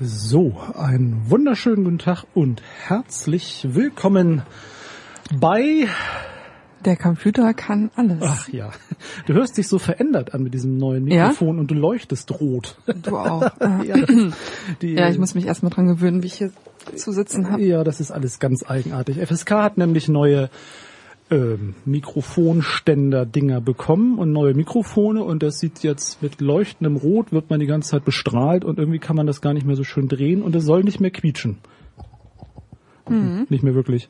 So, einen wunderschönen guten Tag und herzlich willkommen bei Der Computer kann alles. Ach ja, du hörst dich so verändert an mit diesem neuen Mikrofon und du leuchtest rot. Du auch. ja, die, ja, ich muss mich erstmal dran gewöhnen, wie ich hier zu sitzen habe. Ja, das ist alles ganz eigenartig. FSK hat nämlich neue ähm, Mikrofonständer-Dinger bekommen und neue Mikrofone und das sieht jetzt mit leuchtendem Rot, wird man die ganze Zeit bestrahlt und irgendwie kann man das gar nicht mehr so schön drehen und es soll nicht mehr quietschen. Mhm. Nicht mehr wirklich.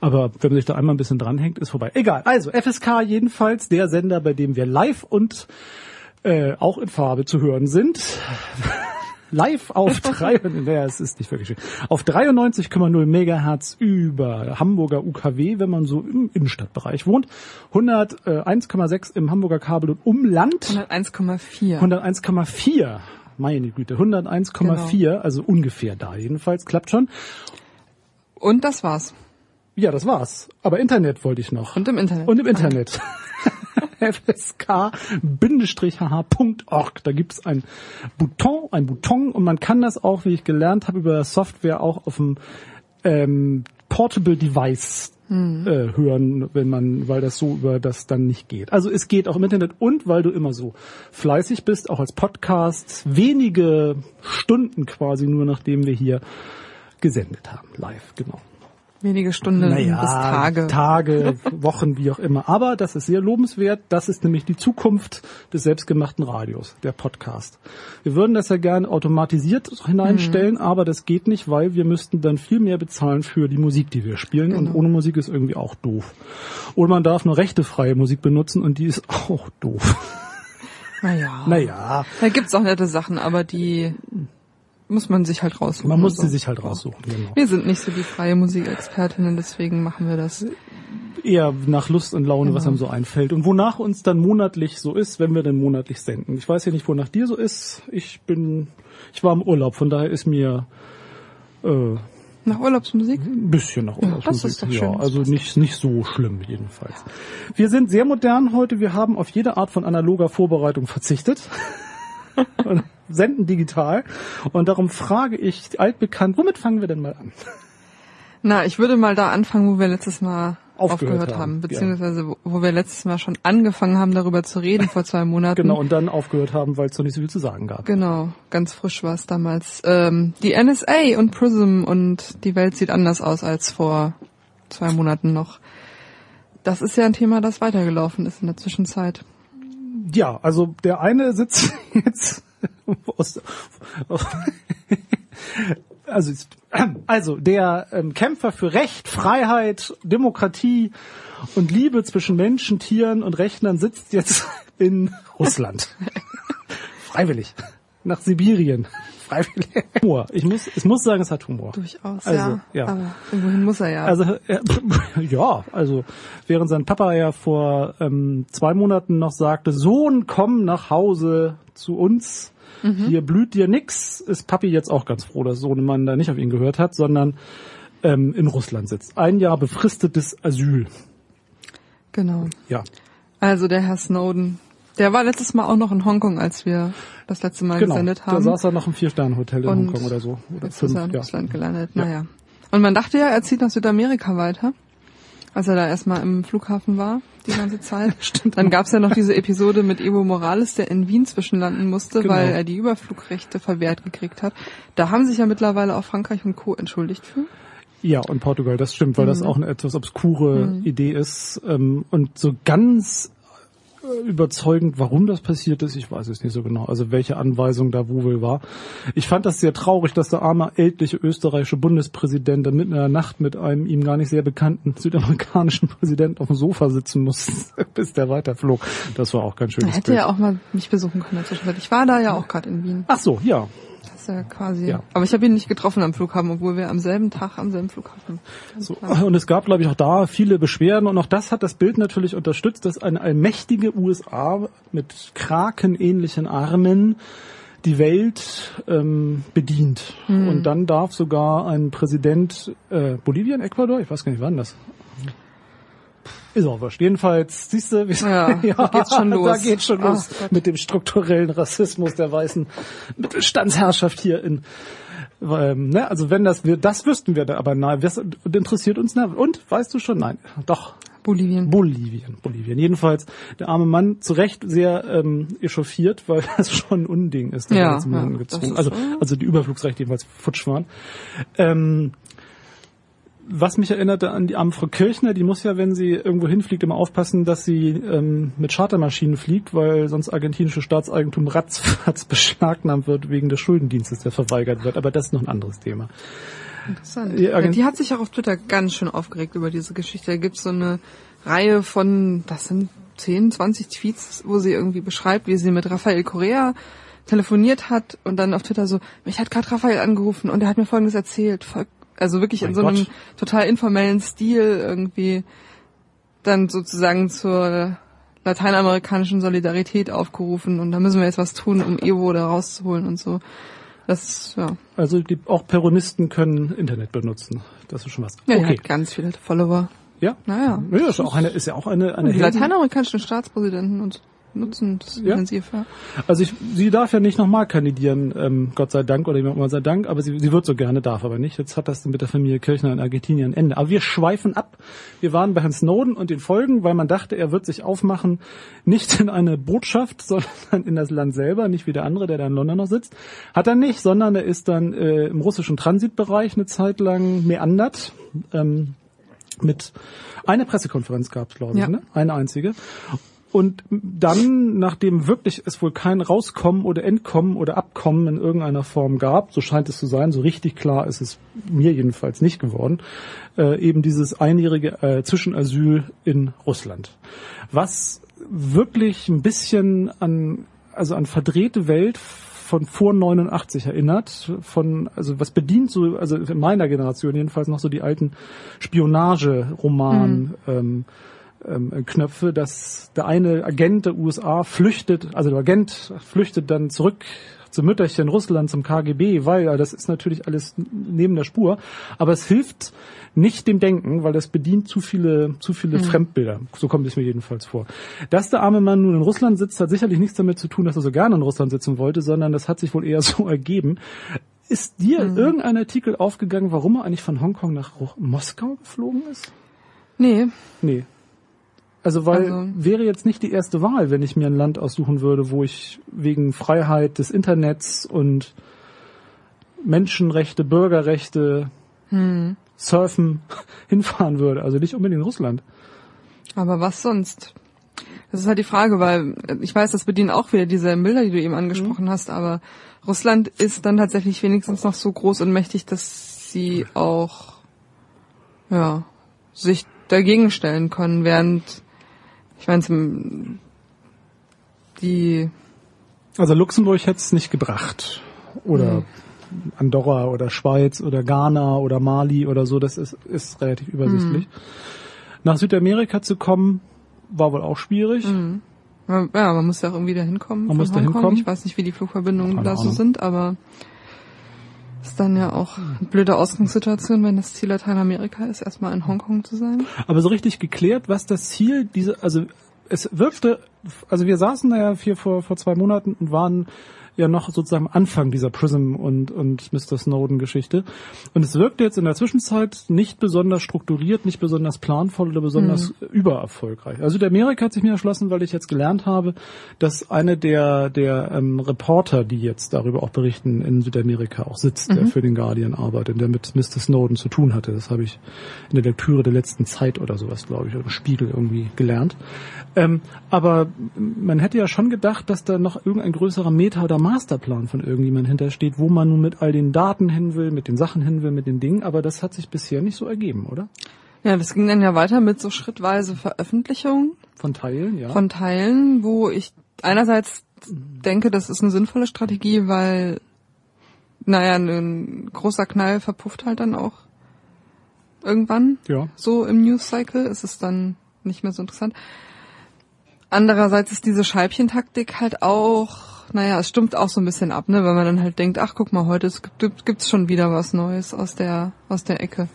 Aber wenn man sich da einmal ein bisschen dranhängt, ist vorbei. Egal. Also, FSK jedenfalls, der Sender, bei dem wir live und äh, auch in Farbe zu hören sind. Live auf drei, naja, es ist nicht wirklich schön, auf 93,0 Megahertz über Hamburger UKW, wenn man so im Innenstadtbereich wohnt, 101,6 im Hamburger Kabel und Umland, 101,4. 101,4, meine Güte, 101,4, genau. also ungefähr da jedenfalls, klappt schon. Und das war's. Ja, das war's. Aber Internet wollte ich noch. Und im Internet. Und im Internet. fsk-h.org. Da gibt's ein Bouton, ein Bouton und man kann das auch, wie ich gelernt habe, über Software auch auf dem ähm, Portable Device hm. äh, hören, wenn man, weil das so über das dann nicht geht. Also es geht auch im Internet und weil du immer so fleißig bist, auch als Podcast, wenige Stunden quasi nur nachdem wir hier gesendet haben, live, genau wenige Stunden naja, bis Tage. Tage, Wochen, wie auch immer. Aber das ist sehr lobenswert. Das ist nämlich die Zukunft des selbstgemachten Radios, der Podcast. Wir würden das ja gerne automatisiert hineinstellen, mhm. aber das geht nicht, weil wir müssten dann viel mehr bezahlen für die Musik, die wir spielen. Genau. Und ohne Musik ist irgendwie auch doof. Oder man darf nur rechtefreie Musik benutzen und die ist auch doof. Naja. Naja. Da gibt's auch nette Sachen, aber die muss man sich halt raussuchen. Man muss so. sie sich halt raussuchen, genau. Wir sind nicht so die freie Musikexpertinnen, deswegen machen wir das. Eher nach Lust und Laune, genau. was einem so einfällt. Und wonach uns dann monatlich so ist, wenn wir denn monatlich senden. Ich weiß ja nicht, wonach dir so ist. Ich bin, ich war im Urlaub, von daher ist mir, äh, nach Urlaubsmusik? Ein bisschen nach Urlaubsmusik. Ja, das ist doch schön. Ja, also nicht, nicht so schlimm jedenfalls. Wir sind sehr modern heute. Wir haben auf jede Art von analoger Vorbereitung verzichtet. senden digital. Und darum frage ich altbekannt, womit fangen wir denn mal an? Na, ich würde mal da anfangen, wo wir letztes Mal aufgehört, aufgehört haben, beziehungsweise ja. wo wir letztes Mal schon angefangen haben, darüber zu reden vor zwei Monaten. Genau, und dann aufgehört haben, weil es noch nicht so viel zu sagen gab. Genau, ganz frisch war es damals. Ähm, die NSA und Prism und die Welt sieht anders aus als vor zwei Monaten noch. Das ist ja ein Thema, das weitergelaufen ist in der Zwischenzeit. Ja, also der eine sitzt jetzt aus, also, also der ähm, Kämpfer für Recht, Freiheit, Demokratie und Liebe zwischen Menschen, Tieren und Rechnern sitzt jetzt in Russland. Freiwillig. Nach Sibirien. Freiwillig. Humor. Ich muss, ich muss sagen, es hat Humor. Durchaus, also, ja. ja. Aber wohin muss er ja? Also, äh, ja, also, während sein Papa ja vor ähm, zwei Monaten noch sagte, Sohn, komm nach Hause zu uns, mhm. hier blüht dir nix, ist Papi jetzt auch ganz froh, dass Sohnemann da nicht auf ihn gehört hat, sondern ähm, in Russland sitzt. Ein Jahr befristetes Asyl. Genau. Ja. Also der Herr Snowden, der war letztes Mal auch noch in Hongkong, als wir das letzte Mal genau, gesendet haben. Da saß er noch im Vier-Sterne-Hotel in Und Hongkong oder so. Oder jetzt fünf, ist er in ja. Russland gelandet. Ja. Naja. Und man dachte ja, er zieht nach Südamerika weiter, als er da erstmal im Flughafen war, die ganze Zeit. Stimmt. Dann gab's ja noch diese Episode mit Evo Morales, der in Wien zwischenlanden musste, Genau. weil er die Überflugrechte verwehrt gekriegt hat. Da haben sich ja mittlerweile auch Frankreich und Co. entschuldigt für. Ja, und Portugal, das stimmt, weil das Mhm. auch eine etwas obskure Idee ist. Ähm, und so ganz überzeugend, warum das passiert ist, ich weiß es nicht so genau. Also welche Anweisung da wo wohl war. Ich fand das sehr traurig, dass der arme ältliche österreichische Bundespräsident da mitten in der Nacht mit einem ihm gar nicht sehr bekannten südamerikanischen Präsidenten auf dem Sofa sitzen muss, bis der weiterflog. Das war auch ganz Er schönes hätte Bild. ja auch mal mich besuchen können. Ich war da ja auch gerade in Wien. Ach so, ja. Ist ja quasi. Ja. Aber ich habe ihn nicht getroffen am Flughafen, obwohl wir am selben Tag am selben Flughafen. So, und es gab, glaube ich, auch da viele Beschwerden und auch das hat das Bild natürlich unterstützt, dass eine allmächtige USA mit krakenähnlichen Armen die Welt ähm, bedient. Und dann darf sogar ein Präsident äh, Bolivien, Ecuador, ich weiß gar nicht wann das. Ist auch wurscht. Jedenfalls, siehst du, wie Ja, da geht's schon los. Da geht's schon Ach los Gott. mit dem strukturellen Rassismus der weißen Mittelstandsherrschaft hier in Ähm, ne, also wenn das wir, das wüssten wir, aber nein, das interessiert uns nicht. Und weißt du schon? Nein, doch. Bolivien. Bolivien, Bolivien. Jedenfalls der arme Mann zu Recht sehr ähm, echauffiert, weil das schon ein Unding ist. da Ja, ja, gezwungen. ist Also, so. also die Überflugsrechte jedenfalls futsch waren. Ähm, was mich erinnerte an die arme Frau Kirchner, die muss ja, wenn sie irgendwo hinfliegt, immer aufpassen, dass sie ähm, mit Chartermaschinen fliegt, weil sonst argentinische Staatseigentum ratzfatz beschlagnahmt wird wegen des Schuldendienstes, der verweigert wird. Aber das ist noch ein anderes Thema. Interessant. Die Ja, Agent- die hat sich auch auf Twitter ganz schön aufgeregt über diese Geschichte. Da gibt's so eine Reihe von, das sind 10, 20 Tweets, wo sie irgendwie beschreibt, wie sie mit Rafael Correa telefoniert hat und dann auf Twitter so, mich hat gerade Rafael angerufen und er hat mir Folgendes erzählt. Also wirklich in Mein so einem Gott. total informellen Stil irgendwie dann sozusagen zur lateinamerikanischen Solidarität aufgerufen und da müssen wir jetzt was tun, um Evo da rauszuholen und so. Das, ja. Also die, auch Peronisten können Internet benutzen. Das ist schon was. Ja, okay. hat ganz viele Follower. Ja. Naja. Ja, ist, auch eine, ist ja auch eine, eine lateinamerikanischen Staatspräsidenten und nutzen das Ja. intensiv. Ja. Also ich, sie darf ja nicht nochmal kandidieren, ähm, Gott sei Dank oder jemand mal sei Dank, aber sie, sie wird so gerne, darf aber nicht. Jetzt hat das mit der Familie Kirchner in Argentinien ein Ende. Aber wir schweifen ab. Wir waren bei Herrn Snowden und den Folgen, weil man dachte, er wird sich aufmachen, nicht in eine Botschaft, sondern in das Land selber, nicht wie der andere, der da in London noch sitzt. Hat er nicht, sondern er ist dann äh, im russischen Transitbereich eine Zeit lang meandert. Ähm, mit eine Pressekonferenz gab es, glaube ich, Ja. ne? eine einzige. Und dann, nachdem wirklich es wohl kein Rauskommen oder Entkommen oder Abkommen in irgendeiner Form gab, so scheint es zu sein, so richtig klar ist es mir jedenfalls nicht geworden, äh, eben dieses einjährige äh, Zwischenasyl in Russland. Was wirklich ein bisschen an, also an verdrehte Welt von vor 89 erinnert, von, also was bedient so, also in meiner Generation jedenfalls noch so die alten Spionageroman, ähm, ähm, Knöpfe, dass der eine Agent der USA flüchtet, also der Agent flüchtet dann zurück zum Mütterchen Russland, zum KGB, weil ja, das ist natürlich alles neben der Spur, aber es hilft nicht dem Denken, weil das bedient zu viele, zu viele Fremdbilder. So kommt es mir jedenfalls vor. Dass der arme Mann nun in Russland sitzt, hat sicherlich nichts damit zu tun, dass er so gerne in Russland sitzen wollte, sondern das hat sich wohl eher so ergeben. Ist dir irgendein Artikel aufgegangen, warum er eigentlich von Hongkong nach Moskau geflogen ist? Nee, Nee. Also weil Also- wäre jetzt nicht die erste Wahl, wenn ich mir ein Land aussuchen würde, wo ich wegen Freiheit des Internets und Menschenrechte, Bürgerrechte, Surfen hinfahren würde. Also nicht unbedingt in Russland. aber was sonst? Das ist halt die Frage, weil ich weiß, das bedienen auch wieder diese Bilder, die du eben angesprochen hast, aber Russland ist dann tatsächlich wenigstens noch so groß und mächtig, dass sie auch ja, sich dagegen stellen können, während ich meine, die Also Luxemburg hätte es nicht gebracht. Oder Andorra oder Schweiz oder Ghana oder Mali oder so, das ist, ist relativ übersichtlich. Nach Südamerika zu kommen, war wohl auch schwierig. Ja, man muss ja auch irgendwie da hinkommen. Man muss da hinkommen. Ich weiß nicht, wie die Flugverbindungen Keine da so Ahnung. sind, aber ist dann ja auch eine blöde Ausgangssituation, wenn das Ziel Lateinamerika ist, erstmal in Hongkong zu sein. Aber so richtig geklärt, was das Ziel diese, also es wirkte, also wir saßen da ja hier vor, vor zwei Monaten und waren ja noch sozusagen am Anfang dieser Prism und, und Mr. Snowden Geschichte. Und es wirkte jetzt in der Zwischenzeit nicht besonders strukturiert, nicht besonders planvoll oder besonders übererfolgreich. Also Südamerika hat sich mir erschlossen, weil ich jetzt gelernt habe, dass eine der, der ähm, Reporter, die jetzt darüber auch berichten, in Südamerika auch sitzt, der für den Guardian arbeitet, der mit Mr. Snowden zu tun hatte. Das habe ich in der Lektüre der letzten Zeit oder sowas, glaube ich, oder im Spiegel irgendwie gelernt. Ähm, aber man hätte ja schon gedacht, dass da noch irgendein größerer Meta- oder Masterplan von irgendjemand hintersteht, wo man nun mit all den Daten hin will, mit den Sachen hin will, mit den Dingen. Aber das hat sich bisher nicht so ergeben, oder? Ja, das ging dann ja weiter mit so schrittweise Veröffentlichungen Von Teilen, ja. von Teilen, wo ich einerseits denke, das ist eine sinnvolle Strategie, weil, naja, ein großer Knall verpufft halt dann auch irgendwann. ja. so im News Cycle ist es dann nicht mehr so interessant. Andererseits ist diese Scheibchentaktik halt auch, naja, es stimmt auch so ein bisschen ab, ne, weil man dann halt denkt, ach guck mal, heute gibt, gibt's schon wieder was Neues aus der aus der Ecke.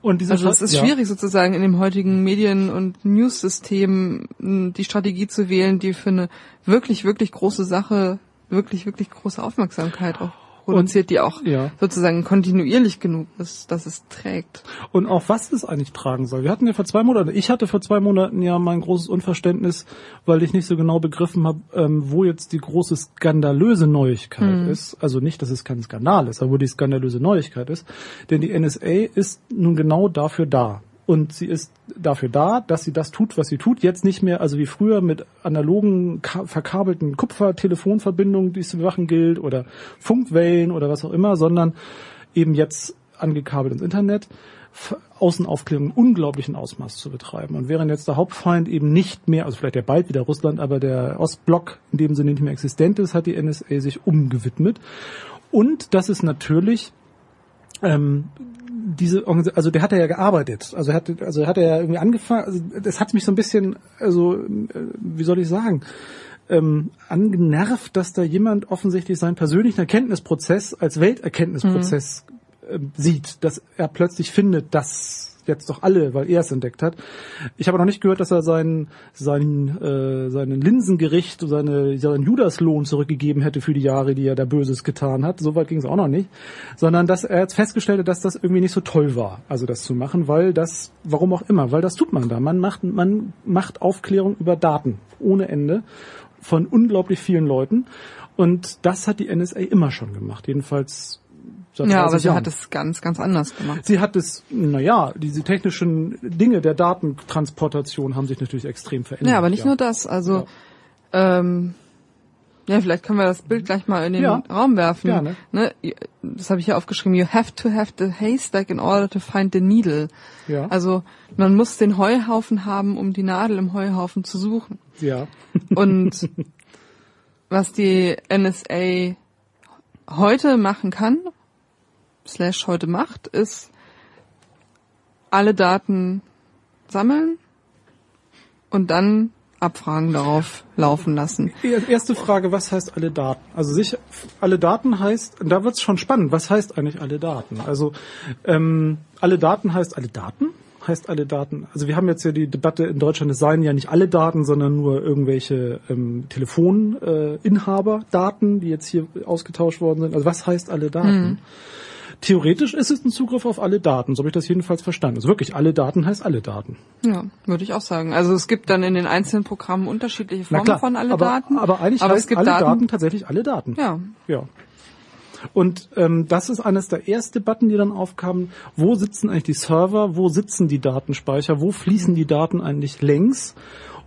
Und diese Also es ist ja. schwierig sozusagen in dem heutigen Medien- und News-System die Strategie zu wählen, die für eine wirklich, wirklich große Sache wirklich, wirklich große Aufmerksamkeit auch produziert, die auch ja. sozusagen kontinuierlich genug ist, dass es trägt. Und auch was es eigentlich tragen soll. Wir hatten ja vor zwei Monaten, ich hatte vor zwei Monaten ja mein großes Unverständnis, weil ich nicht so genau begriffen habe, ähm, wo jetzt die große skandalöse Neuigkeit ist. Also nicht, dass es kein Skandal ist, aber wo die skandalöse Neuigkeit ist. Denn die NSA ist nun genau dafür da. Und sie ist dafür da, dass sie das tut, was sie tut. Jetzt nicht mehr, also wie früher mit analogen, ka- verkabelten Kupfer-Telefonverbindungen, die es zu bewachen gilt, oder Funkwellen oder was auch immer, sondern eben jetzt angekabelt ins Internet, Außenaufklärung in unglaublichen Ausmaß zu betreiben. Und während jetzt der Hauptfeind eben nicht mehr, also vielleicht ja bald wieder Russland, aber der Ostblock in dem Sinne nicht mehr existent ist, hat die NSA sich umgewidmet. Und das ist natürlich ähm, diese also der hat ja gearbeitet, also hat also hat er ja irgendwie angefangen, also das hat mich so ein bisschen also äh, wie soll ich sagen, ähm, angenervt, dass da jemand offensichtlich seinen persönlichen Erkenntnisprozess als Welterkenntnisprozess äh, sieht, dass er plötzlich findet, dass jetzt doch alle, weil er es entdeckt hat. Ich habe noch nicht gehört, dass er seinen seinen äh, seinen Linsengericht, seine seinen Judaslohn zurückgegeben hätte für die Jahre, die er da Böses getan hat. Soweit ging es auch noch nicht, sondern dass er jetzt festgestellt hat, dass das irgendwie nicht so toll war, also das zu machen, weil das, warum auch immer, weil das tut man da. Man macht man macht Aufklärung über Daten ohne Ende von unglaublich vielen Leuten und das hat die NSA immer schon gemacht, jedenfalls seit Ja, 30 aber sie Jahren. hat es ganz, ganz anders gemacht. Sie hat es, naja, diese technischen Dinge der Datentransportation haben sich natürlich extrem verändert. Ja, aber nicht ja. nur das. Also, ähm, ja, vielleicht können wir das Bild gleich mal in den Ja, Raum werfen. gerne. Ne? Das habe ich hier aufgeschrieben. You have to have the haystack in order to find the needle. Ja. Also man muss den Heuhaufen haben, um die Nadel im Heuhaufen zu suchen. Ja. Und was die NSA heute machen kann, slash heute macht, ist alle Daten sammeln und dann Abfragen darauf laufen lassen. Erste Frage, was heißt alle Daten? Also sicher, alle Daten heißt, da wird's schon spannend, was heißt eigentlich alle Daten? Also ähm, alle Daten heißt alle Daten? Heißt alle Daten? Also wir haben jetzt ja die Debatte in Deutschland, es seien ja nicht alle Daten, sondern nur irgendwelche ähm, Telefoninhaber-Daten, äh, die jetzt hier ausgetauscht worden sind. Also was heißt alle Daten? Theoretisch ist es ein Zugriff auf alle Daten, so habe ich das jedenfalls verstanden. Also wirklich, alle Daten heißt alle Daten. Ja, würde ich auch sagen. Also es gibt dann in den einzelnen Programmen unterschiedliche Formen klar, von alle aber, Daten. aber eigentlich aber heißt es gibt alle Daten, Daten, tatsächlich alle Daten. Ja, Ja. Und ähm, das ist eines der ersten Debatten, die dann aufkamen. Wo sitzen eigentlich die Server? Wo sitzen die Datenspeicher? Wo fließen die Daten eigentlich längs?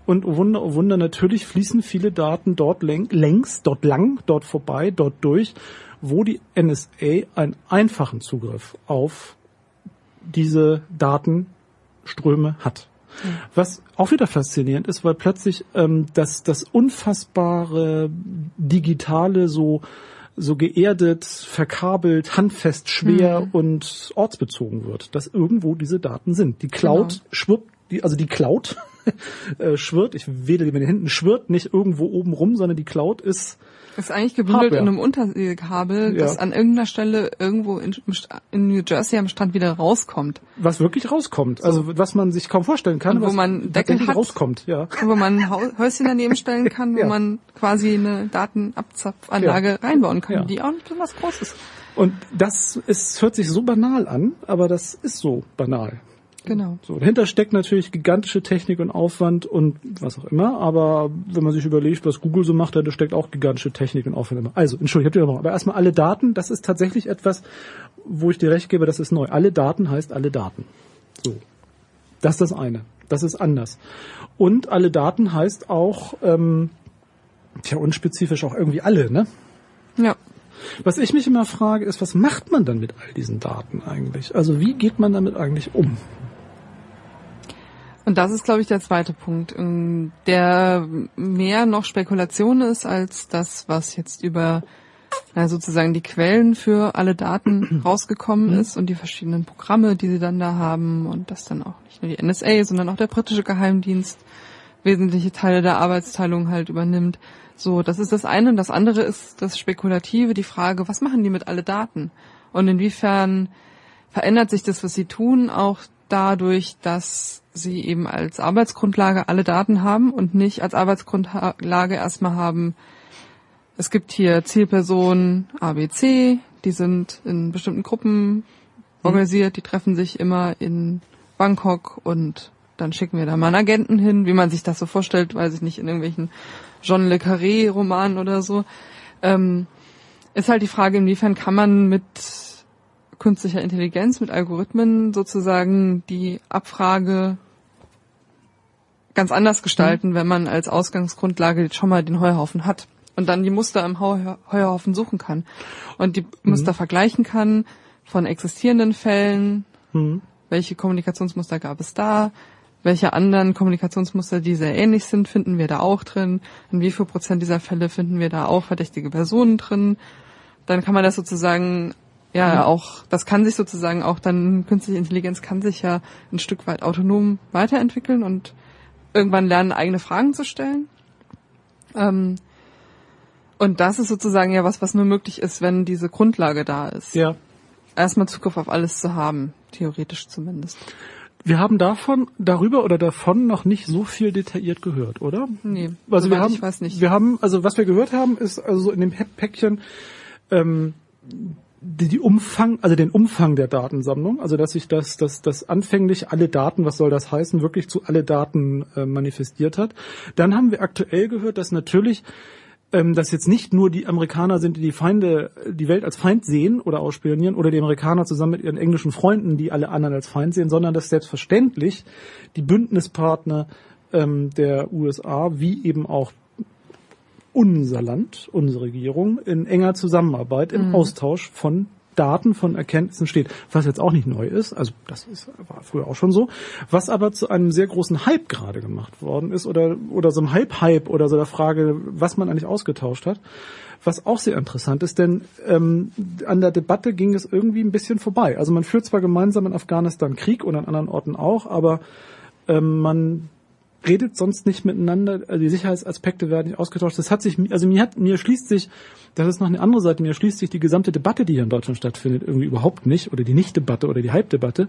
Und oh Wunder, oh Wunder, natürlich fließen viele Daten dort läng längs, dort lang, dort vorbei, dort durch, wo die NSA einen einfachen Zugriff auf diese Datenströme hat. Was auch wieder faszinierend ist, weil plötzlich ähm, das, das unfassbare digitale so so geerdet, verkabelt, handfest, schwer und ortsbezogen wird, dass irgendwo diese Daten sind. Die Cloud Genau. schwirrt, die, also die Cloud äh, schwirrt, ich wedel mit den Händen, schwirrt nicht irgendwo oben rum, sondern die Cloud ist ist eigentlich gebündelt Hardware. in einem Unterseekabel, Ja. das an irgendeiner Stelle irgendwo in, in New Jersey am Strand wieder rauskommt. was wirklich rauskommt. Also was man sich kaum vorstellen kann, Und wo was man Deckel hat. rauskommt. Ja. wo man ein Häuschen daneben stellen kann, wo Ja. man quasi eine Datenabzapfanlage reinbauen kann, Ja. die auch nicht besonders groß ist. Und das ist, hört sich so banal an, aber das ist so banal. Genau. So, dahinter steckt natürlich gigantische Technik und Aufwand und was auch immer, aber wenn man sich überlegt, was Google so macht, da steckt auch gigantische Technik und Aufwand immer. Also, Entschuldigung, ich hab die aber erstmal alle Daten, das ist tatsächlich etwas, wo ich dir recht gebe, das ist neu. Alle Daten heißt alle Daten. So. Das ist das eine. Das ist anders. Und alle Daten heißt auch, ähm, tja, unspezifisch auch irgendwie alle, ne? Ja. Was ich mich immer frage, ist, was macht man dann mit all diesen Daten eigentlich? Also wie geht man damit eigentlich um? Und das ist, glaube ich, der zweite Punkt, ähm, der mehr noch Spekulation ist als das, was jetzt über na, sozusagen die Quellen für alle Daten rausgekommen ist und die verschiedenen Programme, die sie dann da haben und das dann auch nicht nur die NSA, sondern auch der britische Geheimdienst wesentliche Teile der Arbeitsteilung halt übernimmt. So, das ist das eine. Und das andere ist das Spekulative, die Frage, was machen die mit alle Daten? Und inwiefern verändert sich das, was sie tun, auch dadurch, dass sie eben als Arbeitsgrundlage alle Daten haben und nicht als Arbeitsgrundlage erstmal haben, es gibt hier Zielpersonen ABC, die sind in bestimmten Gruppen organisiert, die treffen sich immer in Bangkok und dann schicken wir da mal einen Agenten hin, wie man sich das so vorstellt, weiß ich nicht, in irgendwelchen Jean Le Carré Romanen oder so. Ähm, ist halt die Frage, inwiefern kann man mit künstlicher Intelligenz, mit Algorithmen sozusagen die Abfrage ganz anders gestalten, mhm. wenn man als Ausgangsgrundlage schon mal den Heuhaufen hat und dann die Muster im Heuhaufen suchen kann und die mhm. Muster vergleichen kann von existierenden Fällen, mhm. welche Kommunikationsmuster gab es da, welche anderen Kommunikationsmuster, die sehr ähnlich sind, finden wir da auch drin? In wie viel Prozent dieser Fälle finden wir da auch verdächtige Personen drin? Dann kann man das sozusagen, ja, ja. auch, das kann sich sozusagen auch dann, künstliche Intelligenz kann sich ja ein Stück weit autonom weiterentwickeln und irgendwann lernen, eigene Fragen zu stellen. Ähm, und das ist sozusagen ja was, was nur möglich ist, wenn diese Grundlage da ist. Ja. Erstmal Zugriff auf alles zu haben, theoretisch zumindest. Wir haben davon, darüber oder davon noch nicht so viel detailliert gehört, oder? Nee. Also wir haben, ich weiß nicht. Wir haben, also was wir gehört haben, ist also in dem Päckchen ähm, die, die Umfang, also den Umfang der Datensammlung, also dass sich das, das, das anfänglich alle Daten, was soll das heißen, wirklich zu alle Daten äh, manifestiert hat. Dann haben wir aktuell gehört, dass natürlich ähm, dass jetzt nicht nur die Amerikaner sind, die die Feinde, die Welt als Feind sehen oder ausspionieren, oder die Amerikaner zusammen mit ihren englischen Freunden, die alle anderen als Feind sehen, sondern dass selbstverständlich die Bündnispartner ähm, der USA, wie eben auch unser Land, unsere Regierung, in enger Zusammenarbeit, im mhm. Austausch von Daten von Erkenntnissen steht, was jetzt auch nicht neu ist, also das ist, war früher auch schon so, was aber zu einem sehr großen Hype gerade gemacht worden ist oder, oder so einem Hype-Hype oder so der Frage, was man eigentlich ausgetauscht hat, was auch sehr interessant ist, denn ähm, an der Debatte ging es irgendwie ein bisschen vorbei. Also man führt zwar gemeinsam in Afghanistan Krieg und an anderen Orten auch, aber ähm, man redet sonst nicht miteinander, also die Sicherheitsaspekte werden nicht ausgetauscht. Das hat sich, also mir hat, mir schließt sich, das ist noch eine andere Seite, mir schließt sich die gesamte Debatte, die hier in Deutschland stattfindet, irgendwie überhaupt nicht, oder die Nicht-Debatte oder die Hype-Debatte.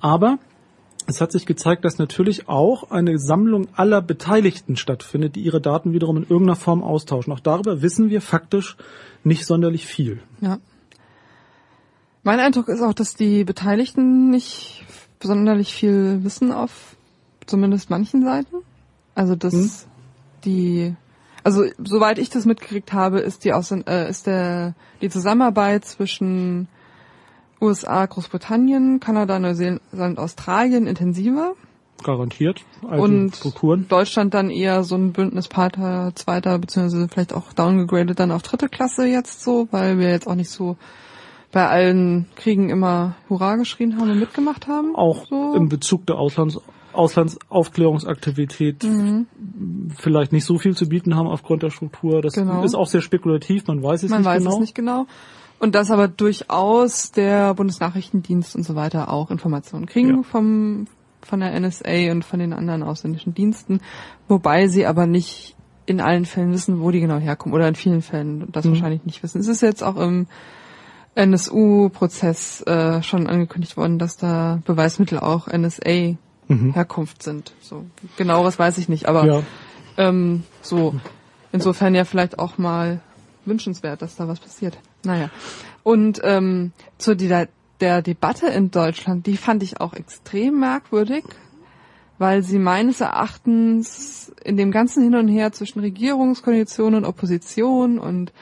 Aber es hat sich gezeigt, dass natürlich auch eine Sammlung aller Beteiligten stattfindet, die ihre Daten wiederum in irgendeiner Form austauschen. Auch darüber wissen wir faktisch nicht sonderlich viel. Ja. Mein Eindruck ist auch, dass die Beteiligten nicht sonderlich viel wissen auf zumindest manchen Seiten. Also das, hm. die, also soweit ich das mitgekriegt habe, ist die, Aus äh, ist der, die Zusammenarbeit zwischen USA, Großbritannien, Kanada, Neuseeland, Australien intensiver. Garantiert. Und Strukturen. Deutschland dann eher so ein Bündnispartner zweiter, beziehungsweise vielleicht auch downgegradet dann auf dritte Klasse jetzt so, weil wir jetzt auch nicht so bei allen Kriegen immer Hurra geschrien haben und mitgemacht haben. Auch so. im Bezug der Auslands Auslandsaufklärungsaktivität mhm. vielleicht nicht so viel zu bieten haben aufgrund der Struktur. Das genau. ist auch sehr spekulativ, man weiß es man nicht weiß genau. Man weiß es nicht genau. Und dass aber durchaus der Bundesnachrichtendienst und so weiter auch Informationen kriegen ja. vom, von der NSA und von den anderen ausländischen Diensten, wobei sie aber nicht in allen Fällen wissen, wo die genau herkommen oder in vielen Fällen das mhm. wahrscheinlich nicht wissen. Es ist jetzt auch im NSU-Prozess äh, schon angekündigt worden, dass da Beweismittel auch NSA mhm. Herkunft sind. So genaueres weiß ich nicht, aber ja. ähm, so insofern ja vielleicht auch mal wünschenswert, dass da was passiert. Naja. Und ähm, zu dieser der Debatte in Deutschland, die fand ich auch extrem merkwürdig, weil sie meines Erachtens in dem ganzen Hin und Her zwischen Regierungskoalition und Opposition und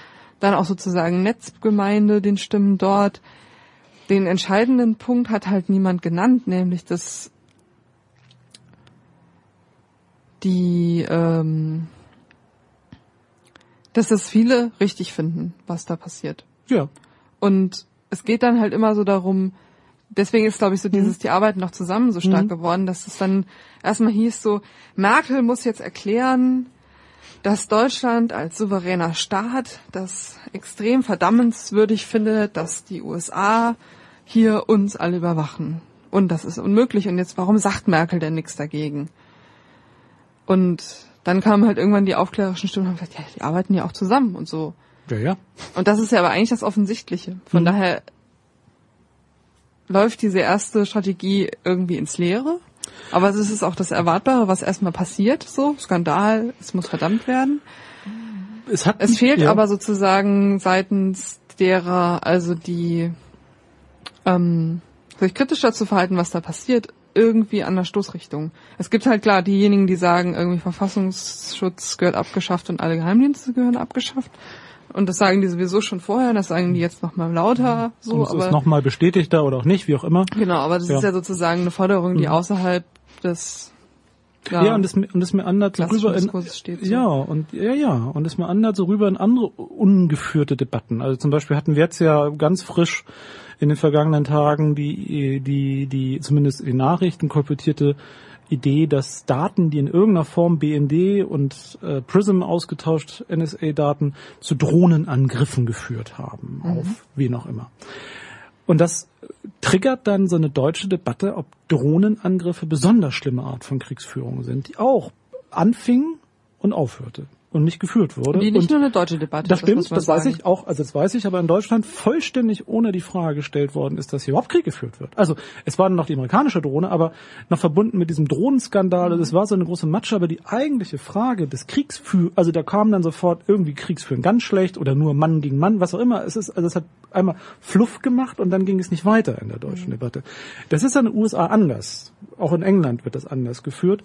dann auch sozusagen Netzgemeinde, den Stimmen dort, den entscheidenden Punkt hat halt niemand genannt, nämlich dass die, ähm, dass es viele richtig finden, was da passiert. Ja. Und es geht dann halt immer so darum, deswegen ist, glaube ich, so mhm. dieses, die arbeiten noch zusammen so stark mhm. geworden, dass es dann erstmal hieß so, Merkel muss jetzt erklären, dass Deutschland als souveräner Staat das extrem verdammenswürdig findet, dass die USA hier uns alle überwachen. Und das ist unmöglich. Und jetzt, warum sagt Merkel denn nichts dagegen? Und dann kamen halt irgendwann die aufklärerischen Stimmen und haben gesagt, ja, die arbeiten ja auch zusammen und so. Ja, ja. Und das ist ja aber eigentlich das Offensichtliche. Von mhm. daher läuft diese erste Strategie irgendwie ins Leere. Aber es ist auch das Erwartbare, was erstmal passiert, so. Skandal, es muss verdammt werden. es hat Es fehlt ja. aber sozusagen seitens derer, also die ähm, sich kritisch dazu verhalten, was da passiert, irgendwie an der Stoßrichtung. Es gibt halt klar diejenigen, die sagen, irgendwie Verfassungsschutz gehört abgeschafft und alle Geheimdienste gehören abgeschafft. Und das sagen die sowieso schon vorher, das sagen die jetzt nochmal lauter so, und es ist aber nochmal bestätigter oder auch nicht, wie auch immer. genau, aber das Ja. ist ja sozusagen eine Forderung, die Mhm. außerhalb des Ja, und es, und es mir so rüber in, steht. So. Ja, und ja, ja, und es mir andert so rüber in andere ungeführte Debatten. Also zum Beispiel hatten wir jetzt ja ganz frisch in den vergangenen Tagen die, die, die zumindest in den Nachrichten kolportierte Idee, dass Daten, die in irgendeiner Form BND und äh, Prism ausgetauscht, NSA-Daten, zu Drohnenangriffen geführt haben, auf wen auch immer. Und das triggert dann so eine deutsche Debatte, ob Drohnenangriffe besonders schlimme Art von Kriegsführung sind, die auch anfing und aufhörte und nicht geführt wurde. Die nicht und nur eine deutsche Debatte. das stimmt, man das weiß sagen. ich auch, also das weiß ich, aber in Deutschland vollständig ohne die Frage gestellt worden ist, dass hier überhaupt Krieg geführt wird. Also es war noch die amerikanische Drohne, aber noch verbunden mit diesem Drohnenskandal, also es war so eine große Matsche, aber die eigentliche Frage des Kriegsführens, also da kam dann sofort irgendwie Kriegsführen ganz schlecht oder nur Mann gegen Mann, was auch immer. Es ist, also es hat einmal Fluff gemacht und dann ging es nicht weiter in der deutschen Debatte. Das ist in den USA anders. Auch in England wird das anders geführt,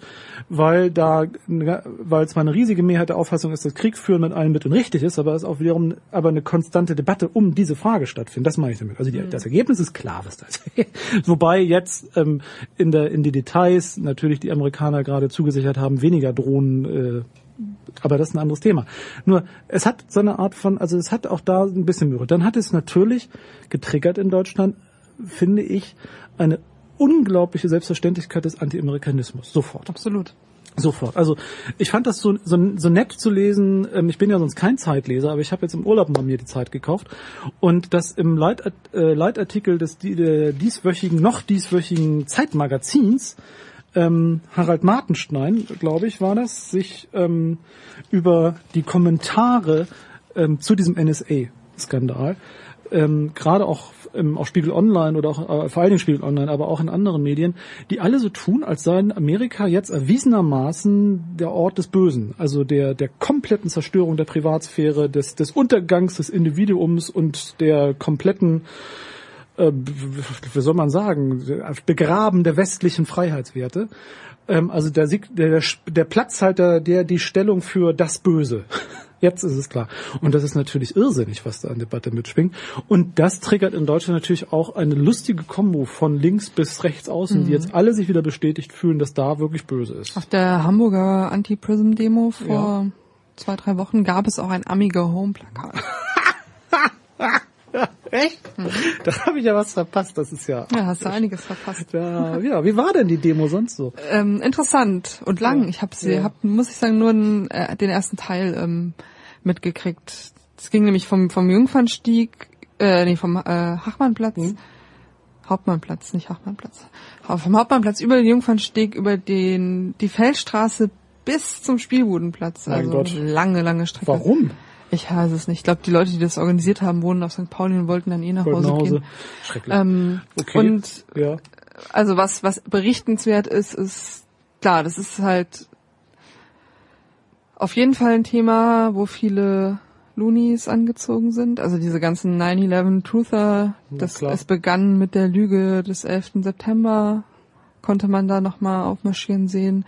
weil da, weil zwar eine riesige Mehrheit der Auffassung ist, dass Kriegführen mit allen Mitteln richtig ist, aber es auch wiederum aber eine konstante Debatte um diese Frage stattfindet. Das meine ich damit. Also die, das Ergebnis ist klar, was das ist. Wobei jetzt ähm, in der in die Details natürlich die Amerikaner gerade zugesichert haben, weniger Drohnen äh, aber das ist ein anderes Thema. Nur, es hat so eine Art von, also es hat auch da ein bisschen Mühe. Dann hat es natürlich getriggert in Deutschland, finde ich, eine unglaubliche Selbstverständlichkeit des Anti-Amerikanismus. Sofort. Absolut. Sofort. Also ich fand das so, so, so nett zu lesen. Ähm, Ich bin ja sonst kein Zeitleser, aber ich habe jetzt im Urlaub mal mir die Zeit gekauft. Und das im Leit, äh, Leitartikel des die- dieswöchigen, noch dieswöchigen Zeitmagazins ähm, Harald Martenstein, glaube ich, war das, sich ähm, über die Kommentare ähm, zu diesem NSA-Skandal, ähm, gerade auch ähm, auf Spiegel Online oder auch äh, vor allen Dingen Spiegel Online, aber auch in anderen Medien, die alle so tun, als seien Amerika jetzt erwiesenermaßen der Ort des Bösen, also der der kompletten Zerstörung der Privatsphäre, des des Untergangs des Individuums und der kompletten äh, wie soll man sagen, Begraben der westlichen Freiheitswerte. Ähm, also der, der, der Platzhalter, der die Stellung für das Böse. Jetzt ist es klar. Und das ist natürlich irrsinnig, was da an Debatte mitschwingt. Und das triggert in Deutschland natürlich auch eine lustige Kombo von links bis rechts außen, die jetzt alle sich wieder bestätigt fühlen, dass da wirklich böse ist. Auf der Hamburger Anti-Prism-Demo vor Ja. zwei, drei Wochen gab es auch ein Amiga Home-Plakat. Echt? Da habe ich ja was verpasst. Das ist ja. Ja, hast du einiges verpasst. Ja, ja, wie war denn die Demo sonst so? Ähm, interessant und lang. Ja. Ich habe sie, Ja. hab, muss ich sagen, nur den, äh, den ersten Teil ähm, mitgekriegt. Es ging nämlich vom, vom Jungfernstieg, äh, nee, vom äh, Hachmannplatz. Mhm. Hauptmannplatz, nicht Hachmannplatz. Vom Hauptmannplatz über den Jungfernstieg, über den die Feldstraße bis zum Spielbudenplatz. Mein also Gott. lange, lange Strecke. Warum? Ich weiß es nicht. Ich glaube, die Leute, die das organisiert haben, wohnen auf St. Pauli und wollten dann eh nach Hause Hause. gehen. Schrecklich. Ähm, Okay. Und ja. also was, was berichtenswert ist, ist klar, das ist halt auf jeden Fall ein Thema, wo viele Loonies angezogen sind. Also diese ganzen 9-11 Truther, Na das, klar. es begann mit der Lüge des 11. September, konnte man da nochmal aufmarschieren sehen.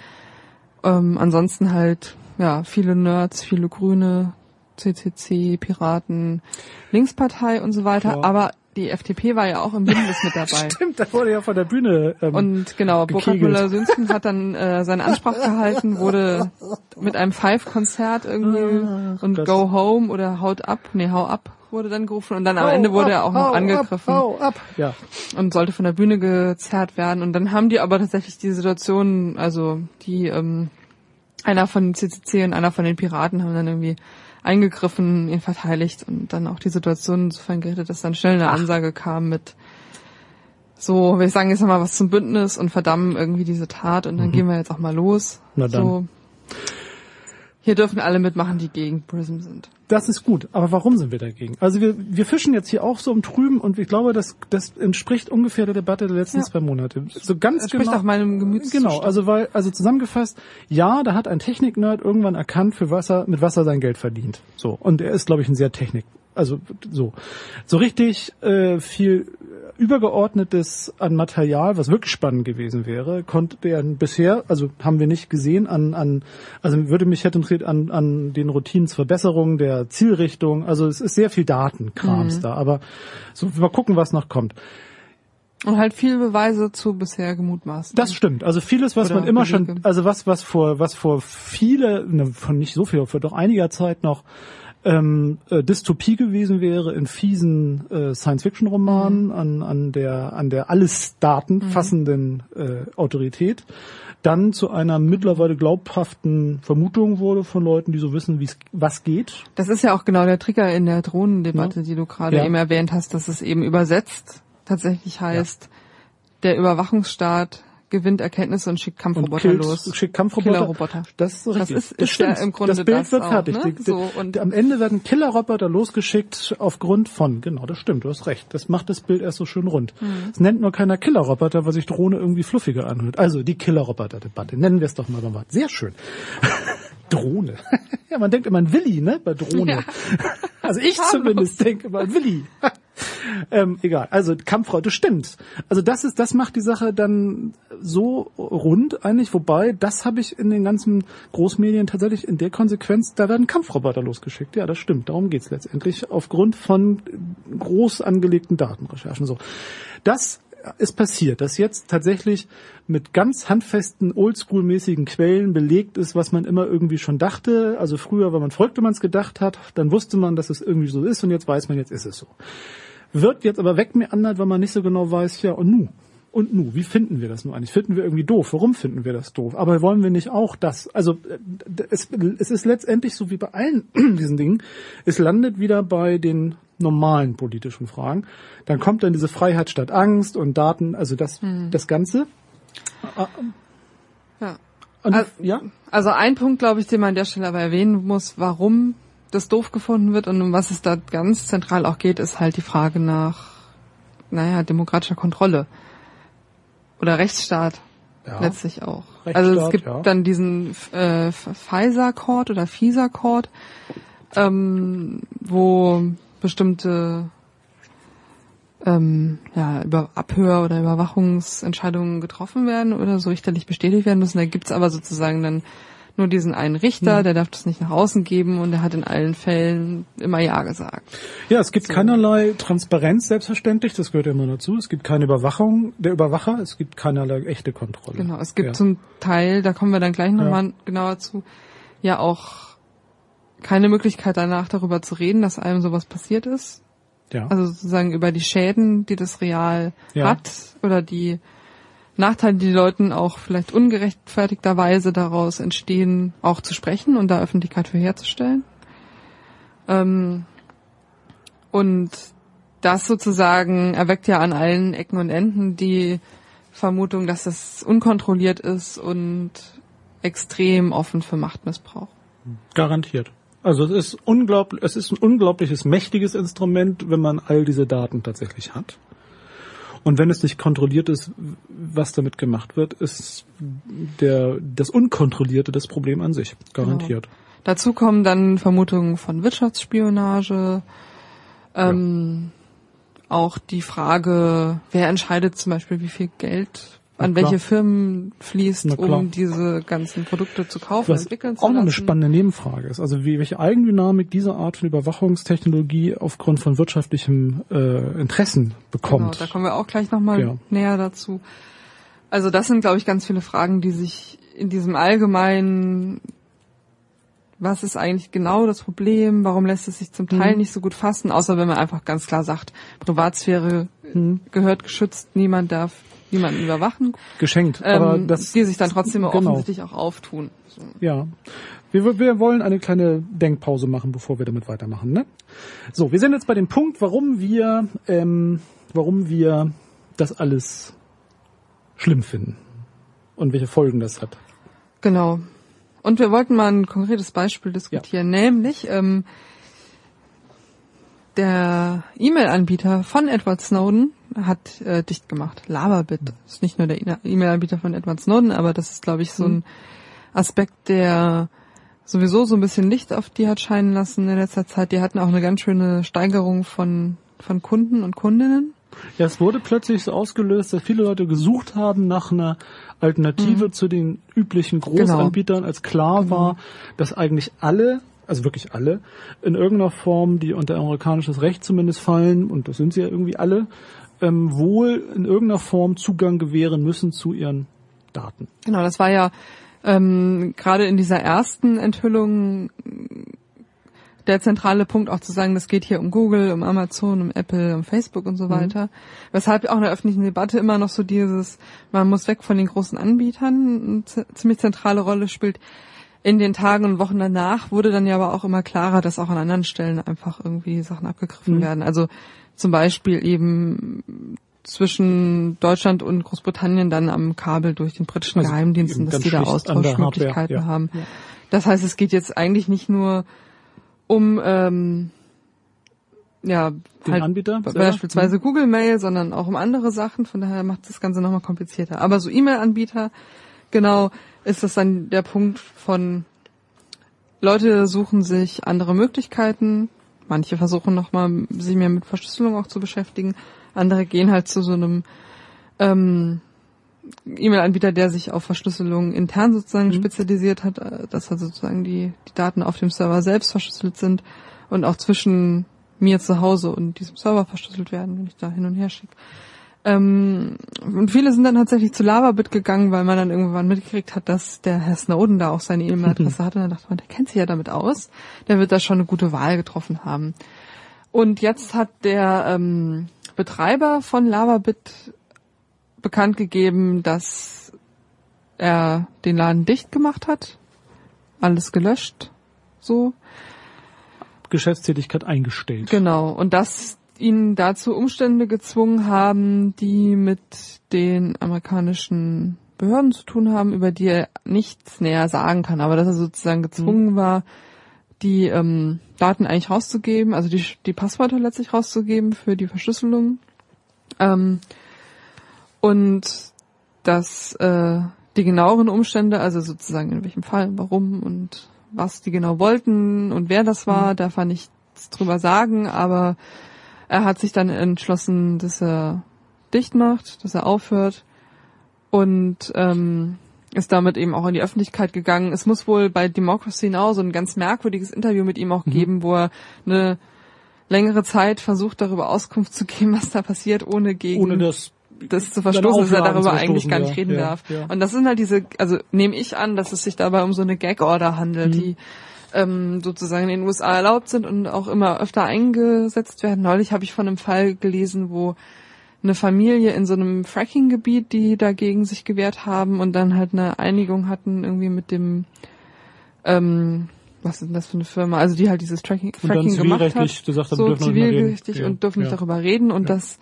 Ähm, ansonsten halt, ja, viele Nerds, viele Grüne, CCC, Piraten, Linkspartei und so weiter. Ja. Aber die FDP war ja auch im Bündnis mit dabei. Stimmt, da wurde ja von der Bühne. Ähm, Und genau, Burkhard gekegelt. Müller-Sünzen hat dann äh, seine Ansprache gehalten, wurde mit einem Five-Konzert irgendwie Ach, und das- Go Home oder Haut ab, nee, Hau ab wurde dann gerufen und dann am Ende wurde er auch noch angegriffen Ab, hau ab. Ja. und sollte von der Bühne gezerrt werden. Und dann haben die aber tatsächlich die Situation, also die ähm, einer von CCC und einer von den Piraten haben dann irgendwie eingegriffen, ihn verteidigt und dann auch die Situation insofern gerettet, dass dann schnell eine Ansage kam mit so, wir sagen jetzt nochmal was zum Bündnis und verdammen irgendwie diese Tat und dann gehen wir jetzt auch mal los. Mhm. Na dann. So, hier dürfen alle mitmachen, die gegen Prism sind. Das ist gut. Aber warum sind wir dagegen? Also wir, wir fischen jetzt hier auch so im Trüben und ich glaube, das, das entspricht ungefähr der Debatte der letzten Ja. zwei Monate. So ganz Das spricht genau. auch meinem Gemütszustand. Genau, also weil, also zusammengefasst, ja, da hat ein Technik-Nerd irgendwann erkannt, für was er, mit was er sein Geld verdient. So. Und er ist, glaube ich, ein sehr Technik, also so. So richtig äh, viel übergeordnetes an Material, was wirklich spannend gewesen wäre, konnte er bisher, also haben wir nicht gesehen, an, an also würde mich hätte interessiert an, an den Routinensverbesserungen der Zielrichtung. Also es ist sehr viel Datenkrams da, aber so mal gucken, was noch kommt. Und halt viele Beweise zu bisher gemutmaßt. Das stimmt. Also vieles, was Oder man immer schon, Belege. also was, was vor, was vor viele, ne, von nicht so viel, vor doch einiger Zeit noch ähm, äh, Dystopie gewesen wäre in fiesen äh, Science-Fiction-Romanen an, an der, an der alles Daten fassenden äh, Autorität, dann zu einer mittlerweile glaubhaften Vermutung wurde von Leuten, die so wissen, wie es was geht. Das ist ja auch genau der Trigger in der Drohnendebatte, die du gerade Ja. eben erwähnt hast, dass es eben übersetzt tatsächlich heißt, der Überwachungsstaat gewinnt Erkenntnisse und schickt Und Kampfroboter killt, los. schickt Kampfroboter. Killerroboter. Das ist richtig. ist- ist ja im Grunde das Bild das wird auch, fertig. ne? Die, die, So, und- am Ende werden Killerroboter losgeschickt aufgrund von, genau, das stimmt, du hast recht. Das macht das Bild erst so schön rund. Mhm. Es nennt nur keiner Killerroboter, weil sich Drohne irgendwie fluffiger anhört. Also die Killerroboter-Debatte. Nennen wir es doch mal beim Wort. Sehr schön. Drohne. ja, man denkt immer an Willi, ne, bei Drohne. Also ich zumindest denke immer an Willi. ähm, egal. Also Kampfrau, das stimmt. Also das ist, das macht die Sache dann so rund eigentlich. Wobei, das habe ich in den ganzen Großmedien tatsächlich in der Konsequenz, da werden Kampfroboter losgeschickt. Ja, das stimmt. Darum geht's letztendlich aufgrund von groß angelegten Datenrecherchen. So, das ist passiert, dass jetzt tatsächlich mit ganz handfesten, oldschool-mäßigen Quellen belegt ist, was man immer irgendwie schon dachte. Also früher, wenn man folgt, wenn man es gedacht hat, dann wusste man, dass es irgendwie so ist und jetzt weiß man, jetzt ist es so wird jetzt aber wegmeandert, weil man nicht so genau weiß, ja, und nu? Und nu, wie finden wir das nun eigentlich? Finden wir irgendwie doof? Warum finden wir das doof? Aber wollen wir nicht auch das? Also äh, es, es ist letztendlich so wie bei allen diesen Dingen, es landet wieder bei den normalen politischen Fragen. Dann kommt dann diese Freiheit statt Angst und Daten, also das, das Ganze. Ja. Und, Also- ja, Also ein Punkt, glaube ich, den man an der Stelle aber erwähnen muss, warum das doof gefunden wird und um was es da ganz zentral auch geht, ist halt die Frage nach, naja, demokratischer Kontrolle. Oder Rechtsstaat Ja. letztlich auch. Rechtsstaat, also es gibt ja. dann diesen äh, FISA-Court oder FISA-Court, ähm, wo bestimmte ähm, ja, über Abhör- oder Überwachungsentscheidungen getroffen werden oder so richterlich bestätigt werden müssen. Da gibt's aber sozusagen dann nur diesen einen Richter, der darf das nicht nach außen geben und der hat in allen Fällen immer Ja gesagt. Ja, es gibt keinerlei Transparenz, selbstverständlich, das gehört ja immer dazu. Es gibt keine Überwachung der Überwacher, es gibt keinerlei echte Kontrolle. Genau, es gibt ja. zum Teil, da kommen wir dann gleich nochmal genauer zu, ja auch keine Möglichkeit danach darüber zu reden, dass einem sowas passiert ist. ja. Also sozusagen über die Schäden, die das real Ja. hat oder die Nachteile, die Leuten auch vielleicht ungerechtfertigterweise daraus entstehen, auch zu sprechen und da Öffentlichkeit für herzustellen. Ähm, und das sozusagen erweckt ja an allen Ecken und Enden die Vermutung, dass es unkontrolliert ist und extrem offen für Machtmissbrauch. Garantiert. Also es ist unglaublich, es ist ein unglaubliches mächtiges Instrument, wenn man all diese Daten tatsächlich hat. Und wenn es nicht kontrolliert ist, was damit gemacht wird, ist der, das Unkontrollierte das Problem an sich. Garantiert. Dazu kommen dann Vermutungen von Wirtschaftsspionage, ähm, auch die Frage, wer entscheidet zum Beispiel, wie viel Geld an welche Firmen fließt, um diese ganzen Produkte zu kaufen, Was entwickeln zu auch noch eine lassen. spannende Nebenfrage ist. Also wie, welche Eigendynamik diese Art von Überwachungstechnologie aufgrund von wirtschaftlichem äh, Interessen Genau, bekommt. da kommen wir auch gleich nochmal Ja. näher dazu. Also das sind, glaube ich, ganz viele Fragen, die sich in diesem allgemeinen, was ist eigentlich genau das Problem, warum lässt es sich zum Teil Mhm. nicht so gut fassen, außer wenn man einfach ganz klar sagt, Privatsphäre Mhm. gehört geschützt, niemand darf niemanden überwachen, Geschenkt. ähm, Aber das, die sich dann trotzdem genau. offensichtlich auch auftun. So. Ja. Wir, wir wollen eine kleine Denkpause machen, bevor wir damit weitermachen. Ne? So, wir sind jetzt bei dem Punkt, warum wir, ähm, warum wir das alles schlimm finden und welche Folgen das hat. Genau. Und wir wollten mal ein konkretes Beispiel diskutieren, nämlich ähm, der E-Mail-Anbieter von Edward Snowden hat äh, dicht gemacht. Lavabit ist nicht nur der E-Mail-Anbieter von Edward Snowden, aber das ist, glaube ich, so ein Aspekt, der sowieso so ein bisschen Licht auf die hat scheinen lassen in letzter Zeit. Die hatten auch eine ganz schöne Steigerung von, von Kunden und Kundinnen. Ja, es wurde plötzlich so ausgelöst, dass viele Leute gesucht haben nach einer Alternative Mhm. zu den üblichen Großanbietern, als klar Genau. war, dass eigentlich alle, also wirklich alle, in irgendeiner Form, die unter amerikanisches Recht zumindest fallen, und das sind sie ja irgendwie alle, ähm, wohl in irgendeiner Form Zugang gewähren müssen zu ihren Daten. Genau, das war ja ähm, gerade in dieser ersten Enthüllung der zentrale Punkt auch zu sagen, das geht hier um Google, um Amazon, um Apple, um Facebook und so weiter. Weshalb auch in der öffentlichen Debatte immer noch so dieses, man muss weg von den großen Anbietern, eine ziemlich zentrale Rolle spielt. In den Tagen und Wochen danach wurde dann ja aber auch immer klarer, dass auch an anderen Stellen einfach irgendwie Sachen abgegriffen Mhm. werden. Also zum Beispiel eben zwischen Deutschland und Großbritannien dann am Kabel durch den britischen Also Geheimdiensten, dass die da Austauschmöglichkeiten ja. haben. Das heißt, es geht jetzt eigentlich nicht nur um ähm, ja Den halt Anbieter be- selber? Mhm. beispielsweise Google Mail, sondern auch um andere Sachen. Von daher macht das Ganze nochmal komplizierter. Aber so E-Mail-Anbieter, genau, ist das dann der Punkt von Leute suchen sich andere Möglichkeiten. Manche versuchen nochmal, sich mehr mit Verschlüsselung auch zu beschäftigen. Andere gehen halt zu so einem ähm, E-Mail-Anbieter, der sich auf Verschlüsselung intern sozusagen Mhm. spezialisiert hat, äh, dass also sozusagen die, die Daten auf dem Server selbst verschlüsselt sind und auch zwischen mir zu Hause und diesem Server verschlüsselt werden, wenn ich da hin und her schicke. Ähm, und viele sind dann tatsächlich zu Lavabit gegangen, weil man dann irgendwann mitgekriegt hat, dass der Herr Snowden da auch seine E-Mail-Adresse hatte. Und dann dachte man, der kennt sich ja damit aus. Der wird da schon eine gute Wahl getroffen haben. Und jetzt hat der ähm, Betreiber von Lavabit bekannt gegeben, dass er den Laden dicht gemacht hat, alles gelöscht, so. Geschäftstätigkeit eingestellt. Genau. Und dass ihn dazu Umstände gezwungen haben, die mit den amerikanischen Behörden zu tun haben, über die er nichts näher sagen kann, aber dass er sozusagen gezwungen war, die ähm, Daten eigentlich rauszugeben, also die, die Passwörter letztlich rauszugeben für die Verschlüsselung. Ähm, und dass äh, die genaueren Umstände, also sozusagen in welchem Fall, warum und was die genau wollten und wer das war, darf er nichts drüber sagen, aber er hat sich dann entschlossen, dass er dicht macht, dass er aufhört und ähm, ist damit eben auch in die Öffentlichkeit gegangen. Es muss wohl bei Democracy Now so ein ganz merkwürdiges Interview mit ihm auch geben, wo er eine längere Zeit versucht, darüber Auskunft zu geben, was da passiert, ohne gegen Ohne das das zu verstoßen, dass er darüber eigentlich gar nicht ja, reden ja, darf. ja. Und das sind halt diese, also nehme ich an, dass es sich dabei um so eine Gag-Order handelt, Mhm. die ähm, sozusagen in den USA erlaubt sind und auch immer öfter eingesetzt werden. Neulich habe ich von einem Fall gelesen, wo eine Familie in so einem Fracking-Gebiet, die dagegen sich gewehrt haben und dann halt eine Einigung hatten irgendwie mit dem, ähm, was ist denn das für eine Firma? Also die halt dieses Tracking, Fracking gemacht hat zivilrechtlich gesagt haben, so nicht zivilgerichtlich und dürfen nicht ja. darüber reden und Ja. dass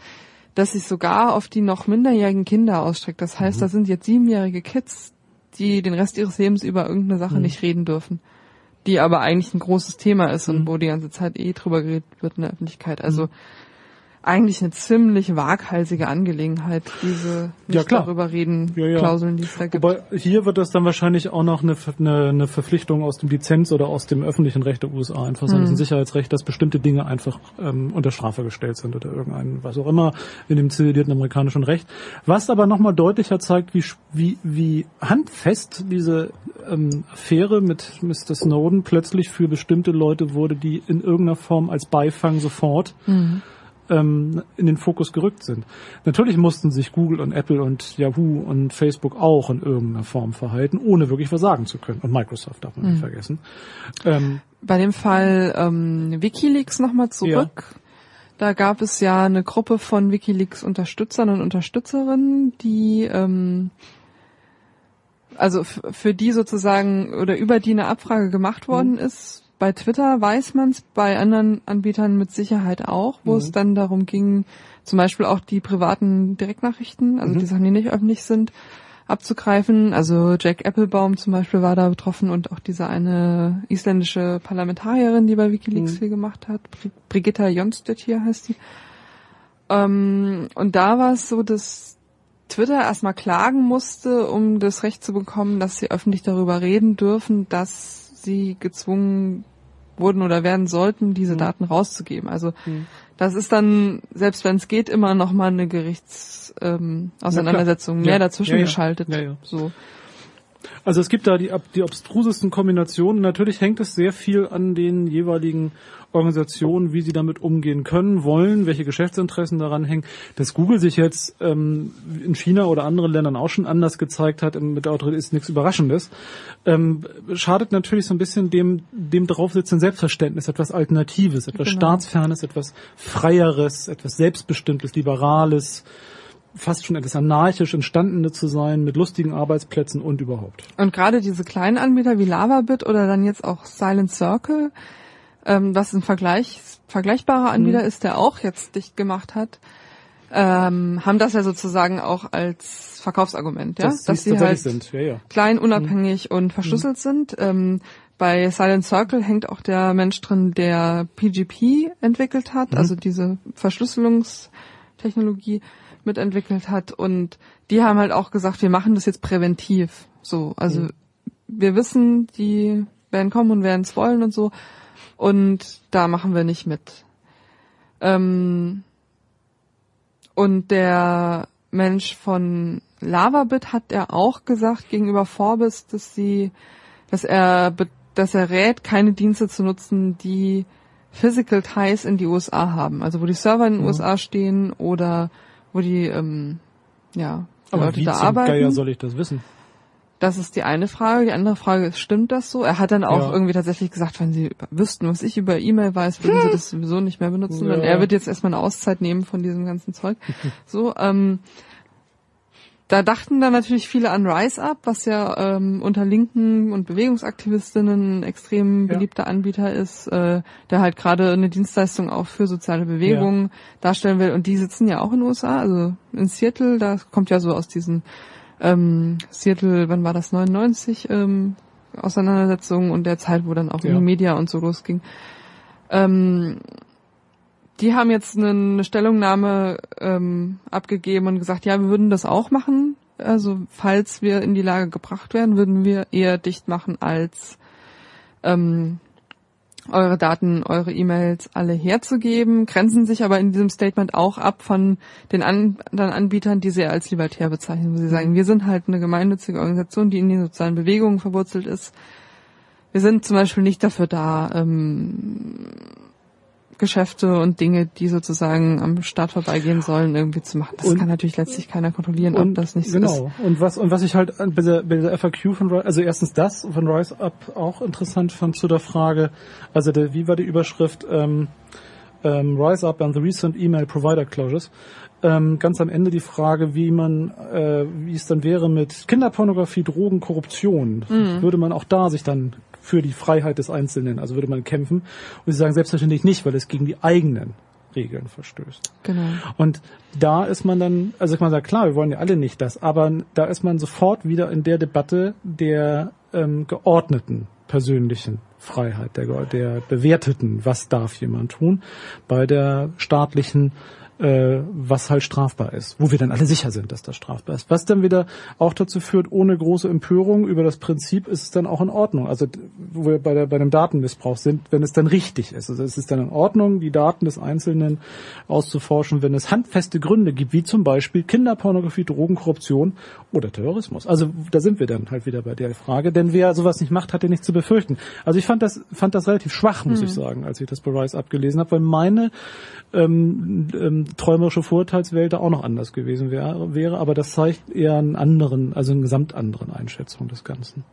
dass sich sogar auf die noch minderjährigen Kinder ausstreckt. Das Mhm. heißt, da sind jetzt siebenjährige Kids, die den Rest ihres Lebens über irgendeine Sache Mhm. nicht reden dürfen, die aber eigentlich ein großes Thema ist und Mhm. wo die ganze Zeit eh drüber geredet wird in der Öffentlichkeit. Also eigentlich eine ziemlich waghalsige Angelegenheit, diese nicht Ja, klar. darüber reden Ja, ja. Klauseln, die es da gibt. Wobei hier wird das dann wahrscheinlich auch noch eine, eine, eine Verpflichtung aus dem Lizenz oder aus dem öffentlichen Recht der USA einfach sein, Mhm. ein Sicherheitsrecht, dass bestimmte Dinge einfach ähm, unter Strafe gestellt sind oder irgendein, was auch immer, in dem zivilierten amerikanischen Recht. Was aber nochmal deutlicher zeigt, wie, wie, wie handfest diese ähm, Affäre mit Mr. Snowden plötzlich für bestimmte Leute wurde, die in irgendeiner Form als Beifang sofort Mhm. Ähm, in den Fokus gerückt sind. Natürlich mussten sich Google und Apple und Yahoo und Facebook auch in irgendeiner Form verhalten, ohne wirklich was sagen zu können. Und Microsoft darf man nicht vergessen. Ähm, Bei dem Fall ähm, WikiLeaks nochmal zurück. Da gab es ja eine Gruppe von WikiLeaks Unterstützern und Unterstützerinnen, die ähm, also für die sozusagen oder über die eine Abfrage gemacht worden ist. Bei Twitter weiß man es, bei anderen Anbietern mit Sicherheit auch, wo Mhm. es dann darum ging, zum Beispiel auch die privaten Direktnachrichten, also Mhm. die Sachen, die nicht öffentlich sind, abzugreifen. Also Jack Applebaum zum Beispiel war da betroffen und auch diese eine isländische Parlamentarierin, die bei WikiLeaks mhm. viel gemacht hat. Brigitta Jonsdottir heißt die. Ähm, und da war es so, dass Twitter erstmal klagen musste, um das Recht zu bekommen, dass sie öffentlich darüber reden dürfen, dass sie gezwungen wurden oder werden sollten, diese mhm. Daten rauszugeben. Also mhm. das ist dann, selbst wenn es geht, immer noch mal eine Gerichtsauseinandersetzung ähm, mehr ja. dazwischen ja, ja. geschaltet. So. Also es gibt da die, die abstrusesten Kombinationen. Natürlich hängt es sehr viel an den jeweiligen Organisationen, wie sie damit umgehen können, wollen, welche Geschäftsinteressen daran hängen. Dass Google sich jetzt ähm, in China oder anderen Ländern auch schon anders gezeigt hat mit der Autorität, ist nichts Überraschendes. Ähm, schadet natürlich so ein bisschen dem, dem draufsitzenden Selbstverständnis, etwas Alternatives, etwas genau. Staatsfernes, etwas Freieres, etwas Selbstbestimmtes, Liberales fast schon etwas anarchisch entstandene zu sein, mit lustigen Arbeitsplätzen und überhaupt. Und gerade diese kleinen Anbieter wie LavaBit oder dann jetzt auch Silent Circle, ähm, was ein Vergleich, vergleichbarer Anbieter mhm. ist, der auch jetzt dicht gemacht hat, ähm, haben das ja sozusagen auch als Verkaufsargument, ja, das dass sie halt sind. Ja, ja. klein, unabhängig mhm. und verschlüsselt mhm. sind. Ähm, bei Silent Circle hängt auch der Mensch drin, der PGP entwickelt hat, mhm. also diese Verschlüsselungstechnologie mitentwickelt hat und die haben halt auch gesagt, wir machen das jetzt präventiv. So, also mhm. wir wissen, die werden kommen und werden es wollen und so und da machen wir nicht mit. Ähm, und der Mensch von Lavabit hat er auch gesagt gegenüber Forbes, dass sie, dass er, dass er rät, keine Dienste zu nutzen, die Physical Ties in die USA haben, also wo die Server in den mhm. USA stehen oder wo die ähm, ja Aber Leute wie da zum arbeiten. Geier soll ich das wissen? Das ist die eine Frage. Die andere Frage ist, stimmt das so? Er hat dann auch ja. irgendwie tatsächlich gesagt, wenn sie wüssten, was ich über E-Mail weiß, würden sie das sowieso nicht mehr benutzen. Ja. Und er wird jetzt erstmal eine Auszeit nehmen von diesem ganzen Zeug. so, ähm, da dachten dann natürlich viele an Rise Up, was ja ähm, unter Linken und Bewegungsaktivistinnen ein extrem beliebter ja. Anbieter ist, äh, der halt gerade eine Dienstleistung auch für soziale Bewegungen ja. darstellen will. Und die sitzen ja auch in den USA, also in Seattle, da kommt ja so aus diesen ähm, Seattle, wann war das, 99, ähm, Auseinandersetzungen und der Zeit, wo dann auch ja. die Media und so losging. Ähm, die haben jetzt eine, Stellungnahme ähm, abgegeben und gesagt, ja, wir würden das auch machen. Also falls wir in die Lage gebracht werden, würden wir eher dicht machen als ähm, eure Daten, eure E-Mails alle herzugeben, grenzen sich aber in diesem Statement auch ab von den anderen Anbietern, die sie als libertär bezeichnen, wo sie sagen, wir sind halt eine gemeinnützige Organisation, die in den sozialen Bewegungen verwurzelt ist. Wir sind zum Beispiel nicht dafür da, ähm, Geschäfte und Dinge, die sozusagen am Staat vorbeigehen sollen, irgendwie zu machen. Das und, kann natürlich letztlich keiner kontrollieren, und, ob das nicht so genau. ist. Genau. Und was, und was ich halt bei der, bei der FAQ von Rise, also erstens das von Rise Up auch interessant fand zu der Frage, also der, wie war die Überschrift, ähm, ähm, Rise Up and the Recent Email Provider Closures. Ähm, ganz am Ende die Frage, wie man, äh, wie es dann wäre mit Kinderpornografie, Drogen, Korruption. Mhm. Würde man auch da sich dann für die Freiheit des Einzelnen, also würde man kämpfen. Und sie sagen selbstverständlich nicht, weil es gegen die eigenen Regeln verstößt. Genau. Und da ist man dann, also ich meine, klar, wir wollen ja alle nicht das, aber da ist man sofort wieder in der Debatte der ähm, geordneten persönlichen Freiheit, der, der bewerteten, was darf jemand tun, bei der staatlichen äh, was halt strafbar ist, wo wir dann alle sicher sind, dass das strafbar ist. Was dann wieder auch dazu führt, ohne große Empörung über das Prinzip ist es dann auch in Ordnung. Also wo wir bei, der, bei dem Datenmissbrauch sind, wenn es dann richtig ist. Also es ist dann in Ordnung, die Daten des Einzelnen auszuforschen, wenn es handfeste Gründe gibt, wie zum Beispiel Kinderpornografie, Drogenkorruption oder Terrorismus. Also da sind wir dann halt wieder bei der Frage, denn wer sowas nicht macht, hat ja nichts zu befürchten. Also ich fand das, fand das relativ schwach, muss mhm. ich sagen, als ich das bei Rice abgelesen habe, weil meine ähm, ähm, träumerische Vorurteilswelt da auch noch anders gewesen wäre, wäre, aber das zeigt eher einen anderen, also eine gesamt anderen Einschätzung des Ganzen.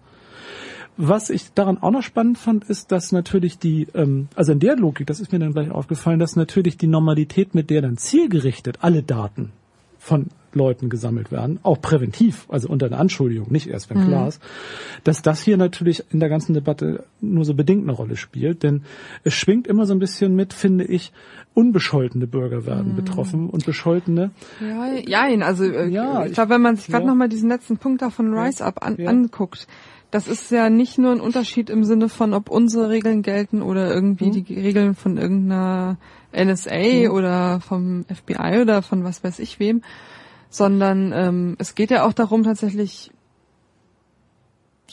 Was ich daran auch noch spannend fand, ist, dass natürlich die, ähm, also in der Logik, das ist mir dann gleich aufgefallen, dass natürlich die Normalität, mit der dann zielgerichtet alle Daten von Leuten gesammelt werden, auch präventiv, also unter der Anschuldigung, nicht erst wenn klar ist, dass das hier natürlich in der ganzen Debatte nur so bedingt eine Rolle spielt, denn es schwingt immer so ein bisschen mit, finde ich, unbescholtene Bürger werden betroffen und bescholtene. Ja, ja, also äh, Ja, ich glaube, wenn man sich gerade ja. noch mal diesen letzten Punkt da von Rise Up an, Ja. anguckt, das ist ja nicht nur ein Unterschied im Sinne von, ob unsere Regeln gelten oder irgendwie Hm. die Regeln von irgendeiner NSA oder vom FBI oder von was weiß ich wem, sondern ähm, es geht ja auch darum tatsächlich,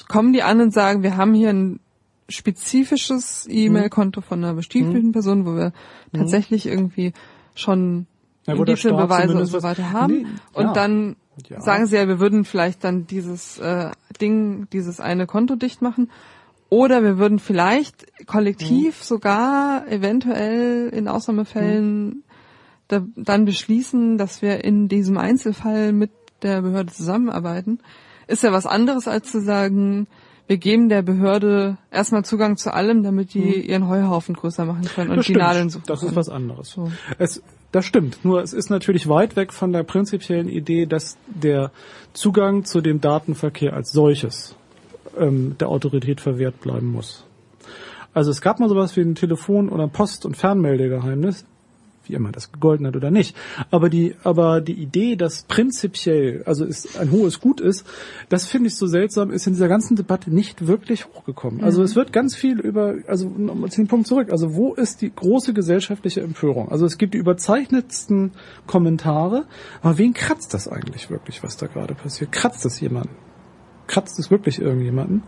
kommen die an und sagen, wir haben hier ein spezifisches E-Mail-Konto von einer bestimmten Person, wo wir tatsächlich irgendwie schon Ja, Indizien, Beweise und so weiter haben. Nee, und ja. dann Ja. sagen sie ja, wir würden vielleicht dann dieses äh, Ding, dieses eine Konto dicht machen. Oder wir würden vielleicht kollektiv Mhm. sogar eventuell in Ausnahmefällen da, dann beschließen, dass wir in diesem Einzelfall mit der Behörde zusammenarbeiten. Ist ja was anderes als zu sagen, wir geben der Behörde erstmal Zugang zu allem, damit die ihren Heuhaufen größer machen können und. Das die stimmt. Nadeln suchen Das ist können. was anderes. So. Es, das stimmt. Nur es ist natürlich weit weg von der prinzipiellen Idee, dass der Zugang zu dem Datenverkehr als solches ähm, der Autorität verwehrt bleiben muss. Also es gab mal sowas wie ein Telefon- oder Post- und Fernmeldegeheimnis, wie immer das gegolten hat oder nicht. Aber die, aber die Idee, dass prinzipiell, also es ein hohes Gut ist, das finde ich so seltsam, ist in dieser ganzen Debatte nicht wirklich hochgekommen. Also es wird ganz viel über, also nochmal zu dem Punkt zurück, also wo ist die große gesellschaftliche Empörung? Also es gibt die überzeichnetsten Kommentare, aber wen kratzt das eigentlich wirklich, was da gerade passiert? Kratzt das jemanden? Kratzt es wirklich irgendjemanden?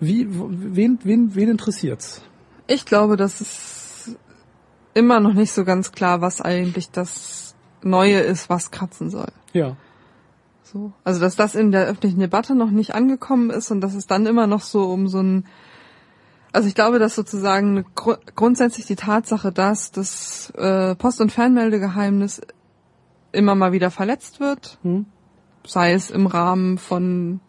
Wie, wen, wen, wen interessiert's? Ich glaube, das ist immer noch nicht so ganz klar, was eigentlich das Neue ist, was kratzen soll. Ja. So. Also, dass das in der öffentlichen Debatte noch nicht angekommen ist und dass es dann immer noch so um so ein, also ich glaube, dass sozusagen gru grundsätzlich die Tatsache, dass das äh, Post- und Fernmeldegeheimnis immer mal wieder verletzt wird, Hm? sei es im Rahmen von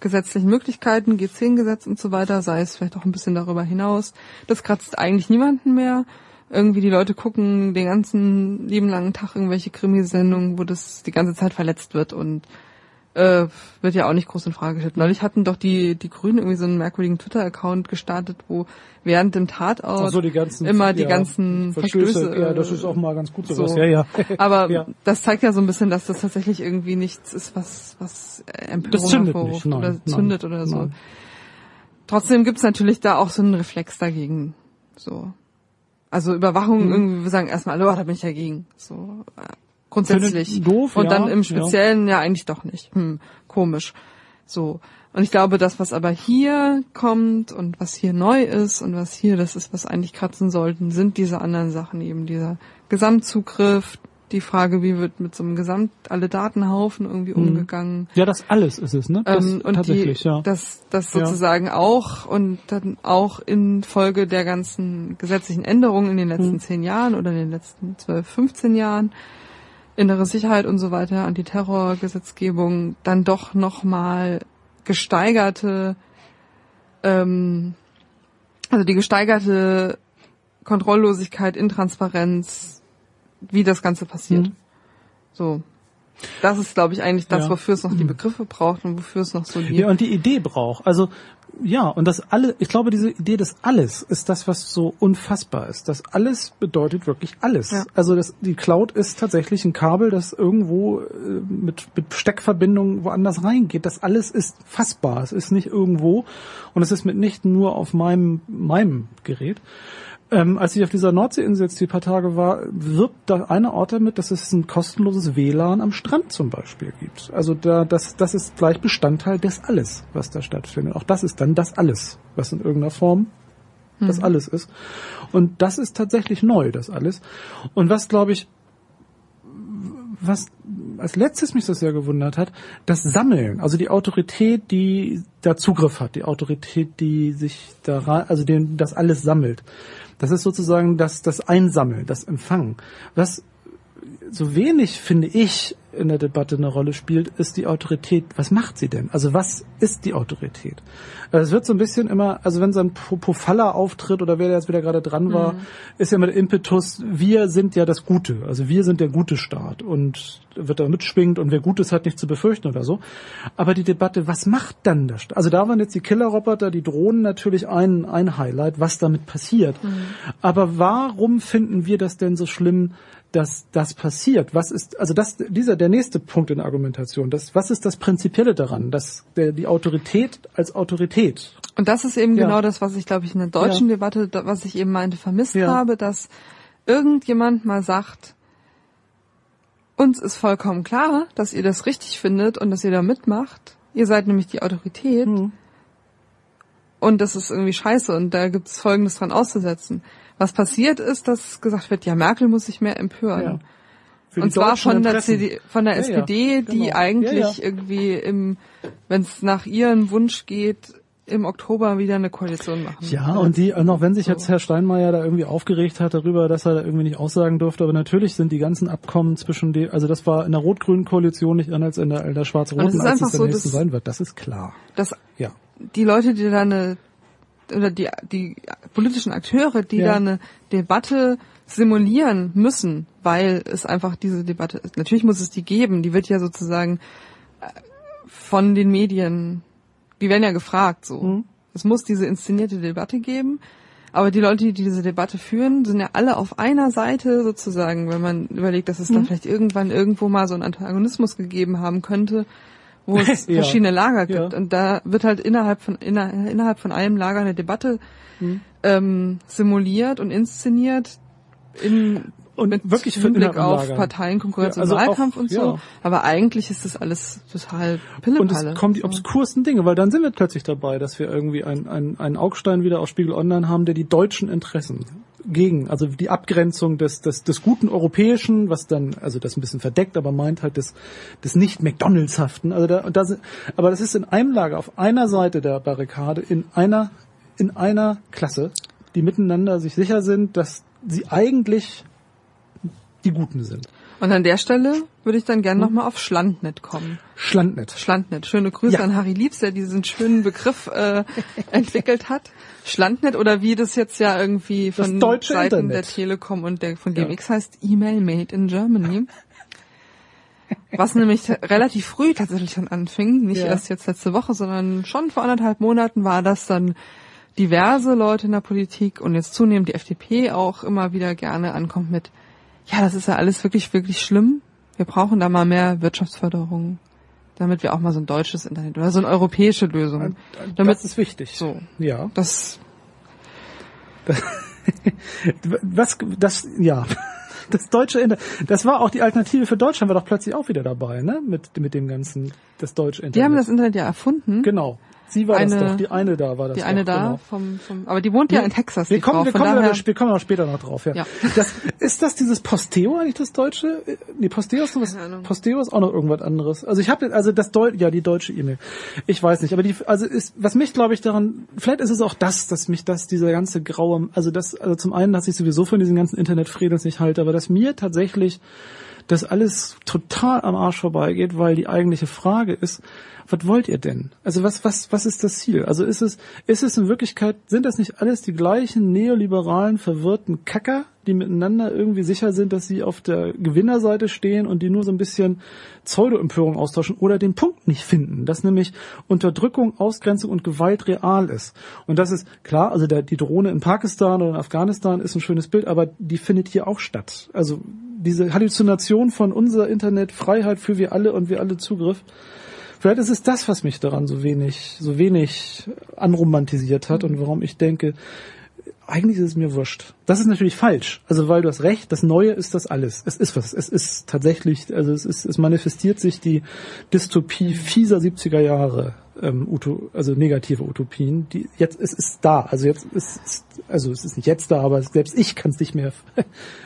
gesetzlichen Möglichkeiten, G10-Gesetz und so weiter, sei es vielleicht auch ein bisschen darüber hinaus. Das kratzt eigentlich niemanden mehr. Irgendwie die Leute gucken den ganzen lieben langen Tag irgendwelche Krimisendungen, wo das die ganze Zeit verletzt wird und äh, wird ja auch nicht groß in Frage gestellt. Neulich hatten doch die, die Grünen irgendwie so einen merkwürdigen Twitter-Account gestartet, wo während dem Tatort so, die ganzen, immer die ja, ganzen Verstöße. Ja, das ist auch mal ganz gut so. sowas. Ja, ja. Aber Ja. das zeigt ja so ein bisschen, dass das tatsächlich irgendwie nichts ist, was, was Empörung zündet hervorruft nein, oder nein, zündet oder so. nein. Trotzdem gibt's natürlich da auch so einen Reflex dagegen. So. Also Überwachung Mhm. irgendwie, wir sagen erstmal, oh, da bin ich dagegen. So äh, grundsätzlich. Doof, Und ja, dann im ja. Speziellen ja. eigentlich doch nicht. Hm, komisch. So. Und ich glaube, das, was aber hier kommt und was hier neu ist und was hier das ist, was eigentlich kratzen sollten, sind diese anderen Sachen eben dieser Gesamtzugriff, die Frage, wie wird mit so einem Gesamt alle Datenhaufen irgendwie umgegangen. Ja, das alles ist es, ne? Das, Ähm, und die, tatsächlich, ja. dass das Ja. sozusagen auch und dann auch in Folge der ganzen gesetzlichen Änderungen in den letzten Hm. zehn Jahren oder in den letzten zwölf, 15 Jahren, innere Sicherheit und so weiter, Antiterrorgesetzgebung, dann doch nochmal gesteigerte, ähm, also die gesteigerte Kontrolllosigkeit, Intransparenz, wie das Ganze passiert. Mhm. So. Das ist, glaube ich, eigentlich das, Ja. wofür es noch die Begriffe braucht und wofür es noch so die. Ja, und die Idee braucht. Also, ja, und das alle, ich glaube, diese Idee des Alles ist das, was so unfassbar ist. Das Alles bedeutet wirklich alles. Ja. Also das, die Cloud ist tatsächlich ein Kabel, das irgendwo äh, mit, mit Steckverbindung woanders reingeht. Das alles ist fassbar. Es ist nicht irgendwo und es ist mitnichten nur auf meinem, meinem Gerät. Ähm, als ich auf dieser Nordseeinsel jetzt die paar Tage war, wirbt da einer Ort damit, dass es ein kostenloses WLAN am Strand zum Beispiel gibt. Also da, das, das ist gleich Bestandteil des Alles, was da stattfindet. Auch das ist dann das Alles, was in irgendeiner Form das Alles ist. Und das ist tatsächlich neu, das Alles. Und was, glaube ich, was als letztes mich das sehr gewundert hat, das Sammeln, also die Autorität, die da Zugriff hat, die Autorität, die sich da, also den, das alles sammelt. Das ist sozusagen das, das Einsammeln, das Empfangen. Was so wenig, finde ich, in der Debatte eine Rolle spielt, ist die Autorität. Was macht sie denn? Also was ist die Autorität? Also es wird so ein bisschen immer, also wenn so ein Pofalla auftritt oder wer jetzt wieder gerade dran war, mhm. ist ja immer der Impetus, wir sind ja das Gute. Also wir sind der gute Staat und wird da mitschwingt und wer Gutes hat nicht zu befürchten oder so. Aber die Debatte, was macht dann der Staat? Also da waren jetzt die Killerroboter, die Drohnen natürlich ein, ein Highlight, was damit passiert. Mhm. Aber warum finden wir das denn so schlimm, dass das passiert? Was ist, also das, dieser, der nächste Punkt in der Argumentation, das, was ist das Prinzipielle daran, dass der, die Autorität als Autorität? Und das ist eben ja. genau das, was ich, glaube ich, in der deutschen ja. Debatte, was ich eben meinte, vermisst ja. habe, dass irgendjemand mal sagt, uns ist vollkommen klar, dass ihr das richtig findet und dass ihr da mitmacht. Ihr seid nämlich die Autorität. Mhm. Und das ist irgendwie scheiße und da gibt es Folgendes dran auszusetzen. Was passiert ist, dass gesagt wird, ja, Merkel muss sich mehr empören. Ja. Und zwar von der, CD, von der ja, SPD, ja, genau. die eigentlich irgendwie im, wenn es nach ihrem Wunsch geht, im Oktober wieder eine Koalition machen. Ja, und die, noch wenn sich so. jetzt Herr Steinmeier da irgendwie aufgeregt hat darüber, dass er da irgendwie nicht aussagen durfte, aber natürlich sind die ganzen Abkommen zwischen die, also das war in der rot-grünen Koalition nicht anders als in der, der schwarz-roten, als es so, der nächsten sein wird. Das ist klar. Das, ja. Die Leute, die da eine oder die, die politischen Akteure, die ja. da eine Debatte simulieren müssen, weil es einfach diese Debatte ist. Natürlich muss es die geben, die wird ja sozusagen äh, von den Medien, die werden ja gefragt so. Mhm. Es muss diese inszenierte Debatte geben, aber die Leute, die diese Debatte führen, sind ja alle auf einer Seite sozusagen, wenn man überlegt, dass es mhm. dann vielleicht irgendwann irgendwo mal so einen Antagonismus gegeben haben könnte, wo es ja. verschiedene Lager gibt. Ja. Und da wird halt innerhalb von inner, innerhalb von einem Lager eine Debatte mhm. ähm, simuliert und inszeniert in und mit wirklich für Blick auf Parteienkonkurrenz ja, also und Wahlkampf auch, und so. Ja. Aber eigentlich ist das alles total Pillepalle. Und es kommen die obskursten Dinge, weil dann sind wir plötzlich dabei, dass wir irgendwie einen ein Augstein wieder auf Spiegel Online haben, der die deutschen Interessen gegen, also die Abgrenzung des, des, des guten Europäischen, was dann, also das ein bisschen verdeckt, aber meint halt des, des nicht McDonald's-haften. Also da, da, aber das ist in einem Lager, auf einer Seite der Barrikade, in einer, in einer Klasse, die miteinander sich sicher sind, dass sie eigentlich die Guten sind. Und an der Stelle würde ich dann gerne hm? nochmal auf Schlandnet kommen. Schlandnet. Schlandnet. Schöne Grüße ja. an Harry Liebs, der diesen schönen Begriff äh, entwickelt hat. Schlandnet oder wie das jetzt ja irgendwie von Seiten Internet. der Telekom und der von GMX ja. heißt E-Mail Made in Germany. Was nämlich relativ früh tatsächlich schon anfing, nicht ja. erst jetzt letzte Woche, sondern schon vor anderthalb Monaten war das dann diverse Leute in der Politik und jetzt zunehmend die FDP auch immer wieder gerne ankommt mit ja, das ist ja alles wirklich, wirklich schlimm. Wir brauchen da mal mehr Wirtschaftsförderung, damit wir auch mal so ein deutsches Internet oder so eine europäische Lösung. Damit, das ist wichtig. So. Ja. Das. Was, das, ja. Das deutsche Internet. Das war auch die Alternative für Deutschland, war doch plötzlich auch wieder dabei, ne? Mit, mit dem ganzen, das deutsche Internet. Die haben das Internet ja erfunden. Genau. Sie war eine, das doch, die eine da war das Die eine doch, da, genau. vom, vom, aber die wohnt ja in Texas. Wir kommen, Frau, wir kommen, daher, wir kommen auch später noch drauf. Ja. ja. Das, ist das dieses Posteo eigentlich das deutsche? Nee, Posteo ist noch was. Posteo ist auch noch irgendwas anderes. Also ich habe also das Deu ja die deutsche E-Mail. Ich weiß nicht, aber die also ist was mich glaube ich daran. Vielleicht ist es auch das, dass mich das dieser ganze graue, also das also zum einen, dass ich sowieso von diesen ganzen Internetfredels nicht halte, aber dass mir tatsächlich das alles total am Arsch vorbeigeht, weil die eigentliche Frage ist, was wollt ihr denn? Also was, was, was ist das Ziel? Also ist es, ist es in Wirklichkeit, sind das nicht alles die gleichen neoliberalen, verwirrten Kacker, die miteinander irgendwie sicher sind, dass sie auf der Gewinnerseite stehen und die nur so ein bisschen Pseudo-Empörung austauschen oder den Punkt nicht finden, dass nämlich Unterdrückung, Ausgrenzung und Gewalt real ist. Und das ist klar, also der, die Drohne in Pakistan oder in Afghanistan ist ein schönes Bild, aber die findet hier auch statt. Also diese Halluzination von unser Internet, Freiheit für wir alle und wir alle Zugriff, Vielleicht ist es das, was mich daran so wenig, so wenig anromantisiert hat und warum ich denke, eigentlich ist es mir wurscht. Das ist natürlich falsch. Also weil du hast recht, das Neue ist das alles. Es ist was. Es ist tatsächlich, also es ist, es manifestiert sich die Dystopie fieser 70er Jahre, ähm, Uto, also negative Utopien. Die jetzt es ist da. Also jetzt ist, also es ist nicht jetzt da, aber selbst ich kann es nicht mehr.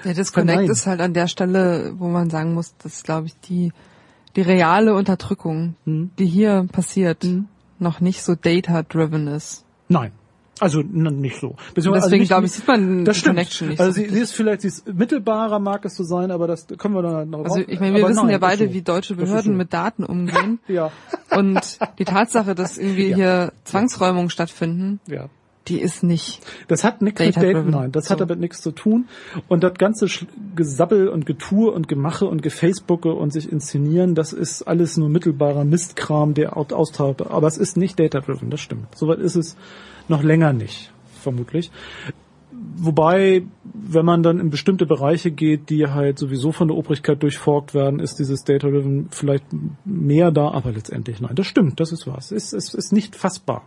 Der Disconnect ist halt an der Stelle, wo man sagen muss, dass glaube ich die die reale Unterdrückung, hm. die hier passiert, hm. noch nicht so data-driven ist. Nein. Also nicht so. Beziehungsweise- Deswegen, also nicht- glaube ich, sieht man das die stimmt. Connection nicht Also so sie, sie ist vielleicht, sie ist mittelbarer mag es so sein, aber das können wir dann noch Also ich meine, wir wissen nein, ja beide, wie deutsche Behörden mit Daten umgehen. Ja, Und die Tatsache, dass irgendwie Ja. hier Zwangsräumungen stattfinden, ja. Die ist nicht. Das hat nichts mit. Daten, nein, das hat So. damit nichts zu tun. Und das ganze Gesabbel und Getue und Gemache und Gefacebooke und sich inszenieren, das ist alles nur mittelbarer Mistkram, der au- austaucht. Aber es ist nicht data-driven, das stimmt. Soweit ist es noch länger nicht, vermutlich. Wobei, wenn man dann in bestimmte Bereiche geht, die halt sowieso von der Obrigkeit durchforkt werden, ist dieses Data-Driven vielleicht mehr da, aber letztendlich nein. Das stimmt, das ist was. Es ist, es ist nicht fassbar.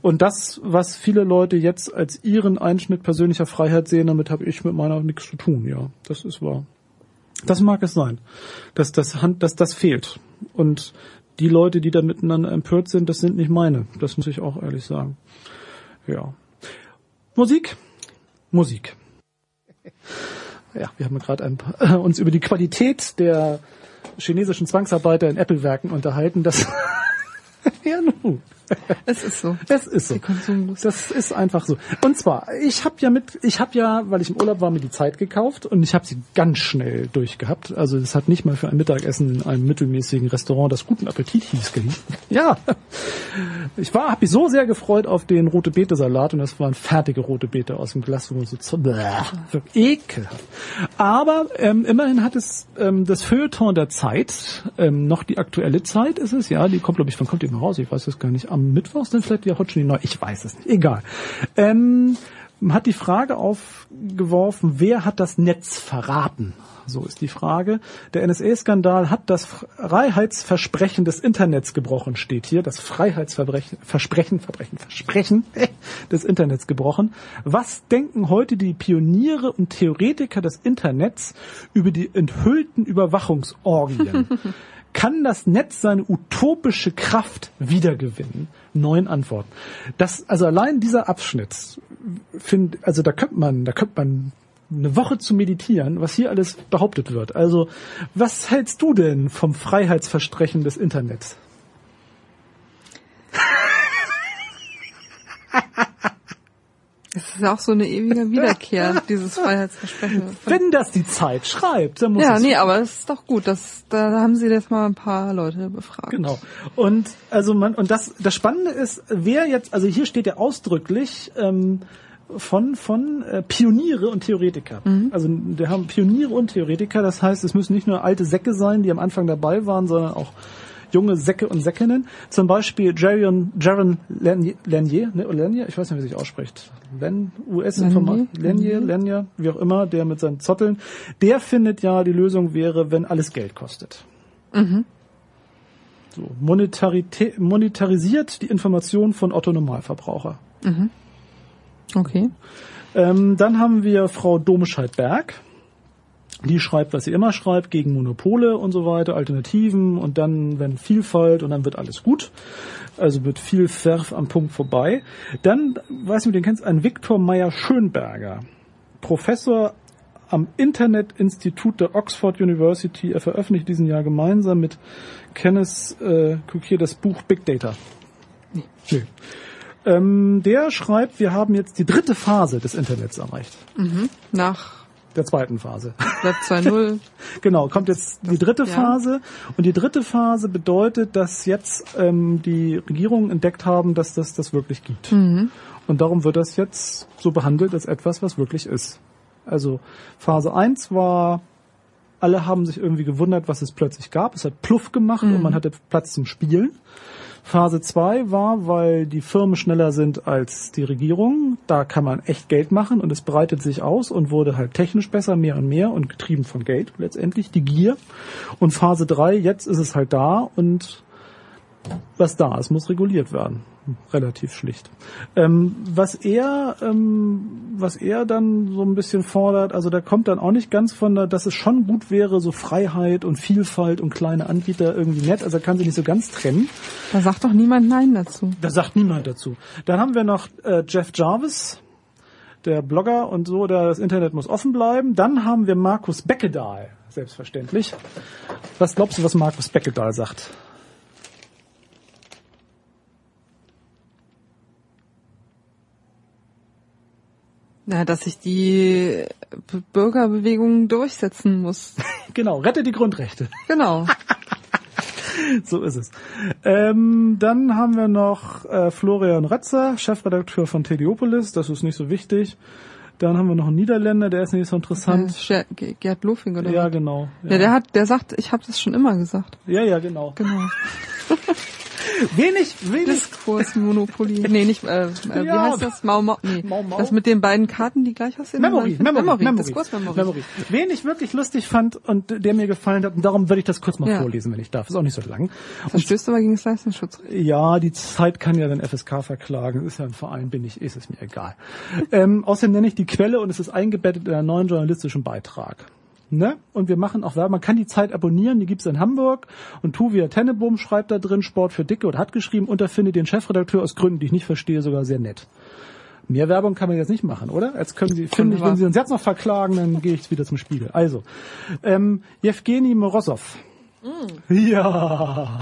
Und das, was viele Leute jetzt als ihren Einschnitt persönlicher Freiheit sehen, damit habe ich mit meiner nichts zu tun, ja. Das ist wahr. Das mag es sein, dass das Hand, dass das fehlt. Und die Leute, die da miteinander empört sind, das sind nicht meine. Das muss ich auch ehrlich sagen. Ja. Musik? Musik. Ja, wir haben gerade ein paar, uns über die Qualität der chinesischen Zwangsarbeiter in Apple-Werken unterhalten. Das ja, nun. Es ist so. Es ist so. Die Konsumlust. Das ist einfach so. Und zwar, ich habe ja mit, ich habe ja, weil ich im Urlaub war, mir die Zeit gekauft und ich habe sie ganz schnell durchgehabt. Also es hat nicht mal für ein Mittagessen in einem mittelmäßigen Restaurant, das guten Appetit hieß, geliebt. Ja, ich war, habe mich so sehr gefreut auf den rote Beete Salat und das waren fertige rote Beete aus dem Glas, wo man so ekelhaft. Aber ähm, immerhin hat es ähm, das Feuilleton der Zeit, ähm, noch die aktuelle Zeit ist es, ja, die kommt glaube ich, wann kommt die mal raus? Ich weiß es gar nicht. Am Mittwoch sind vielleicht ja heute schon die neu. Ich weiß es nicht. Egal. Ähm, hat die Frage aufgeworfen, wer hat das Netz verraten? So ist die Frage. Der NSA-Skandal hat das Freiheitsversprechen des Internets gebrochen, steht hier. Das Freiheitsversprechen, Versprechen, Verbrechen, Versprechen des Internets gebrochen. Was denken heute die Pioniere und Theoretiker des Internets über die enthüllten Überwachungsorgien? Kann das Netz seine utopische Kraft wiedergewinnen? Neun Antworten. Das, also allein dieser Abschnitt, find, also da könnte man, da könnte man eine Woche zu meditieren, was hier alles behauptet wird. Also, was hältst du denn vom Freiheitsversprechen des Internets? Es ist ja auch so eine ewige Wiederkehr, dieses Freiheitsversprechen. Wenn das die Zeit schreibt, dann muss Ja, es nee, aber es ist doch gut. Das, da haben sie jetzt mal ein paar Leute befragt. Genau. Und also man und das das Spannende ist, wer jetzt, also hier steht ja ausdrücklich ähm, von von äh, Pioniere und Theoretiker. Also wir haben Pioniere und Theoretiker. Das heißt, es müssen nicht nur alte Säcke sein, die am Anfang dabei waren, sondern auch junge Säcke und Säckinnen. Zum Beispiel Jaron, Jaron Lanier, ne, Lanier, ich weiß nicht, wie sich ausspricht. Len, US-Informat, Lanier, Lanier, wie auch immer, der mit seinen Zotteln, der findet ja, die Lösung wäre, wenn alles Geld kostet. So, Monetaritä- monetarisiert die Information von Otto Normalverbraucher. Okay. Ähm, dann haben wir Frau Domescheid-Berg. Die schreibt, was sie immer schreibt, gegen Monopole und so weiter, Alternativen und dann, wenn Vielfalt und dann wird alles gut. Also wird viel Verf am Punkt vorbei. Dann, weiß nicht, ob du den kennst, ein Viktor Meyer-Schönberger. Professor am Internet-Institut der Oxford University. Er veröffentlicht diesen Jahr gemeinsam mit Kenneth äh, Cukier das Buch Big Data. Nee. Ähm, der schreibt, wir haben jetzt die dritte Phase des Internets erreicht. Nach Der zweiten Phase. Web 2.0. genau, kommt jetzt die dritte ja. Phase. Und die dritte Phase bedeutet, dass jetzt ähm, die Regierungen entdeckt haben, dass das das wirklich gibt. Und darum wird das jetzt so behandelt als etwas, was wirklich ist. Also Phase 1 war, alle haben sich irgendwie gewundert, was es plötzlich gab. Es hat Pluff gemacht und man hatte Platz zum Spielen. Phase 2 war, weil die Firmen schneller sind als die Regierung. Da kann man echt Geld machen und es breitet sich aus und wurde halt technisch besser, mehr und mehr und getrieben von Geld letztendlich, die Gier. Und Phase 3, jetzt ist es halt da und was da ist, muss reguliert werden. Relativ schlicht. Ähm, was er, ähm, was er dann so ein bisschen fordert, also da kommt dann auch nicht ganz von der, dass es schon gut wäre, so Freiheit und Vielfalt und kleine Anbieter irgendwie nett, also er kann sie nicht so ganz trennen. Da sagt doch niemand Nein dazu. Da sagt niemand dazu. Dann haben wir noch äh, Jeff Jarvis, der Blogger und so, der das Internet muss offen bleiben. Dann haben wir Markus Beckedahl, selbstverständlich. Was glaubst du, was Markus Beckedahl sagt? Na, dass sich die Bürgerbewegung durchsetzen muss. Genau, rette die Grundrechte. Genau. so ist es. Ähm, dann haben wir noch äh, Florian Ratzer, Chefredakteur von Teliopolis. Das ist nicht so wichtig. Dann haben wir noch einen Niederländer, der ist nicht so interessant. Ger- Ge- Gerd Lofing oder Ja, was? genau. Ja, der hat, der sagt, ich habe das schon immer gesagt. ja, ja, genau. Genau. Wenig, wenig. Diskursmonopoly. Nee, nicht, äh, äh, wie Ja. heißt das? Mau Mau. Nee. Mau Mau? Das mit den beiden Karten, die gleich aussehen. Memory, Memory, Memory. Memory. Diskursmemory. Memory. Wen ich wirklich lustig fand und der mir gefallen hat, und darum würde ich das kurz mal Ja. vorlesen, wenn ich darf. Ist auch nicht so lang. Verstößt aber gegen das Leistungsschutzrecht. Ja, die Zeit kann ja den FSK verklagen. Ist ja ein Verein, bin ich, ist es mir egal. ähm, außerdem nenne ich die Quelle und es ist eingebettet in einen neuen journalistischen Beitrag. Ne? Und wir machen auch Werbung. Man kann die Zeit abonnieren, die gibt's in Hamburg. Und Tuvia Tennebohm schreibt da drin, Sport für Dicke und hat geschrieben und er findet den Chefredakteur aus Gründen, die ich nicht verstehe, sogar sehr nett. Mehr Werbung kann man jetzt nicht machen, oder? Jetzt können Sie, finde ich, wenn Sie uns jetzt noch verklagen, dann gehe ich wieder zum Spiegel. Also, ähm, Jewgeni Morozov. Ja.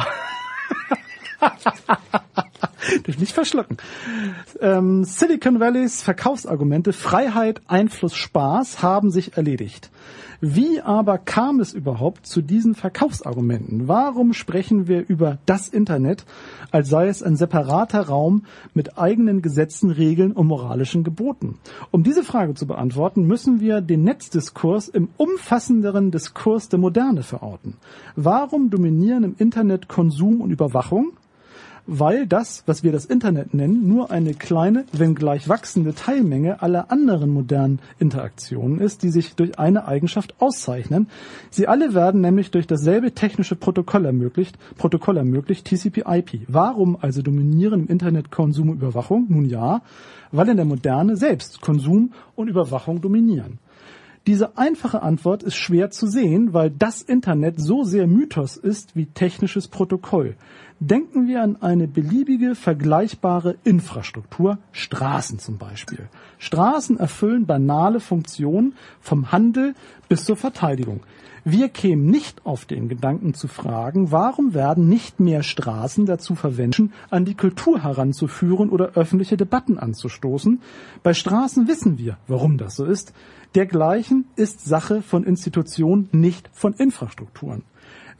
Dich nicht verschlucken. Ähm, Silicon Valleys Verkaufsargumente Freiheit, Einfluss, Spaß haben sich erledigt. Wie aber kam es überhaupt zu diesen Verkaufsargumenten? Warum sprechen wir über das Internet, als sei es ein separater Raum mit eigenen Gesetzen, Regeln und moralischen Geboten? Um diese Frage zu beantworten, müssen wir den Netzdiskurs im umfassenderen Diskurs der Moderne verorten. Warum dominieren im Internet Konsum und Überwachung? Weil das, was wir das Internet nennen, nur eine kleine, wenngleich wachsende Teilmenge aller anderen modernen Interaktionen ist, die sich durch eine Eigenschaft auszeichnen. Sie alle werden nämlich durch dasselbe technische Protokoll ermöglicht, Protokoll ermöglicht, TCP/IP. Warum also dominieren im Internet Konsum und Überwachung? Nun ja, weil in der Moderne selbst Konsum und Überwachung dominieren. Diese einfache Antwort ist schwer zu sehen, weil das Internet so sehr Mythos ist wie technisches Protokoll. Denken wir an eine beliebige, vergleichbare Infrastruktur, Straßen zum Beispiel. Straßen erfüllen banale Funktionen vom Handel bis zur Verteidigung. Wir kämen nicht auf den Gedanken zu fragen, warum werden nicht mehr Straßen dazu verwendet, an die Kultur heranzuführen oder öffentliche Debatten anzustoßen. Bei Straßen wissen wir, warum das so ist. Dergleichen ist Sache von Institutionen, nicht von Infrastrukturen.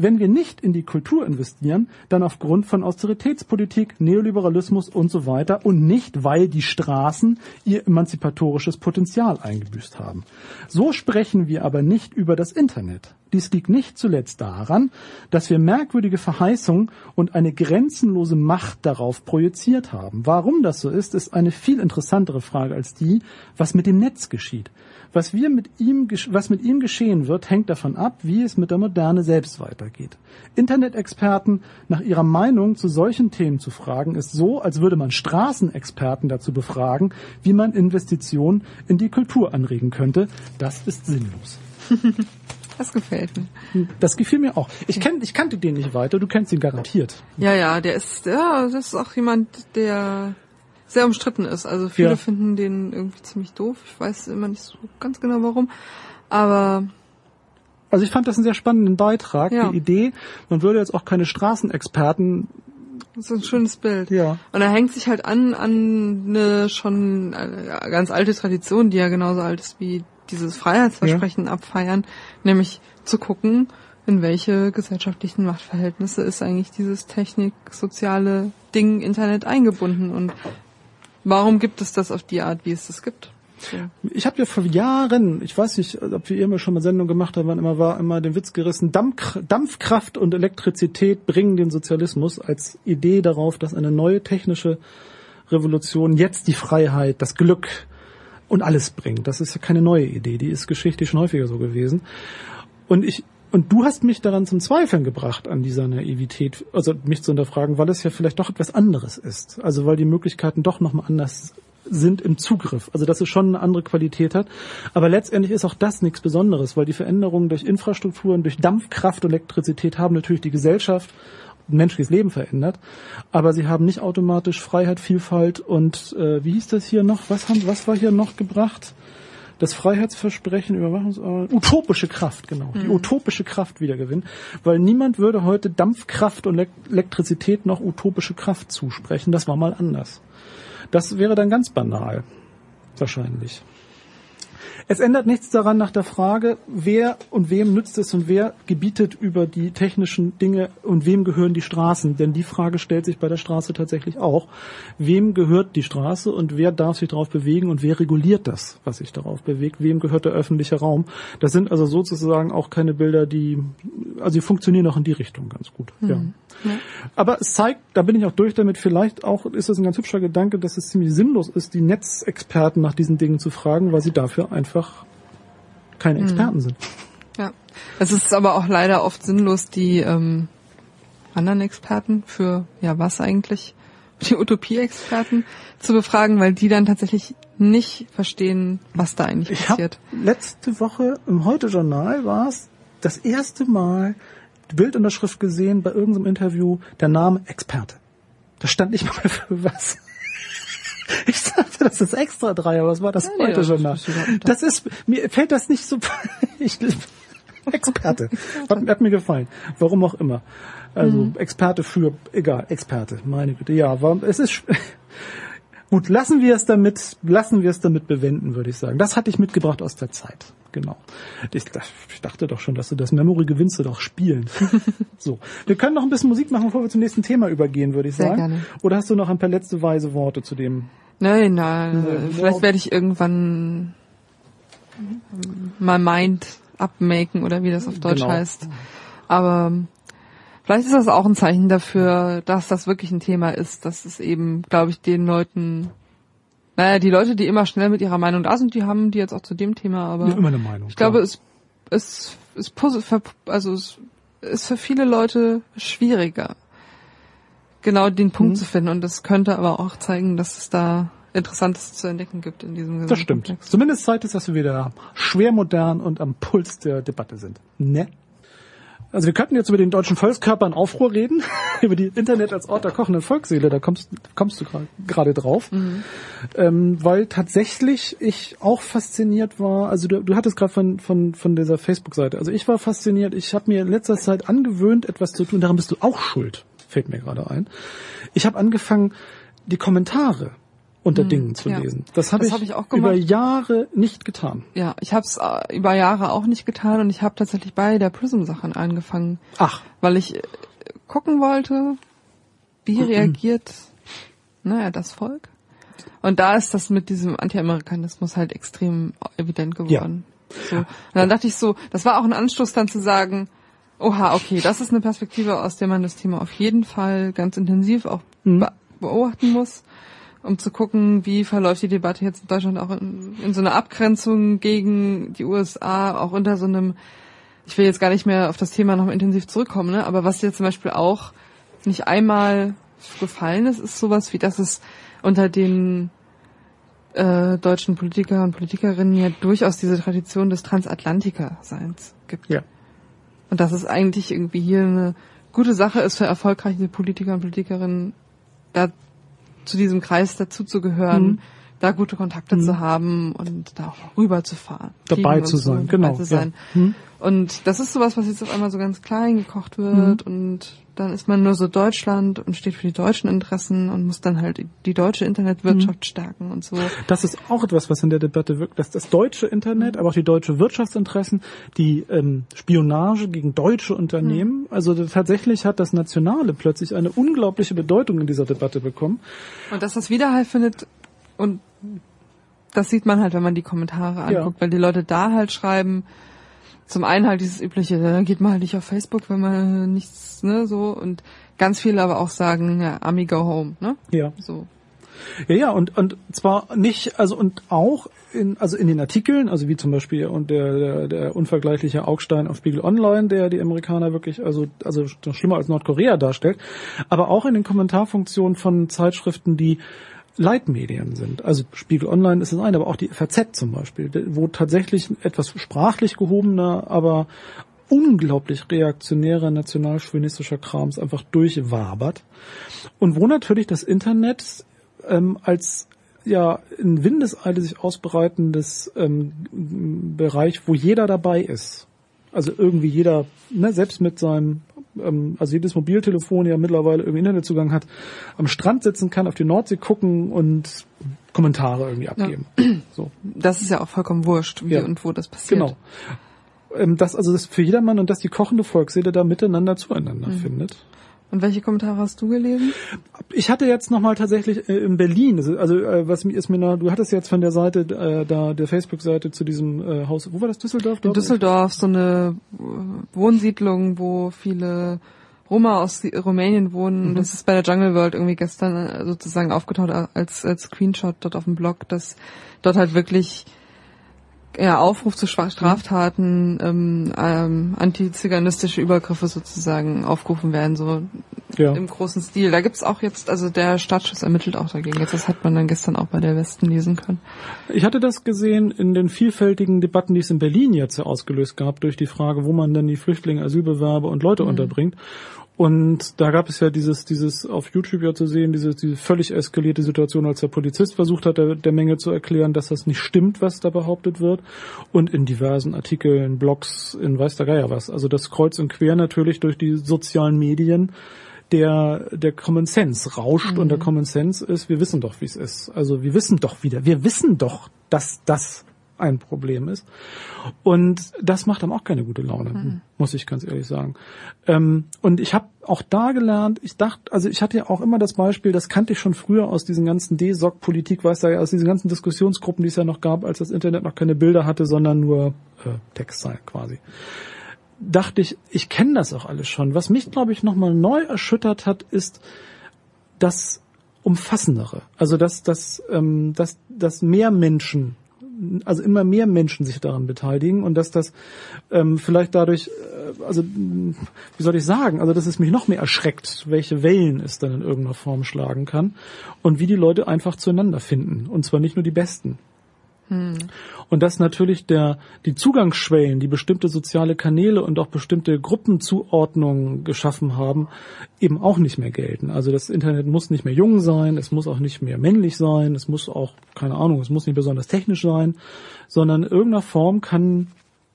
Wenn wir nicht in die Kultur investieren, dann aufgrund von Austeritätspolitik, Neoliberalismus und so weiter und nicht, weil die Straßen ihr emanzipatorisches Potenzial eingebüßt haben. So sprechen wir aber nicht über das Internet. Dies liegt nicht zuletzt daran, dass wir merkwürdige Verheißungen und eine grenzenlose Macht darauf projiziert haben. Warum das so ist, ist eine viel interessantere Frage als die, was mit dem Netz geschieht. Was wir mit ihm, was mit ihm geschehen wird, hängt davon ab, wie es mit der Moderne selbst weitergeht. Internetexperten nach ihrer Meinung zu solchen Themen zu fragen, ist so, als würde man Straßenexperten dazu befragen, wie man Investitionen in die Kultur anregen könnte. Das ist sinnlos. Das gefällt mir. Das gefiel mir auch. Ich, kenn, ich kannte den nicht weiter, du kennst ihn garantiert. Ja, ja, der ist, ja, das ist auch jemand, der sehr umstritten ist. Also viele Ja. finden den irgendwie ziemlich doof. Ich weiß immer nicht so ganz genau warum. Aber Also ich fand das einen sehr spannenden Beitrag, Ja. die Idee, man würde jetzt auch keine Straßenexperten, das ist ein schönes Bild. ja, Und er hängt sich halt an an eine schon äh, ganz alte Tradition, die ja genauso alt ist wie dieses Freiheitsversprechen abfeiern, nämlich zu gucken, in welche gesellschaftlichen Machtverhältnisse ist eigentlich dieses techniksoziale Ding Internet eingebunden und warum gibt es das auf die Art, wie es das gibt? So. Ich habe ja vor Jahren, ich weiß nicht, ob wir immer schon mal Sendung gemacht haben, immer war immer den Witz gerissen, Dampf, Dampfkraft und Elektrizität bringen den Sozialismus als Idee darauf, dass eine neue technische Revolution jetzt die Freiheit, das Glück und alles bringt. Das ist ja keine neue Idee, die ist geschichtlich schon häufiger so gewesen. Und ich und du hast mich daran zum Zweifeln gebracht an dieser Naivität, also mich zu hinterfragen, weil es ja vielleicht doch etwas anderes ist. Also weil die Möglichkeiten doch nochmal anders sind im Zugriff. Also dass es schon eine andere Qualität hat. Aber letztendlich ist auch das nichts Besonderes, weil die Veränderungen durch Infrastrukturen, durch Dampfkraft und Elektrizität haben natürlich die Gesellschaft menschliches Leben verändert. Aber sie haben nicht automatisch Freiheit, Vielfalt und äh, wie hieß das hier noch? Was haben, was war hier noch gebracht? Das Freiheitsversprechen, Überwachungs utopische Kraft, genau, die utopische Kraft wiedergewinnen, weil niemand würde heute Dampfkraft und Elek- Elektrizität noch utopische Kraft zusprechen. Das war mal anders. Das wäre dann ganz banal, wahrscheinlich. Es ändert nichts daran nach der Frage, wer und wem nützt es und wer gebietet über die technischen Dinge und wem gehören die Straßen. Denn die Frage stellt sich bei der Straße tatsächlich auch. Wem gehört die Straße und wer darf sich darauf bewegen und wer reguliert das, was sich darauf bewegt? Wem gehört der öffentliche Raum? Das sind also sozusagen auch keine Bilder, die, also die funktionieren auch in die Richtung ganz gut. Mhm. Ja. Ja. Aber es zeigt, da bin ich auch durch damit, vielleicht auch ist es ein ganz hübscher Gedanke, dass es ziemlich sinnlos ist, die Netzexperten nach diesen Dingen zu fragen, weil sie dafür einfach keine hm. Experten mhm. sind. Ja, es ist aber auch leider oft sinnlos, die ähm, anderen Experten für, ja, was eigentlich, die Utopie-Experten zu befragen, weil die dann tatsächlich nicht verstehen, was da eigentlich ich passiert. Letzte Woche im Heute-Journal war es das erste Mal Bildunterschrift gesehen bei irgendeinem Interview, der Name Experte. Da stand nicht mal für was. Ich dachte, das ist extra drei, aber was war das ja, heute nee, schon nach? Das ist, mir fällt das nicht so, ich, Experte. Hat, hat, mir gefallen. Warum auch immer. Also, mhm. Experte für, egal, Experte. Meine Güte. Ja, war, es ist, gut, lassen wir es damit, lassen wir es damit bewenden, würde ich sagen. Das hatte ich mitgebracht aus der Zeit. Genau. Ich, ich dachte doch schon, dass du das Memory gewinnst du doch spielen. so. Wir können noch ein bisschen Musik machen, bevor wir zum nächsten Thema übergehen, würde ich Sehr sagen. Gerne. Oder hast du noch ein paar letzte weise Worte zu dem Nein, nein. Ja, vielleicht werde ich irgendwann mal Mind abmaken oder wie das auf Deutsch genau. heißt. Aber vielleicht ist das auch ein Zeichen dafür, dass das wirklich ein Thema ist, dass es eben, glaube ich, den Leuten, naja, die Leute, die immer schnell mit ihrer Meinung da sind, die haben die jetzt auch zu dem Thema, aber ja, immer eine Meinung, ich klar. glaube, es, es, es, also es ist für viele Leute schwieriger genau den Punkt mhm. zu finden. Und das könnte aber auch zeigen, dass es da Interessantes zu entdecken gibt in diesem Das stimmt. Kontext. Zumindest zeigt es, dass wir wieder schwer modern und am Puls der Debatte sind. Ne? Also wir könnten jetzt über den deutschen Volkskörper in Aufruhr reden, über die Internet als Ort der kochenden Volksseele, da kommst, kommst du gerade drauf. Mhm. Ähm, weil tatsächlich ich auch fasziniert war, also du, du hattest gerade von, von, von dieser Facebook-Seite, also ich war fasziniert, ich habe mir in letzter Zeit angewöhnt, etwas zu tun, daran bist du auch schuld fällt mir gerade ein. Ich habe angefangen, die Kommentare unter hm, Dingen zu ja. lesen. Das habe ich, hab ich auch über Jahre nicht getan. Ja, ich habe es äh, über Jahre auch nicht getan und ich habe tatsächlich bei der Prism-Sachen angefangen. Ach. Weil ich äh, gucken wollte, wie reagiert naja, das Volk. Und da ist das mit diesem Anti-Amerikanismus halt extrem evident geworden. Ja. So. Und dann dachte ich so, das war auch ein Anstoß dann zu sagen, Oha, okay, das ist eine Perspektive, aus der man das Thema auf jeden Fall ganz intensiv auch mhm. beobachten muss, um zu gucken, wie verläuft die Debatte jetzt in Deutschland auch in, in so einer Abgrenzung gegen die USA, auch unter so einem, ich will jetzt gar nicht mehr auf das Thema noch intensiv zurückkommen, ne? aber was jetzt zum Beispiel auch nicht einmal gefallen ist, ist sowas wie, dass es unter den äh, deutschen Politiker und Politikerinnen ja durchaus diese Tradition des Transatlantiker-Seins gibt. Ja. Und dass es eigentlich irgendwie hier eine gute Sache ist für erfolgreiche Politiker und Politikerinnen, da zu diesem Kreis dazuzugehören, mhm. da gute Kontakte mhm. zu haben und da auch rüberzufahren. Dabei zu sein, so, genau. Zu sein. Ja. Mhm. Und das ist sowas, was jetzt auf einmal so ganz klein gekocht wird mhm. und dann ist man nur so Deutschland und steht für die deutschen Interessen und muss dann halt die deutsche Internetwirtschaft mhm. stärken und so. Das ist auch etwas, was in der Debatte wirkt, dass das deutsche Internet, mhm. aber auch die deutsche Wirtschaftsinteressen, die ähm, Spionage gegen deutsche Unternehmen, mhm. also tatsächlich hat das Nationale plötzlich eine unglaubliche Bedeutung in dieser Debatte bekommen. Und dass das Widerhall findet und das sieht man halt, wenn man die Kommentare anguckt, ja. weil die Leute da halt schreiben, zum einen halt dieses übliche, da geht man halt nicht auf Facebook, wenn man nichts, ne, so und ganz viele aber auch sagen, ja, Ami go home, ne? Ja. So. Ja, ja, und, und zwar nicht, also und auch in, also in den Artikeln, also wie zum Beispiel und der, der, der unvergleichliche Augstein auf Spiegel Online, der die Amerikaner wirklich, also, also schlimmer als Nordkorea darstellt, aber auch in den Kommentarfunktionen von Zeitschriften, die Leitmedien sind. Also Spiegel Online ist das eine, aber auch die FAZ zum Beispiel, wo tatsächlich etwas sprachlich gehobener, aber unglaublich reaktionärer nationalchauvinistischer Krams einfach durchwabert. Und wo natürlich das Internet ähm, als ja in Windeseile sich ausbreitendes ähm, Bereich, wo jeder dabei ist. Also irgendwie jeder, ne, selbst mit seinem ähm, also jedes Mobiltelefon ja mittlerweile irgendwie Internetzugang hat, am Strand sitzen kann, auf die Nordsee gucken und Kommentare irgendwie abgeben. So. Das ist ja auch vollkommen wurscht, wie Ja. und wo das passiert. Genau. Ähm, dass also das für jedermann und dass die kochende Volksseele da miteinander zueinander Mhm. findet. Und welche Kommentare hast du gelesen? Ich hatte jetzt nochmal tatsächlich äh, in Berlin, also, also äh, was ist mir noch, du hattest jetzt von der Seite äh, da der Facebook-Seite zu diesem äh, Haus, wo war das Düsseldorf? In? Düsseldorf so eine äh, Wohnsiedlung, wo viele Roma aus Rumänien wohnen. Das ist bei der Jungle World irgendwie gestern äh, sozusagen aufgetaucht als, als Screenshot dort auf dem Blog, dass dort halt wirklich ja, Aufruf zu Straftaten, ähm, ähm, antiziganistische Übergriffe sozusagen aufgerufen werden, so Ja. im großen Stil. Da gibt's auch jetzt, also der Staatsschutz ermittelt auch dagegen. Jetzt, das hat man dann gestern auch bei der Westen lesen können. Ich hatte das gesehen in den vielfältigen Debatten, die es in Berlin jetzt ausgelöst gab, durch die Frage, wo man denn die Flüchtlinge, Asylbewerber und Leute unterbringt. Und da gab es ja dieses, dieses auf YouTube ja zu sehen, diese, diese völlig eskalierte Situation, als der Polizist versucht hat, der, der Menge zu erklären, dass das nicht stimmt, was da behauptet wird. Und in diversen Artikeln, Blogs, in weiß der Geier was. Also das kreuz und quer natürlich durch die sozialen Medien der, der Common Sense rauscht und der Common Sense ist, wir wissen doch, wie es ist. Also wir wissen doch wieder, wir wissen doch, dass das ein Problem ist. Und das macht einem auch keine gute Laune, muss ich ganz ehrlich sagen. Ähm, und ich habe auch da gelernt, ich dachte, also ich hatte ja auch immer das Beispiel, das kannte ich schon früher aus diesen ganzen D-Sock-Politik, weißt du ja, aus diesen ganzen Diskussionsgruppen, die es ja noch gab, als das Internet noch keine Bilder hatte, sondern nur äh, Textzeilen quasi dachte ich, ich kenne das auch alles schon. Was mich, glaube ich, nochmal neu erschüttert hat, ist das Umfassendere. Also dass, dass, ähm, dass, dass mehr Menschen, also immer mehr Menschen sich daran beteiligen und dass das ähm, vielleicht dadurch, äh, also mh, wie soll ich sagen, also dass es mich noch mehr erschreckt, welche Wellen es dann in irgendeiner Form schlagen kann und wie die Leute einfach zueinander finden. Und zwar nicht nur die Besten. Und dass natürlich der, die Zugangsschwellen, die bestimmte soziale Kanäle und auch bestimmte Gruppenzuordnungen geschaffen haben, eben auch nicht mehr gelten. Also das Internet muss nicht mehr jung sein, es muss auch nicht mehr männlich sein, es muss auch, keine Ahnung, es muss nicht besonders technisch sein, sondern in irgendeiner Form kann,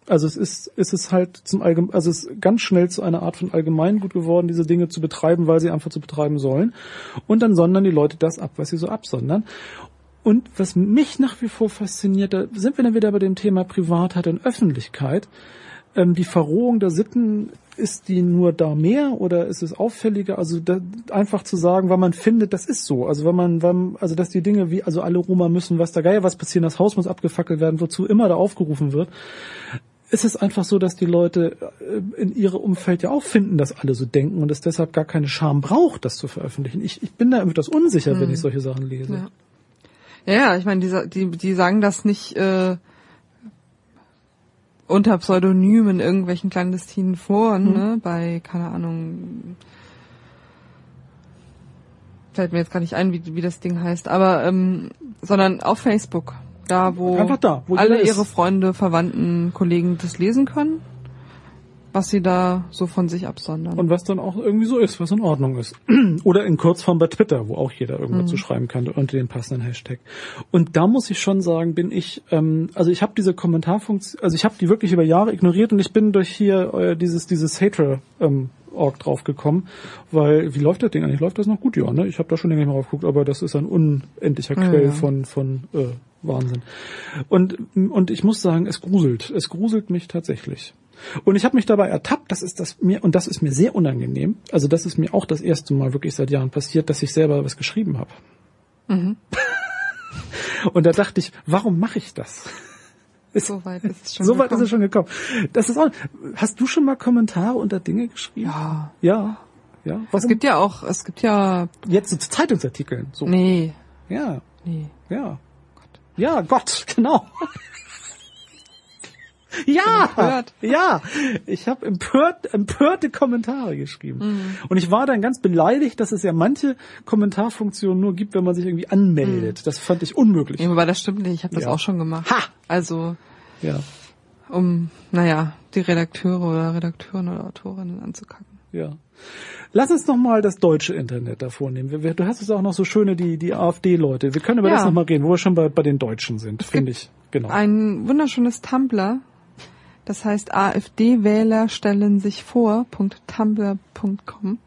also es ist, es ist halt zum Allgemein, also es ist ganz schnell zu einer Art von Allgemeingut geworden, diese Dinge zu betreiben, weil sie einfach zu betreiben sollen. Und dann sondern die Leute das ab, was sie so absondern. Und was mich nach wie vor fasziniert, da sind wir dann wieder bei dem Thema Privatheit und Öffentlichkeit. Ähm, die Verrohung der Sitten, ist die nur da mehr oder ist es auffälliger? Also da, einfach zu sagen, weil man findet, das ist so. Also wenn man, wenn, also dass die Dinge wie, also alle Roma müssen, was da Geier was passieren, das Haus muss abgefackelt werden, wozu immer da aufgerufen wird. Ist es einfach so, dass die Leute äh, in ihrem Umfeld ja auch finden, dass alle so denken und es deshalb gar keine Scham braucht, das zu veröffentlichen. Ich, ich bin da etwas unsicher, wenn ich solche Sachen lese. Ja. Ja, ich meine, die, die, die sagen das nicht äh, unter Pseudonymen in irgendwelchen clandestinen Foren, ne? Bei, keine Ahnung, fällt mir jetzt gar nicht ein, wie, wie das Ding heißt, aber ähm, sondern auf Facebook, da wo, da, wo alle ihre Freunde, Verwandten, Kollegen das lesen können, was sie da so von sich absondern. Und was dann auch irgendwie so ist, was in Ordnung ist. Oder in Kurzform bei Twitter, wo auch jeder irgendwas zu schreiben kann unter dem passenden Hashtag. Und da muss ich schon sagen, bin ich, ähm, also ich habe diese Kommentarfunktion, also ich habe die wirklich über Jahre ignoriert und ich bin durch hier äh, dieses dieses Hatre ähm, Org drauf gekommen, weil wie läuft das Ding eigentlich? Läuft das noch gut? Ja, ne? Ich habe da schon länger mehr drauf geguckt, aber das ist ein unendlicher Ja, Quell ja. von von äh, Wahnsinn. Und und ich muss sagen, es gruselt, es gruselt mich tatsächlich. Und ich habe mich dabei ertappt, das ist das mir und das ist mir sehr unangenehm. Also das ist mir auch das erste Mal wirklich seit Jahren passiert, dass ich selber was geschrieben habe. und da dachte ich, warum mache ich das? so weit ist es schon. So weit ist gekommen. es schon gekommen. Das ist auch. Hast du schon mal Kommentare unter Dinge geschrieben? Ja. Ja. Ja. Es gibt ja auch, es gibt ja, jetzt so zu Zeitungsartikeln. So. nee, Ja. nee. Ja. Ja, Gott, genau. Ja, ja, ich habe empört, empörte Kommentare geschrieben. Mhm. Und ich war dann ganz beleidigt, dass es ja manche Kommentarfunktionen nur gibt, wenn man sich irgendwie anmeldet. Das fand ich unmöglich. Nee, wobei das stimmt nicht, ich habe das Ja. auch schon gemacht. Ha! Also, Ja, um, naja, die Redakteure oder Redakteuren oder Autorinnen anzukacken. ja. Lass uns noch mal das deutsche Internet davor nehmen. Wir- Du hast es auch noch so schöne, die, die AfD-Leute. Wir können über Ja. das noch mal reden, wo wir schon bei, bei den Deutschen sind, finde ich. Genau. Ein wunderschönes Tumblr, das heißt AfD-Wähler stellen sich vor, .tumblr.com.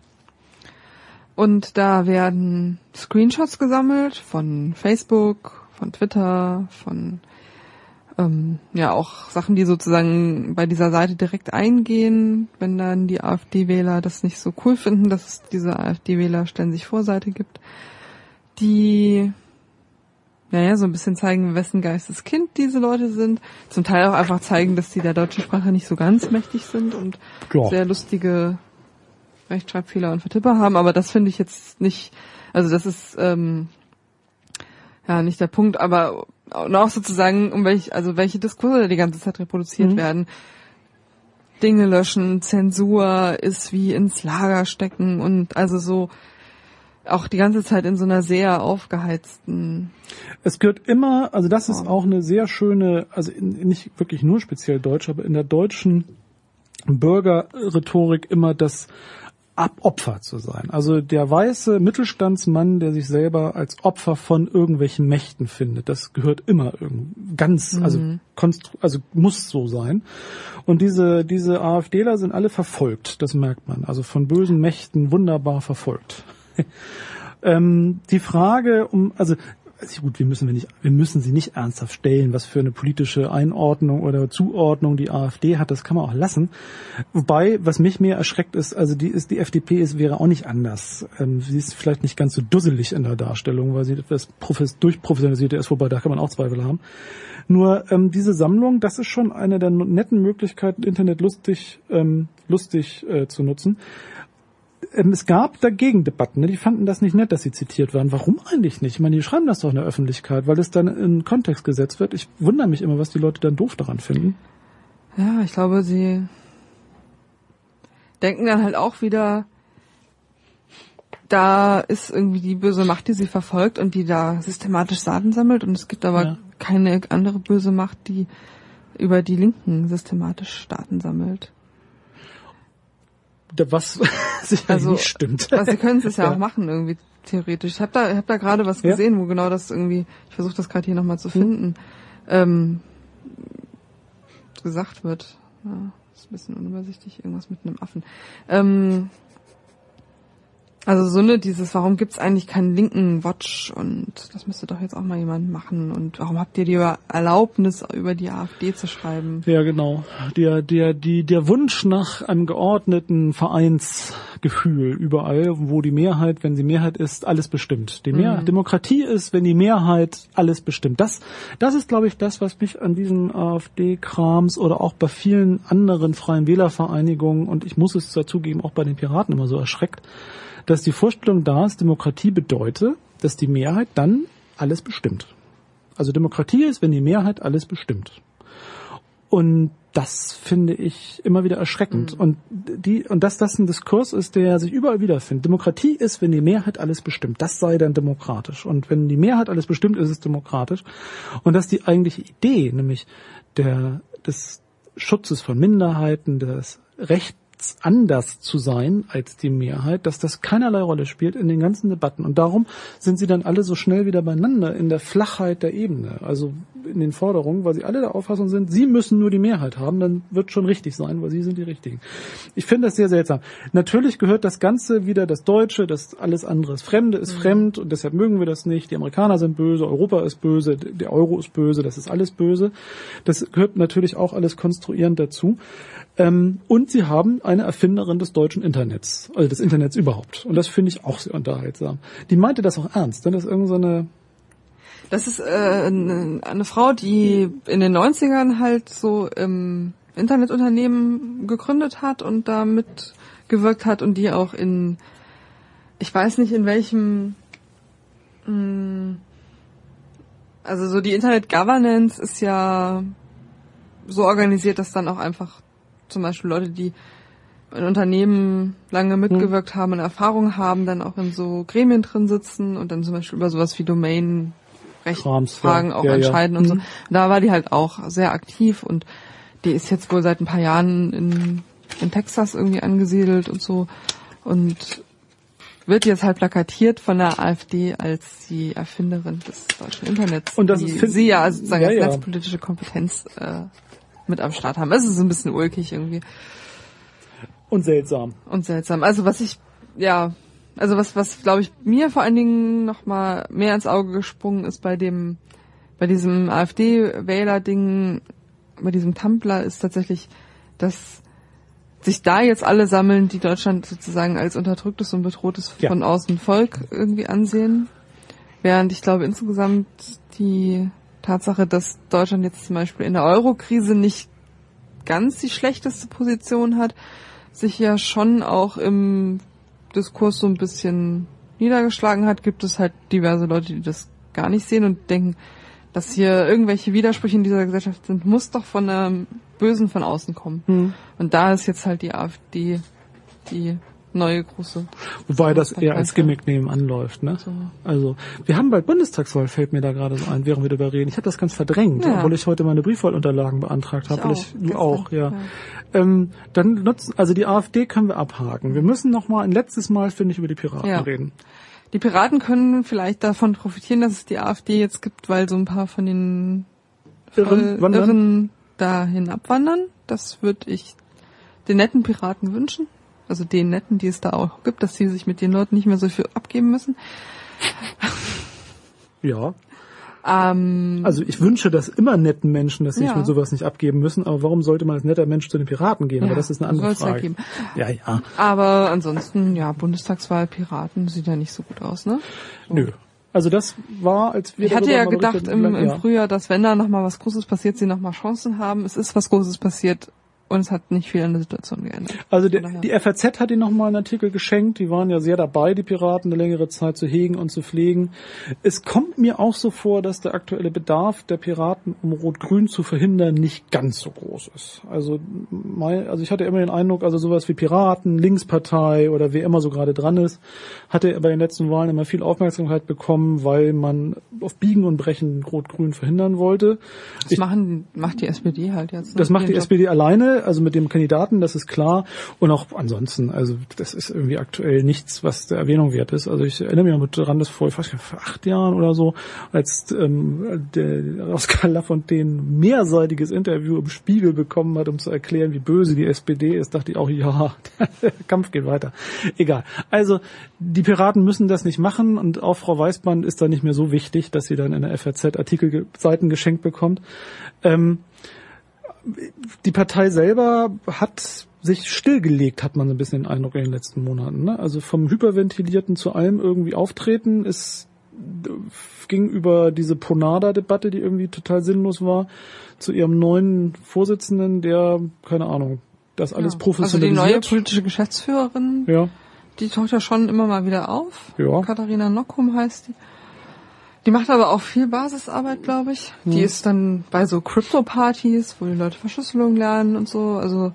Und da werden Screenshots gesammelt von Facebook, von Twitter, von ähm, ja auch Sachen, die sozusagen bei dieser Seite direkt eingehen, wenn dann die AfD-Wähler das nicht so cool finden, dass es diese AfD-Wähler stellen sich vor Seite gibt, die naja, so ein bisschen zeigen, wessen Geisteskind diese Leute sind. Zum Teil auch einfach zeigen, dass die der deutschen Sprache nicht so ganz mächtig sind und Klar. sehr lustige Rechtschreibfehler und Vertipper haben. Aber das finde ich jetzt nicht, also das ist ähm, ja nicht der Punkt, aber auch sozusagen, um welche, also welche Diskurse die ganze Zeit reproduziert Mhm. werden. Dinge löschen, Zensur ist wie ins Lager stecken und also so auch die ganze Zeit in so einer sehr aufgeheizten Es gehört immer, also das ist auch eine sehr schöne, also in, nicht wirklich nur speziell deutsch, aber in der deutschen Bürgerrhetorik immer das Abopfer zu sein. Also der weiße Mittelstandsmann, der sich selber als Opfer von irgendwelchen Mächten findet, das gehört immer ganz, also konstru also muss so sein. Und diese diese AfDler sind alle verfolgt, das merkt man. Also von bösen Mächten wunderbar verfolgt. ähm, die Frage um, also also gut, wir müssen wir nicht, wir müssen sie nicht ernsthaft stellen, was für eine politische Einordnung oder Zuordnung die AfD hat, das kann man auch lassen. Wobei, was mich mehr erschreckt ist, also die ist, die FDP ist, wäre auch nicht anders. Ähm, sie ist vielleicht nicht ganz so dusselig in der Darstellung, weil sie etwas profes durchprofessionalisiert ist, wobei da kann man auch Zweifel haben. Nur ähm, diese Sammlung, das ist schon eine der netten Möglichkeiten, Internet lustig, ähm, lustig äh, zu nutzen es gab dagegen Debatten, ne? die fanden das nicht nett, dass sie zitiert waren. Warum eigentlich nicht? Ich meine, die schreiben das doch in der Öffentlichkeit, weil es dann in Kontext gesetzt wird. Ich wundere mich immer, was die Leute dann doof daran finden. Ja, ich glaube, sie denken dann halt auch wieder, da ist irgendwie die böse Macht, die sie verfolgt und die da systematisch Daten sammelt und es gibt aber Ja. keine andere böse Macht, die über die Linken systematisch Daten sammelt. Was sicherlich Also, nicht stimmt. Also sie können es ja, Ja. auch machen irgendwie theoretisch. Ich habe da, ich hab da gerade was Ja. gesehen, wo genau das irgendwie, ich versuche das gerade hier nochmal zu finden, ähm, gesagt wird. Ja, ist ein bisschen unübersichtlich, irgendwas mit einem Affen. Ähm, also so ne, dieses, warum gibt's eigentlich keinen linken Watch und das müsste doch jetzt auch mal jemand machen und warum habt ihr die Erlaubnis, über die AfD zu schreiben? Ja, genau. Der, der, die, der Wunsch nach einem geordneten Vereinsgefühl überall, wo die Mehrheit, wenn sie Mehrheit ist, alles bestimmt. Die Mehr Demokratie ist, wenn die Mehrheit alles bestimmt. Das, das ist, glaube ich, das, was mich an diesen AfD-Krams oder auch bei vielen anderen freien Wählervereinigungen und ich muss es dazugeben, auch bei den Piraten immer so erschreckt, dass die Vorstellung da ist, Demokratie bedeutet, dass die Mehrheit dann alles bestimmt. Also Demokratie ist, wenn die Mehrheit alles bestimmt. Und das finde ich immer wieder erschreckend. Und die, und dass das ein Diskurs ist, der sich überall wiederfindet. Demokratie ist, wenn die Mehrheit alles bestimmt. Das sei dann demokratisch. Und wenn die Mehrheit alles bestimmt, ist es demokratisch. Und dass die eigentliche Idee, nämlich der, des Schutzes von Minderheiten, des Rechts anders zu sein als die Mehrheit, dass das keinerlei Rolle spielt in den ganzen Debatten. Und darum sind sie dann alle so schnell wieder beieinander in der Flachheit der Ebene, also in den Forderungen, weil sie alle der Auffassung sind, sie müssen nur die Mehrheit haben, dann wird schon richtig sein, weil sie sind die Richtigen. Ich finde das sehr seltsam. Natürlich gehört das Ganze wieder das Deutsche, das alles andere ist Fremde, ist fremd und deshalb mögen wir das nicht. Die Amerikaner sind böse, Europa ist böse, der Euro ist böse, das ist alles böse. Das gehört natürlich auch alles konstruierend dazu. Ähm, und sie haben eine Erfinderin des deutschen Internets, also des Internets überhaupt. Und das finde ich auch sehr unterhaltsam. Die meinte das auch ernst, denn das ist irgend so eine Das ist äh, eine, Frau, die in den 90ern halt so im Internetunternehmen gegründet hat und da mitgewirkt hat und die auch in, ich weiß nicht in welchem, mh, also so die Internet Governance ist ja so organisiert, dass dann auch einfach zum Beispiel Leute, die in Unternehmen lange mitgewirkt haben und Erfahrung haben, dann auch in so Gremien drin sitzen und dann zum Beispiel über sowas wie Domain Rechtsfragen ja. auch Ja, ja. entscheiden und so. Mhm. Da war die halt auch sehr aktiv und die ist jetzt wohl seit ein paar Jahren in, in Texas irgendwie angesiedelt und so und wird jetzt halt plakatiert von der AfD als die Erfinderin des deutschen Internets. Und das die ist- sie ja also sozusagen Ja, als ja. netzpolitische Kompetenz äh, mit am Start haben. Es ist ein bisschen ulkig irgendwie und seltsam. und seltsam. Also was ich, ja, Also was, was glaube ich mir vor allen Dingen noch mal mehr ins Auge gesprungen ist bei dem, bei diesem AfD-Wähler-Ding, bei diesem Tumblr ist tatsächlich, dass sich da jetzt alle sammeln, die Deutschland sozusagen als unterdrücktes und bedrohtes Ja. von außen Volk irgendwie ansehen. Während ich glaube insgesamt die Tatsache, dass Deutschland jetzt zum Beispiel in der Euro-Krise nicht ganz die schlechteste Position hat, sich ja schon auch im Diskurs so ein bisschen niedergeschlagen hat, gibt es halt diverse Leute, die das gar nicht sehen und denken, dass hier irgendwelche Widersprüche in dieser Gesellschaft sind, muss doch von einem Bösen von außen kommen. Und da ist jetzt halt die AfD die neue große. Wobei das eher als. Gimmick nebenan läuft, ne? So. Also, wir haben bald Bundestagswahl, fällt mir da gerade so ein, während wir darüber reden. Ich habe das ganz verdrängt, Ja. obwohl ich heute meine Briefwahlunterlagen beantragt habe. weil ich, du auch, ja. Ähm, dann nutzen, also die AfD können wir abhaken. Wir müssen noch mal ein letztes Mal, finde ich, über die Piraten Ja. reden. Die Piraten können vielleicht davon profitieren, dass es die AfD jetzt gibt, weil so ein paar von den Irren? Irren dahin abwandern. Das würde ich den netten Piraten wünschen. Also den netten, die es da auch gibt, dass sie sich mit den Leuten nicht mehr so viel abgeben müssen. Ja. Ähm, Also ich wünsche das immer netten Menschen, dass sie sich Ja. mit sowas nicht abgeben müssen. Aber warum sollte man als netter Mensch zu den Piraten gehen? Aber Ja, das ist eine andere Frage. Ja, ja. aber ansonsten, ja, Bundestagswahl Piraten sieht ja nicht so gut aus, ne? Nö. Also das war, als wir Ich hatte ja gedacht im, im ja. Frühjahr, dass wenn da noch mal was Großes passiert, sie noch mal Chancen haben. Es ist was Großes passiert und es hat nicht viel an der Situation geändert. Also daher. die FAZ hat ihnen nochmal einen Artikel geschenkt. Die waren ja sehr dabei, die Piraten eine längere Zeit zu hegen und zu pflegen. Es kommt mir auch so vor, dass der aktuelle Bedarf der Piraten, um Rot-Grün zu verhindern, nicht ganz so groß ist. Also, mein, also ich hatte immer den Eindruck, also sowas wie Piraten, Linkspartei oder wer immer so gerade dran ist, hatte bei den letzten Wahlen immer viel Aufmerksamkeit bekommen, weil man auf Biegen und Brechen Rot-Grün verhindern wollte. Das machen, macht die SPD halt jetzt. Ne? Das macht die Job. SPD alleine, also mit dem Kandidaten, das ist klar. Und auch ansonsten, also das ist irgendwie aktuell nichts, was der Erwähnung wert ist. Also ich erinnere mich mit dran, dass vor fast vor acht Jahren oder so, als ähm, der Oskar Lafontaine ein mehrseitiges Interview im Spiegel bekommen hat, um zu erklären, wie böse die SPD ist, dachte ich auch, ja, der Kampf geht weiter. Egal. Also die Piraten müssen das nicht machen und auch Frau Weißband ist da nicht mehr so wichtig, dass sie dann in der FAZ Artikel Seiten geschenkt bekommt. Ähm, die Partei selber hat sich stillgelegt, hat man so ein bisschen den Eindruck in den letzten Monaten. Ne? Also vom Hyperventilierten zu allem irgendwie auftreten ist ging über diese Ponada-Debatte, die irgendwie total sinnlos war, zu ihrem neuen Vorsitzenden, der, keine Ahnung, das alles Ja. Also die professionalisiert. neue politische Geschäftsführerin, ja, die taucht ja schon immer mal wieder auf. Ja. Katharina Nockum heißt die. Die macht aber auch viel Basisarbeit, glaube ich. Hm. Die ist dann bei so Crypto-Partys, wo die Leute Verschlüsselung lernen und so. Also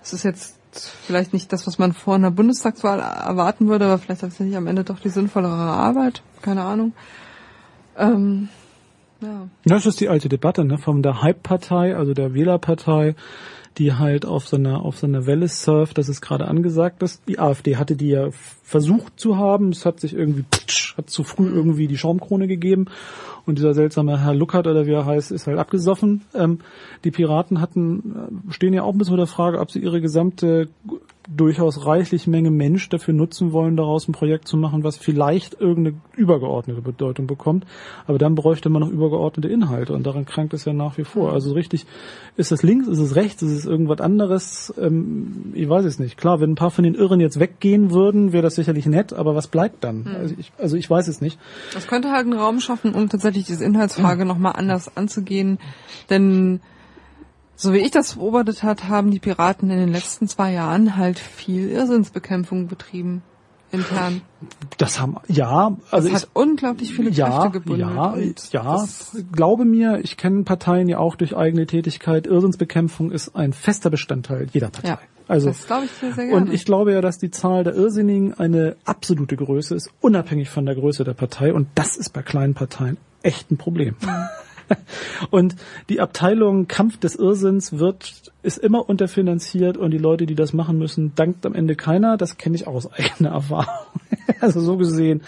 es ist jetzt vielleicht nicht das, was man vor einer Bundestagswahl erwarten würde, aber vielleicht tatsächlich am Ende doch die sinnvollere Arbeit. Keine Ahnung. Ähm, ja. Das ist die alte Debatte, ne, von der Hype-Partei, also der Wählerpartei, die halt auf so einer, auf so einer Welle surft, dass es gerade angesagt ist. Die AfD hatte die ja versucht zu haben. Es hat sich irgendwie, ptsch, hat zu früh irgendwie die Schaumkrone gegeben. Und dieser seltsame Herr Luckert oder wie er heißt, ist halt abgesoffen. Ähm, die Piraten hatten, äh, stehen ja auch ein bisschen unter Frage, ob sie ihre gesamte durchaus reichlich Menge Mensch dafür nutzen wollen, daraus ein Projekt zu machen, was vielleicht irgendeine übergeordnete Bedeutung bekommt. Aber dann bräuchte man noch übergeordnete Inhalte und daran krankt es ja nach wie vor. Also richtig, ist es links, ist es rechts, ist es irgendwas anderes? Ähm, ich weiß es nicht. Klar, wenn ein paar von den Irren jetzt weggehen würden, wäre das sicherlich nett, aber was bleibt dann? Also, ich, also ich weiß es nicht. Das könnte halt einen Raum schaffen, um tatsächlich diese Inhaltsfrage nochmal anders anzugehen. Denn so wie ich das beobachtet hat, haben die Piraten in den letzten zwei Jahren halt viel Irrsinnsbekämpfung betrieben. Intern. Das haben, ja, also Das ich, hat unglaublich viele ja, Kräfte gebündelt. ja, ja, glaube mir, ich kenne Parteien ja auch durch eigene Tätigkeit. Irrsinnsbekämpfung ist ein fester Bestandteil jeder Partei. Ja, also, das glaube ich sehr, sehr gerne. und ich glaube ja, dass die Zahl der Irrsinnigen eine absolute Größe ist, unabhängig von der Größe der Partei. Und das ist bei kleinen Parteien echt ein Problem. Und die Abteilung Kampf des Irrsinns wird, ist immer unterfinanziert und die Leute, die das machen müssen, dankt am Ende keiner. Das kenne ich auch aus eigener Erfahrung. also so gesehen,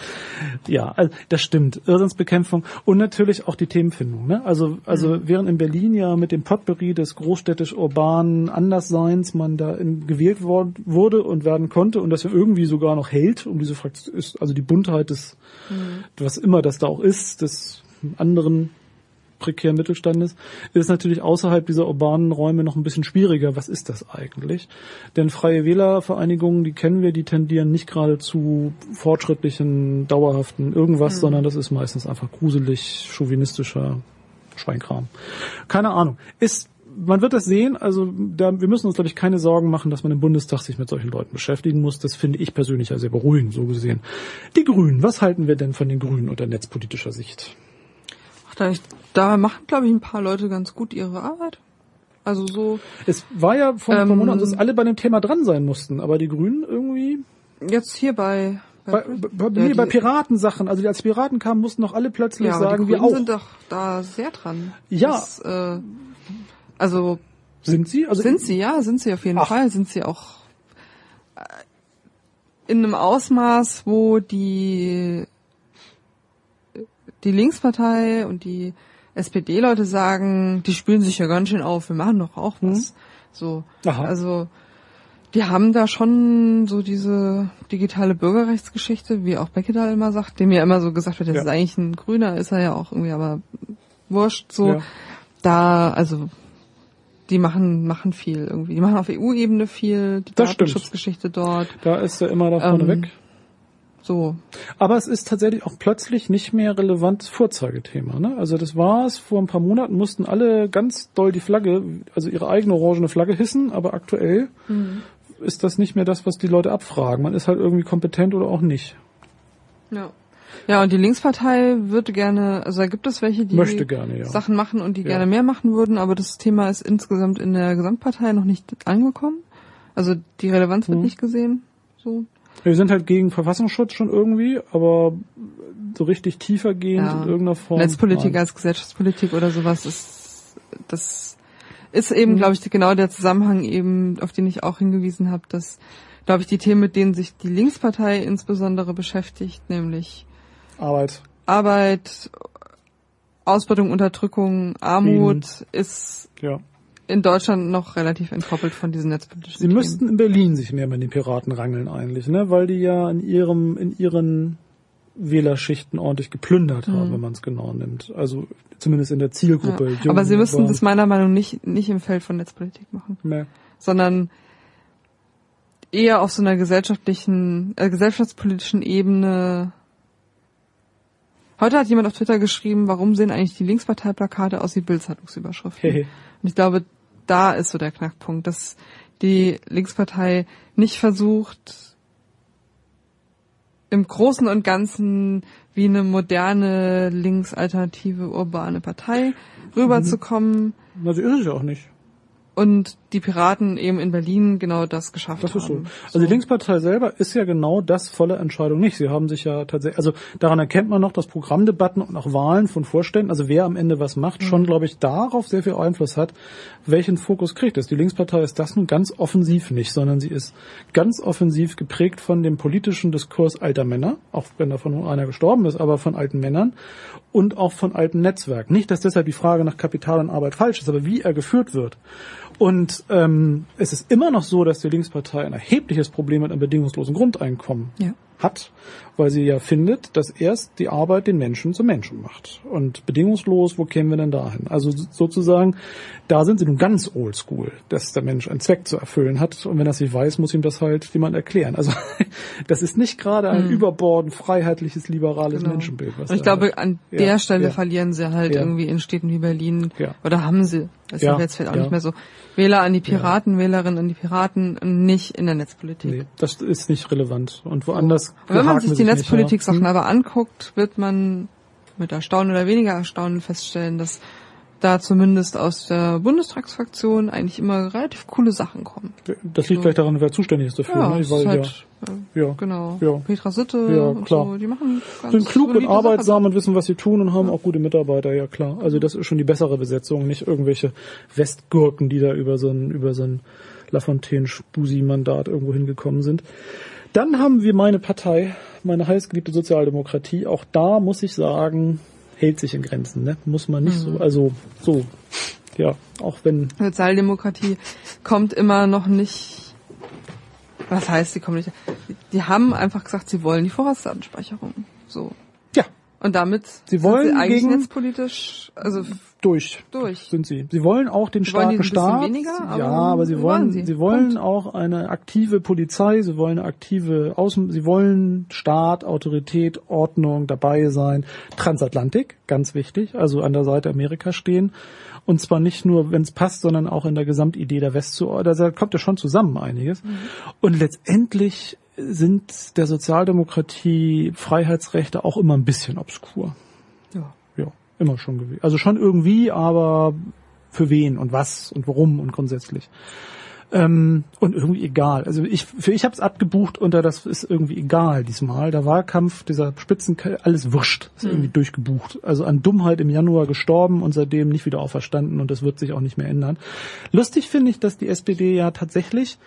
ja, also das stimmt. Irrsinnsbekämpfung und natürlich auch die Themenfindung. Ne? Also, also mhm. während in Berlin ja mit dem Potpourri des großstädtisch-urbanen Andersseins man da in, gewählt worden, wurde und werden konnte und das ja irgendwie sogar noch hält, um diese Fraktion ist, also die Buntheit des, mhm. was immer das da auch ist, des anderen prekären Mittelstandes, ist natürlich außerhalb dieser urbanen Räume noch ein bisschen schwieriger. Was ist das eigentlich? Denn freie Wählervereinigungen, die kennen wir, die tendieren nicht gerade zu fortschrittlichen, dauerhaften irgendwas, mhm. sondern das ist meistens einfach gruselig, chauvinistischer Schweinkram. Keine Ahnung. Ist man wird das sehen, also da, wir müssen uns, glaube ich, keine Sorgen machen, dass man im Bundestag sich mit solchen Leuten beschäftigen muss. Das finde ich persönlich ja sehr beruhigend, so gesehen. Die Grünen, was halten wir denn von den Grünen unter netzpolitischer Sicht? Da, da machen, glaube ich, ein paar Leute ganz gut ihre Arbeit. Also so. Es war ja vor ein paar ähm, Monaten, dass alle bei dem Thema dran sein mussten, aber die Grünen irgendwie. Jetzt hier bei. Bei, bei, bei, nee, bei Piratensachen. Also als Piraten kamen, mussten noch alle plötzlich ja, sagen, wir auch. sind doch da sehr dran. Ja. Das, äh, also. Sind sie? Also sind sie, ja, sind sie auf jeden Ach. Fall. Sind sie auch äh, in einem Ausmaß, wo die die Linkspartei und die SPD-Leute sagen, die spülen sich ja ganz schön auf, wir machen doch auch was. Mhm. So. Aha. Also die haben da schon so diese digitale Bürgerrechtsgeschichte, wie auch Beckedahl immer sagt, dem ja immer so gesagt wird, das ja. ist eigentlich ein Grüner, ist er ja auch irgendwie, aber wurscht so. Ja. Da, also die machen machen viel irgendwie. Die machen auf EU-Ebene viel, die das Datenschutzgeschichte dort. Da ist er immer da vorne ähm, weg. So. Aber es ist tatsächlich auch plötzlich nicht mehr relevantes Vorzeigethema. Ne? Also das war es, vor ein paar Monaten mussten alle ganz doll die Flagge, also ihre eigene orangene Flagge hissen, aber aktuell mhm. ist das nicht mehr das, was die Leute abfragen. Man ist halt irgendwie kompetent oder auch nicht. Ja. Ja, und die Linkspartei würde gerne, also da gibt es welche, die gerne, ja. Sachen machen und die ja. gerne mehr machen würden, aber das Thema ist insgesamt in der Gesamtpartei noch nicht angekommen. Also die Relevanz wird mhm. nicht gesehen. So. Wir sind halt gegen Verfassungsschutz schon irgendwie, aber so richtig tiefer gehend ja. in irgendeiner Form. Netzpolitik als Gesellschaftspolitik oder sowas ist, das ist eben, mhm. glaube ich, genau der Zusammenhang eben, auf den ich auch hingewiesen habe, dass, glaube ich, die Themen, mit denen sich die Linkspartei insbesondere beschäftigt, nämlich Arbeit. Arbeit, Ausbeutung, Unterdrückung, Armut Frieden. ist ja in Deutschland noch relativ entkoppelt von diesen netzpolitischen Sie Themen. müssten in Berlin sich mehr mit den Piraten rangeln eigentlich, ne? Weil die ja in ihrem, in ihren Wählerschichten ordentlich geplündert haben, mhm. wenn man es genau nimmt. Also zumindest in der Zielgruppe. Ja. Aber sie müssten das meiner Meinung nach nicht, nicht im Feld von Netzpolitik machen. Nee. Sondern eher auf so einer gesellschaftlichen, äh, gesellschaftspolitischen Ebene Heute hat jemand auf Twitter geschrieben, warum sehen eigentlich die Linksparteiplakate aus wie Bildzeitungsüberschriften? Hey. Und ich glaube, da ist so der Knackpunkt, dass die Linkspartei nicht versucht, im Großen und Ganzen wie eine moderne linksalternative urbane Partei rüberzukommen. Na, sie ist es ja auch nicht und die Piraten eben in Berlin genau das geschafft das ist haben. So. Also die Linkspartei selber ist ja genau das volle Entscheidung nicht. Sie haben sich ja tatsächlich, also daran erkennt man noch, dass Programmdebatten und auch Wahlen von Vorständen, also wer am Ende was macht, mhm. schon, glaube ich, darauf sehr viel Einfluss hat, welchen Fokus kriegt es. Die Linkspartei ist das nun ganz offensiv nicht, sondern sie ist ganz offensiv geprägt von dem politischen Diskurs alter Männer, auch wenn davon einer gestorben ist, aber von alten Männern und auch von alten Netzwerken. Nicht, dass deshalb die Frage nach Kapital und Arbeit falsch ist, aber wie er geführt wird und ähm, es ist immer noch so, dass die Linkspartei ein erhebliches Problem mit einem bedingungslosen Grundeinkommen ja. Hat weil sie ja findet, dass erst die Arbeit den Menschen zum Menschen macht. Und bedingungslos, wo kämen wir denn dahin? Also sozusagen, da sind sie nun ganz oldschool, dass der Mensch einen Zweck zu erfüllen hat. Und wenn er nicht weiß, muss ihm das halt jemand erklären. Also das ist nicht gerade ein mhm. überbordend freiheitliches, liberales genau. Menschenbild. Und ich glaube, an der ja, Stelle ja. verlieren sie halt ja. irgendwie in Städten wie Berlin, oder haben sie, das ist jetzt vielleicht auch nicht mehr so, Wähler an die Piraten, Wählerinnen an die Piraten, nicht in der Netzpolitik. Nee, das ist nicht relevant. Und woanders. So. Wenn man sich die Netzpolitik-Sachen hm. aber anguckt, wird man mit Erstaunen oder weniger Erstaunen feststellen, dass da zumindest aus der Bundestagsfraktion eigentlich immer relativ coole Sachen kommen. Das liegt so. vielleicht daran, wer zuständig ist dafür. Ja, ne? Weil, halt, ja, ja, genau. Ja. Petra Sitte ja, und klar. so, die machen ganz sind klug und arbeitsam und wissen, was sie tun und haben ja. auch gute Mitarbeiter, ja klar. Also das ist schon die bessere Besetzung, nicht irgendwelche Westgurken, die da über so ein über so ein Lafontaine-Spusi-Mandat irgendwo hingekommen sind. Dann haben wir meine Partei, meine heißgeliebte Sozialdemokratie. Auch da muss ich sagen, hält sich in Grenzen. Ne? Muss man nicht so, also so, ja, auch wenn Sozialdemokratie kommt immer noch nicht. Was heißt, sie kommen nicht? Die haben einfach gesagt, sie wollen die Vorratsdatenspeicherung. So. ja Und damit Sie wollen sind sie eigentlich gegen- netzpolitisch, also durch. durch. sind sie. Sie wollen auch den Sie starken Staat. weniger, aber ja, aber sie wollen sie? sie? wollen Punkt. auch eine aktive Polizei, sie wollen eine aktive Außen, sie wollen Staat, Autorität, Ordnung dabei sein. Transatlantik, ganz wichtig, also an der Seite Amerika stehen. Und zwar nicht nur, wenn es passt, sondern auch in der Gesamtidee der West zu, da kommt ja schon zusammen einiges. Mhm. Und letztendlich sind der Sozialdemokratie Freiheitsrechte auch immer ein bisschen obskur. Immer schon gewesen. Also schon irgendwie, aber für wen und was und warum und grundsätzlich. Ähm, und irgendwie egal. Also ich, für ich habe es abgebucht unter das ist irgendwie egal diesmal. Der Wahlkampf, dieser Spitzen, alles wurscht, ist irgendwie durchgebucht. Also an Dummheit im Januar gestorben und seitdem nicht wieder auferstanden und das wird sich auch nicht mehr ändern. Lustig finde ich, dass die SPD ja tatsächlich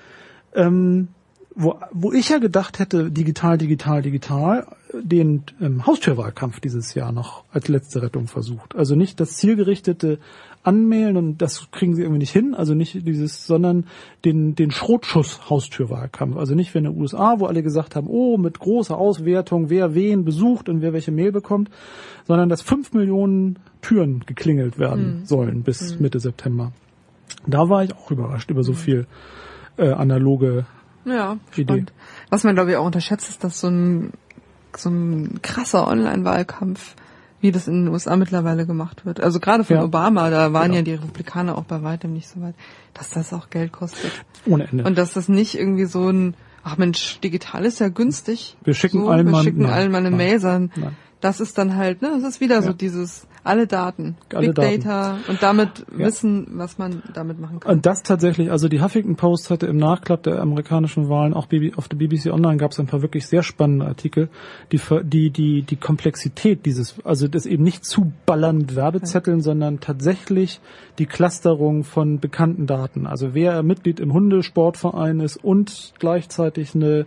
ähm, wo, wo ich ja gedacht hätte, digital, digital, digital, den ähm, Haustürwahlkampf dieses Jahr noch als letzte Rettung versucht. Also nicht das zielgerichtete Anmailen und das kriegen sie irgendwie nicht hin, also nicht dieses, sondern den, den Schrotschuss Haustürwahlkampf. Also nicht wie in den USA, wo alle gesagt haben, oh, mit großer Auswertung, wer wen besucht und wer welche Mail bekommt, sondern dass fünf Millionen Türen geklingelt werden sollen bis Mitte September. Da war ich auch überrascht über so viel äh, analoge Ja, spannend. Was man glaube ich auch unterschätzt, ist, dass so ein so ein krasser Online-Wahlkampf, wie das in den USA mittlerweile gemacht wird. Also gerade von Ja. Obama, da waren Ja. ja die Republikaner auch bei weitem nicht so weit, dass das auch Geld kostet. ohne Ende. Und dass das nicht irgendwie so ein, ach Mensch, digital ist ja günstig. Wir schicken so, allen wir mal- schicken nein, allen mal eine nein, Mail, sondern das ist dann halt, ne, das ist wieder so Ja. dieses, alle Daten, Alle Big Daten. Data und damit Ja. wissen, was man damit machen kann. Und das tatsächlich, also die Huffington Post hatte im Nachklapp der amerikanischen Wahlen, auch auf der BBC Online gab es ein paar wirklich sehr spannende Artikel, die die die die Komplexität dieses, also das eben nicht zuballern mit Werbezetteln, sondern tatsächlich die Clusterung von bekannten Daten. Also wer Mitglied im Hundesportverein ist und gleichzeitig eine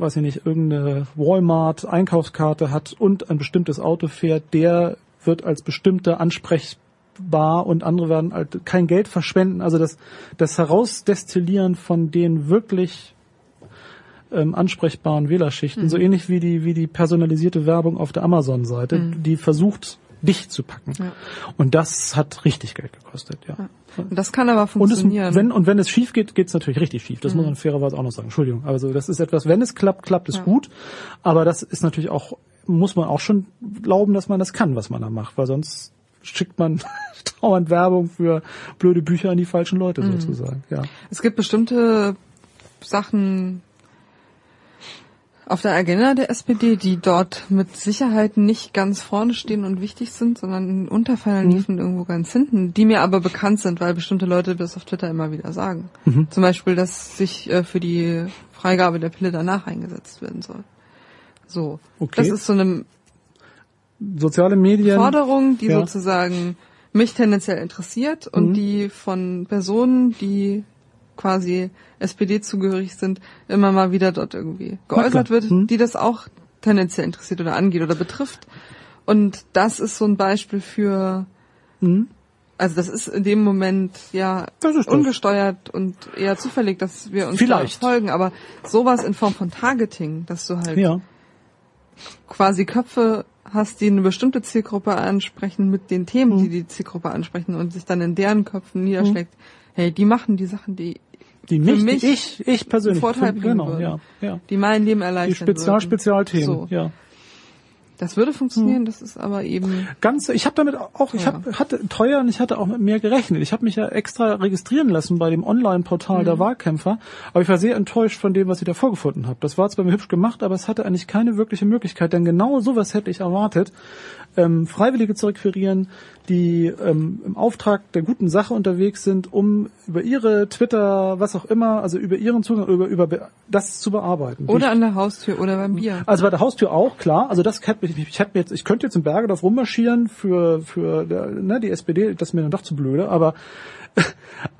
weiß ich nicht, irgendeine Walmart-Einkaufskarte hat und ein bestimmtes Auto fährt, der wird als bestimmter ansprechbar und andere werden halt kein Geld verschwenden. Also das, das Herausdestillieren von den wirklich ähm, ansprechbaren Wählerschichten, so ähnlich wie die, wie die personalisierte Werbung auf der Amazon-Seite, die versucht, dich zu packen. Ja. Und das hat richtig Geld gekostet, ja. Und das kann aber Und, es, funktionieren. wenn, und wenn es schief geht, geht es natürlich richtig schief. Das muss man fairerweise auch noch sagen. Entschuldigung. Also das ist etwas, wenn es klappt, klappt es Ja. gut. Aber das ist natürlich auch, muss man auch schon glauben, dass man das kann, was man da macht. Weil sonst schickt man dauernd Werbung für blöde Bücher an die falschen Leute sozusagen. Ja. Es gibt bestimmte Sachen auf der Agenda der SPD, die dort mit Sicherheit nicht ganz vorne stehen und wichtig sind, sondern in Unterfallen liefen irgendwo ganz hinten, die mir aber bekannt sind, weil bestimmte Leute das auf Twitter immer wieder sagen. Zum Beispiel, dass sich äh, für die Freigabe der Pille danach eingesetzt werden soll. So. Okay. Das ist so eine Soziale Medien. Forderung, die Ja. sozusagen mich tendenziell interessiert und Mhm. die von Personen, die quasi SPD zugehörig sind, immer mal wieder dort irgendwie geäußert wird, Mhm. die das auch tendenziell interessiert oder angeht oder betrifft. Und das ist so ein Beispiel für, Mhm. also das ist in dem Moment ja ungesteuert und eher zufällig, dass wir uns Vielleicht. folgen, aber sowas in Form von Targeting, dass du halt Ja. Quasi Köpfe hast, die eine bestimmte Zielgruppe ansprechen mit den Themen, Mhm. die die Zielgruppe ansprechen und sich dann in deren Köpfen niederschlägt. Hey, die machen die Sachen, die Die Für mich, mich die ich, ich persönlich. einen Vorteil für- bringen genau, würden. ja, ja. die mein Leben Die erleichtern Spezial, würden. Spezialthemen, So. ja. Das würde funktionieren, das ist aber eben Ganz, ich habe damit auch, ich hab, hatte teuer und ich hatte auch mit mehr gerechnet. Ich habe mich ja extra registrieren lassen bei dem Online-Portal Mhm. der Wahlkämpfer, aber ich war sehr enttäuscht von dem, was ich da vorgefunden habe. Das war zwar mir hübsch gemacht, aber es hatte eigentlich keine wirkliche Möglichkeit, denn genau sowas hätte ich erwartet. Ähm, Freiwillige zu requirieren, die ähm, im Auftrag der guten Sache unterwegs sind, um über ihre Twitter, was auch immer, also über ihren Zugang, über, über das zu bearbeiten. oder an der Haustür oder beim Bier. Also bei der Haustür auch, klar. Also das hätte ich, hätte jetzt, ich könnte jetzt in Bergedorf rummarschieren für für ne, die SPD, das ist mir dann doch zu blöde, aber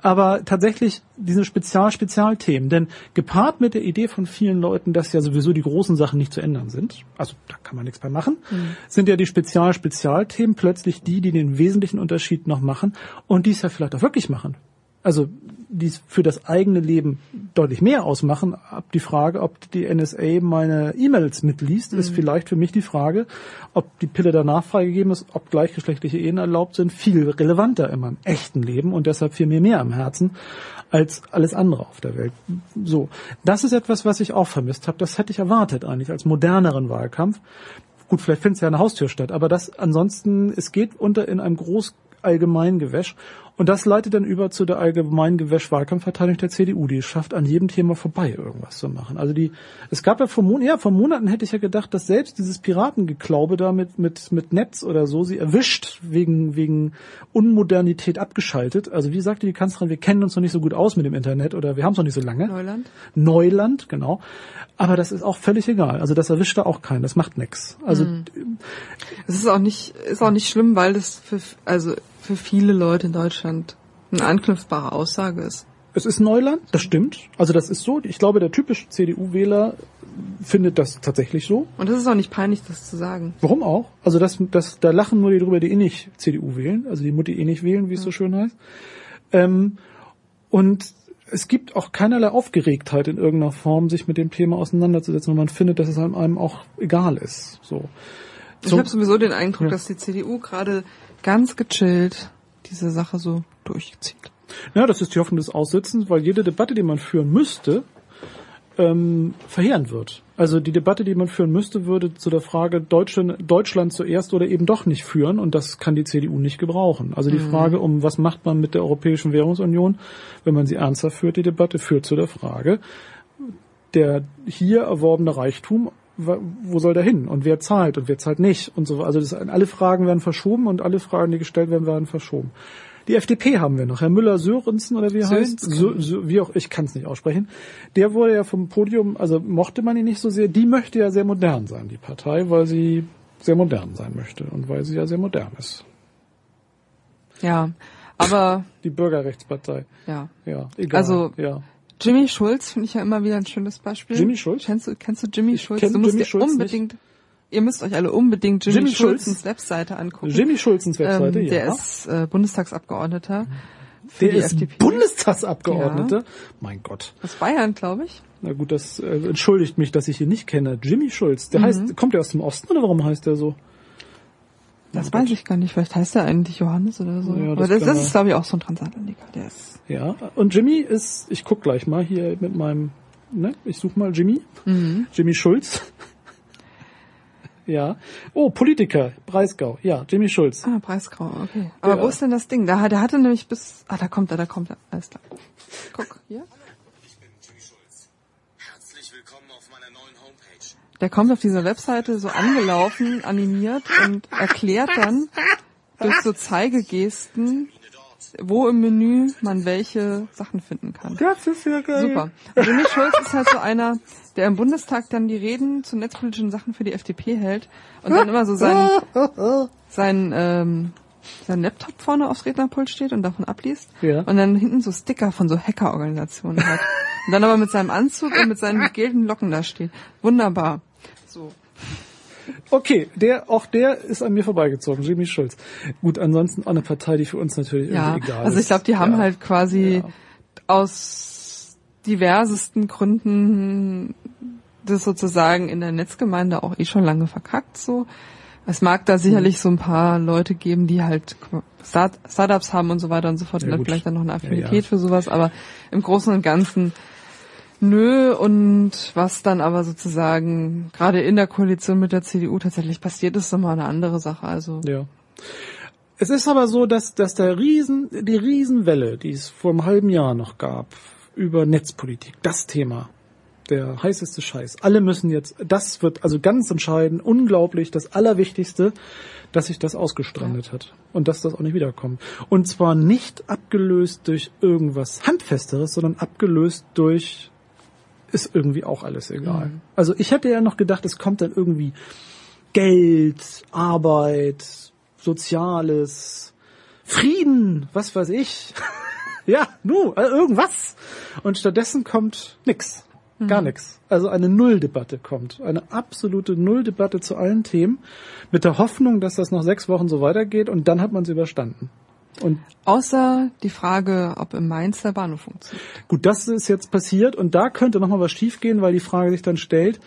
aber tatsächlich diese Spezial Spezialthemen, denn gepaart mit der Idee von vielen Leuten, dass ja sowieso die großen Sachen nicht zu ändern sind, also da kann man nichts bei machen, mhm. sind ja die Spezial Spezialthemen plötzlich die, die den wesentlichen Unterschied noch machen und die es ja vielleicht auch wirklich machen. Also die für das eigene Leben deutlich mehr ausmachen. Ab die Frage, ob die NSA meine E-Mails mitliest, mhm. ist vielleicht für mich die Frage, ob die Pille danach freigegeben ist, ob gleichgeschlechtliche Ehen erlaubt sind, viel relevanter in meinem echten Leben und deshalb viel mir mehr am Herzen als alles andere auf der Welt. So, das ist etwas, was ich auch vermisst habe. Das hätte ich erwartet eigentlich als moderneren Wahlkampf. Gut, vielleicht findet es ja eine Haustür statt, aber das ansonsten, es geht unter in einem groß Allgemeingewäsch. Und das leitet dann über zu der allgemeinen Gewäsch-Wahlkampfverteilung der CDU. Die es schafft, an jedem Thema vorbei irgendwas zu machen. Also die, es gab ja vor, Mon ja, vor Monaten hätte ich ja gedacht, dass selbst dieses Piratengeklaube da mit, mit, mit Netz oder so sie erwischt, wegen, wegen Unmodernität abgeschaltet. Also wie sagte die Kanzlerin, wir kennen uns noch nicht so gut aus mit dem Internet oder wir haben es noch nicht so lange. Neuland. Neuland, genau. Aber das ist auch völlig egal. Also das erwischt da auch keinen. Das macht nix. Also, mhm. es ist auch nicht, ist auch nicht schlimm, weil das für, also für viele Leute in Deutschland eine anknüpfbare Aussage ist. Es ist Neuland, das stimmt. Also das ist so. Ich glaube, der typische CDU-Wähler findet das tatsächlich so. Und das ist auch nicht peinlich, das zu sagen. Warum auch? Also das, das, da lachen nur die drüber, die eh nicht CDU wählen, also die Mutti eh nicht wählen, wie es ja. so schön heißt. Ähm, und es gibt auch keinerlei Aufgeregtheit in irgendeiner Form, sich mit dem Thema auseinanderzusetzen, und man findet, dass es einem auch egal ist. So. Ich so, habe sowieso den Eindruck, ja. dass die CDU gerade ganz gechillt diese Sache so durchzieht. Ja, das ist die Hoffnung des Aussitzens, weil jede Debatte, die man führen müsste, ähm, verheerend wird. Also die Debatte, die man führen müsste, würde zu der Frage Deutschland, Deutschland zuerst oder eben doch nicht führen und das kann die CDU nicht gebrauchen. Also die mhm. Frage um, was macht man mit der Europäischen Währungsunion, wenn man sie ernsthaft führt, die Debatte führt zu der Frage, der hier erworbene Reichtum wo soll der hin und wer zahlt und wer zahlt nicht und so. Also das, alle Fragen werden verschoben und alle Fragen, die gestellt werden, werden verschoben. Die FDP haben wir noch. Herr Müller-Sörensen oder wie er heißt, so, so, wie auch ich kann es nicht aussprechen. Der wurde ja vom Podium, also mochte man ihn nicht so sehr. Die möchte ja sehr modern sein, die Partei, weil sie sehr modern sein möchte und weil sie ja sehr modern ist. Ja, aber die Bürgerrechtspartei. Ja. Ja, egal. Also ja. Jimmy Schulz finde ich ja immer wieder ein schönes Beispiel. Jimmy Schulz? Kennst du, kennst du Jimmy ich Schulz? Du musst Jimmy dir Schulz unbedingt, nicht. ihr müsst euch alle unbedingt Jimmy, Jimmy Schulzens Webseite angucken. Jimmy Schulzens Webseite, ähm, ja. Der ist äh, Bundestagsabgeordneter. Der ist FDP. Bundestagsabgeordneter? Ja. Mein Gott. Aus Bayern, glaube ich. Na gut, das äh, entschuldigt mich, dass ich ihn nicht kenne. Jimmy Schulz, der mhm. heißt, kommt der aus dem Osten oder warum heißt der so? Das weiß ich gar nicht. Vielleicht heißt er eigentlich Johannes oder so. Ja, das Aber das, das ist, glaube ich, auch so ein Transatlantiker. Der ist. Ja. Und Jimmy ist, ich guck gleich mal hier mit meinem, ne, ich suche mal Jimmy. Mhm. Jimmy Schulz. ja. Oh, Politiker, Breisgau. Ja, Jimmy Schulz. Ah, Breisgau, okay. Aber ja. wo ist denn das Ding? Da, der hatte nämlich bis, ah, da kommt er, da kommt er. Alles klar. Guck, hier. Der kommt auf dieser Webseite so angelaufen, animiert und erklärt dann durch so Zeigegesten, wo im Menü man welche Sachen finden kann. Das ist ja geil. Super. Und Jimmy Schulz ist halt so einer, der im Bundestag dann die Reden zu netzpolitischen Sachen für die FDP hält und dann immer so sein, sein, ähm, sein Laptop vorne aufs Rednerpult steht und davon abliest ja. und dann hinten so Sticker von so Hackerorganisationen hat. Und dann aber mit seinem Anzug und mit seinen gelben Locken da steht. Wunderbar. Okay, der, auch der ist an mir vorbeigezogen, Jimmy Schulz. Gut, ansonsten auch eine Partei, die für uns natürlich ja, irgendwie egal ist. Also ich glaube, die haben ja. halt quasi ja. aus diversesten Gründen das sozusagen in der Netzgemeinde auch eh schon lange verkackt so. Es mag da sicherlich mhm. so ein paar Leute geben, die halt Start Startups haben und so weiter und so fort ja, und dann vielleicht dann noch eine Affinität für sowas, aber im Großen und Ganzen Nö, und was dann aber sozusagen gerade in der Koalition mit der CDU tatsächlich passiert, ist nochmal eine andere Sache. Also ja. Es ist aber so, dass, dass der Riesen, die Riesenwelle, die es vor einem halben Jahr noch gab, über Netzpolitik, das Thema, der heißeste Scheiß. Alle müssen jetzt, das wird also ganz entscheidend, unglaublich, das Allerwichtigste, dass sich das ausgestrandet ja. hat und dass das auch nicht wiederkommt. Und zwar nicht abgelöst durch irgendwas Handfesteres, sondern abgelöst durch ist irgendwie auch alles egal. Mhm. Also ich hätte ja noch gedacht, es kommt dann irgendwie Geld, Arbeit, Soziales, Frieden, was weiß ich. ja, nu, also irgendwas. Und stattdessen kommt nix. Gar nichts. Also eine Nulldebatte kommt. Eine absolute Nulldebatte zu allen Themen. Mit der Hoffnung, dass das noch sechs Wochen so weitergeht und dann hat man es überstanden. Und Außer die Frage, ob im Mainz der Bahnhof funktioniert. gut, das ist jetzt passiert und da könnte nochmal was schiefgehen, weil die Frage sich dann stellt,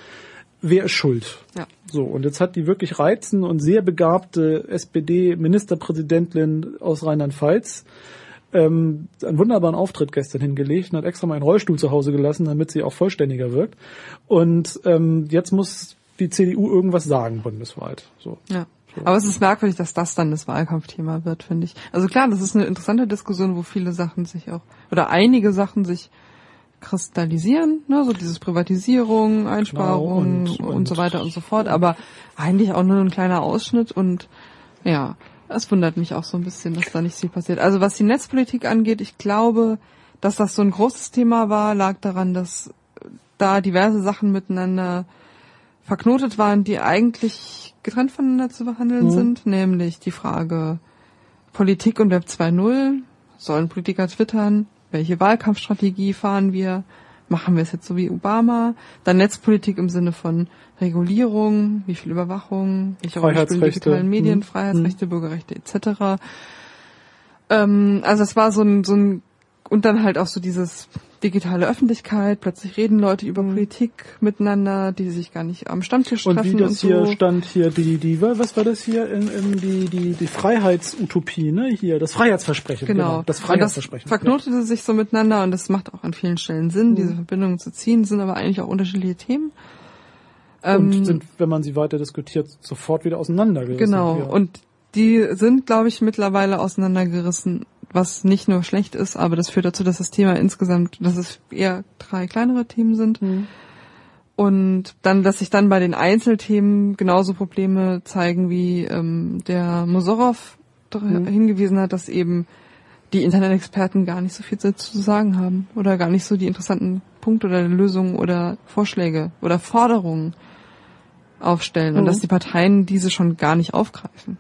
wer ist schuld? Ja. So, und jetzt hat die wirklich reizende und sehr begabte SPD-Ministerpräsidentin aus Rheinland-Pfalz ähm, einen wunderbaren Auftritt gestern hingelegt und hat extra mal einen Rollstuhl zu Hause gelassen, damit sie auch vollständiger wirkt. Und ähm, jetzt muss die CDU irgendwas sagen bundesweit. So. Ja. Aber es ist merkwürdig, dass das dann das Wahlkampfthema wird, finde ich. Also klar, das ist eine interessante Diskussion, wo viele Sachen sich auch, oder einige Sachen sich kristallisieren, ne, so dieses Privatisierung, Einsparung Genau, und, und- so weiter und so fort, aber eigentlich auch nur ein kleiner Ausschnitt und ja, es wundert mich auch so ein bisschen, dass da nicht viel passiert. Also was die Netzpolitik angeht, ich glaube, dass das so ein großes Thema war, lag daran, dass da diverse Sachen miteinander verknotet waren, die eigentlich getrennt voneinander zu behandeln Mhm. sind, nämlich die Frage Politik und Web 2.0. Sollen Politiker twittern? Welche Wahlkampfstrategie fahren wir? Machen wir es jetzt so wie Obama? Dann Netzpolitik im Sinne von Regulierung, wie viel Überwachung, welche Rolle spielen digitalen Medien, Mhm. Freiheitsrechte, Bürgerrechte etc. Ähm, also es war so ein, so ein und dann halt auch so dieses digitale Öffentlichkeit, plötzlich reden Leute über Politik miteinander, die sich gar nicht am Stammtisch Und treffen wie das und so. hier stand hier, die, die, was war das hier in, in die, die, die Freiheitsutopie, ne? Hier, das Freiheitsversprechen. Genau. Das Und Freiheitsversprechen. Das verknotete sich so miteinander und das macht auch an vielen Stellen Sinn, Mhm. diese Verbindungen zu ziehen, sind aber eigentlich auch unterschiedliche Themen. ja. Und Ähm, sind, wenn man sie weiter diskutiert, sofort wieder auseinandergerissen. Genau. Ja. Und die sind, glaube ich, mittlerweile auseinandergerissen, was nicht nur schlecht ist, aber das führt dazu, dass das Thema insgesamt, dass es eher drei kleinere Themen sind. Mhm. Und dann, dass sich dann bei den Einzelthemen genauso Probleme zeigen, wie ähm, der Mosorov dr- Mhm. hingewiesen hat, dass eben die Internet-Experten gar nicht so viel dazu zu sagen haben oder gar nicht so die interessanten Punkte oder Lösungen oder Vorschläge oder Forderungen aufstellen und Mhm. dass die Parteien diese schon gar nicht aufgreifen.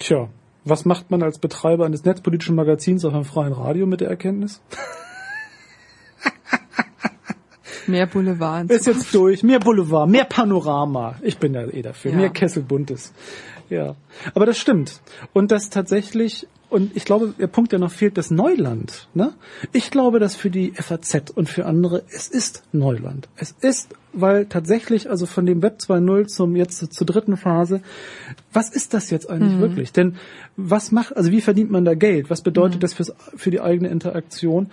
Tja, was macht man als Betreiber eines netzpolitischen Magazins auf einem freien Radio mit der Erkenntnis? Mehr Boulevard. Ist jetzt durch. Mehr Boulevard, mehr Panorama. Ich bin ja eh dafür. Ja. Mehr Kessel Buntes. Ja. Aber das stimmt. Und das tatsächlich, und ich glaube, der Punkt, der noch fehlt, das Neuland. Ne? Ich glaube, dass für die FAZ und für andere, es ist Neuland. Es ist, weil tatsächlich, also von dem Web 2.0 zum jetzt zur, dritten Phase, was ist das jetzt eigentlich wirklich? Denn was macht, also wie verdient man da Geld? Was bedeutet das fürs, für die eigene Interaktion?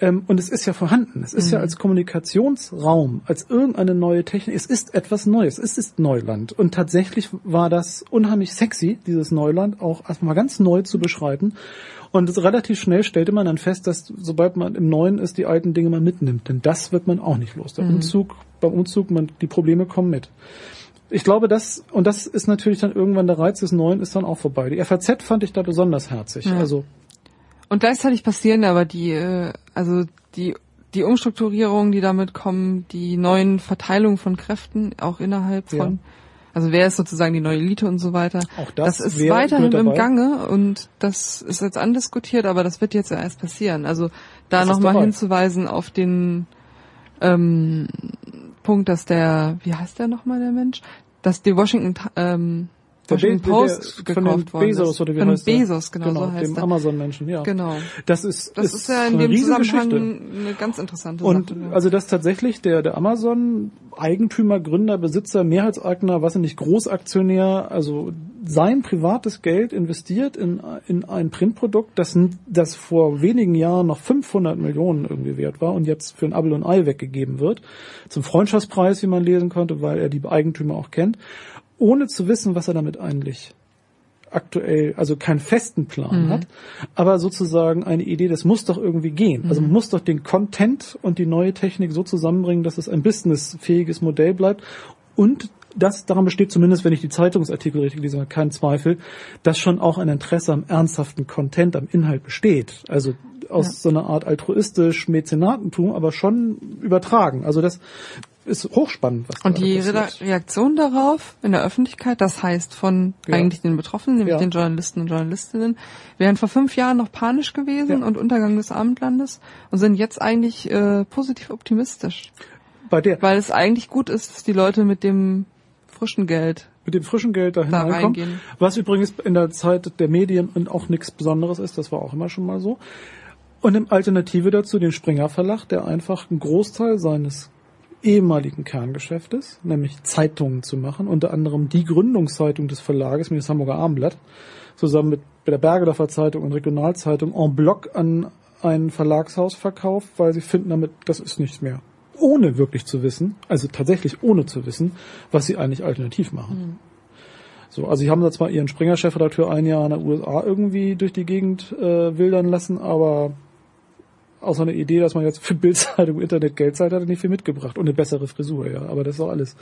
Ähm, und es ist ja vorhanden. Es ist ja als Kommunikationsraum, als irgendeine neue Technik, es ist etwas Neues. Es ist Neuland. Und tatsächlich war das unheimlich sexy, dieses Neuland, auch erstmal ganz neu zu beschreiten. Und relativ schnell stellte man dann fest, dass sobald man im Neuen ist, die alten Dinge man mitnimmt. Denn das wird man auch nicht los. Der Umzug, beim Umzug, man, die Probleme kommen mit. Ich glaube, das, und das ist natürlich dann irgendwann der Reiz des Neuen ist dann auch vorbei. Die FAZ fand ich da besonders herzig. Ja. Also, Und gleichzeitig passieren aber die, äh, also die, die Umstrukturierungen, die damit kommen, die neuen Verteilungen von Kräften, auch innerhalb Ja. von, also wer ist sozusagen die neue Elite und so weiter. Auch das, ist wer weiterhin im? Gange und das ist jetzt andiskutiert, aber das wird jetzt ja erst passieren. Also da Das ist nochmal hinzuweisen auf den ähm, Punkt, dass der, wie heißt der nochmal der Mensch? Dass die Washington, ähm, Der Washington Be- Post der- von dem gekauft worden Bezos ist. oder wie von heißt der? Bezos, genau, so heißt dem. Amazon-Menschen, ja. Genau. Das ist, Das ist, ja in eine dem. Zusammenhang eine ganz interessante Und Sache. ja. also das tatsächlich der der Amazon Eigentümer, Gründer, Besitzer, Mehrheitseigner, was nicht Großaktionär, also sein privates Geld investiert in in ein Printprodukt, das das vor wenigen Jahren noch 500 Millionen irgendwie wert war und jetzt für ein Apfel und Ei weggegeben wird zum Freundschaftspreis, wie man lesen konnte, weil er die Eigentümer auch kennt, ohne zu wissen, was er damit eigentlich aktuell, also keinen festen Plan hat, aber sozusagen eine Idee, das muss doch irgendwie gehen. Also man muss doch den Content und die neue Technik so zusammenbringen, dass es ein businessfähiges Modell bleibt und das, daran besteht zumindest, wenn ich die Zeitungsartikel richtig lese, kein Zweifel, dass schon auch ein Interesse am ernsthaften Content, am Inhalt besteht. Also aus Ja. so einer Art altruistisch Mäzenatentum, aber schon übertragen. Also das ist hochspannend. Was Und die passiert. Reaktion darauf in der Öffentlichkeit, das heißt von Ja. eigentlich den Betroffenen, nämlich Ja. den Journalisten und Journalistinnen, wären vor fünf Jahren noch panisch gewesen Ja. und Untergang des Abendlandes und sind jetzt eigentlich äh, positiv optimistisch. bei der Weil es eigentlich gut ist, dass die Leute mit dem frischen Geld mit dem frischen Geld dahin Da reinkommen. Was übrigens in der Zeit der Medien und auch nichts Besonderes ist, das war auch immer schon mal so. Und im Alternative dazu den Springer Verlag, der einfach einen Großteil seines ehemaligen Kerngeschäftes, nämlich Zeitungen zu machen, unter anderem die Gründungszeitung des Verlages, nämlich das Hamburger Abendblatt, zusammen mit der Bergedorfer Zeitung und Regionalzeitung en bloc an ein Verlagshaus verkauft, weil sie finden damit, das ist nichts mehr. Ohne wirklich zu wissen, also tatsächlich ohne zu wissen, was sie eigentlich alternativ machen. So, also sie haben da zwar ihren Springer-Chefredakteur ein Jahr in der USA irgendwie durch die Gegend äh, wildern lassen, aber außer einer Idee, dass man jetzt für Bildzeitung Internet Geld zahlt, hat er nicht viel mitgebracht und eine bessere Frisur, ja. Aber das ist auch alles.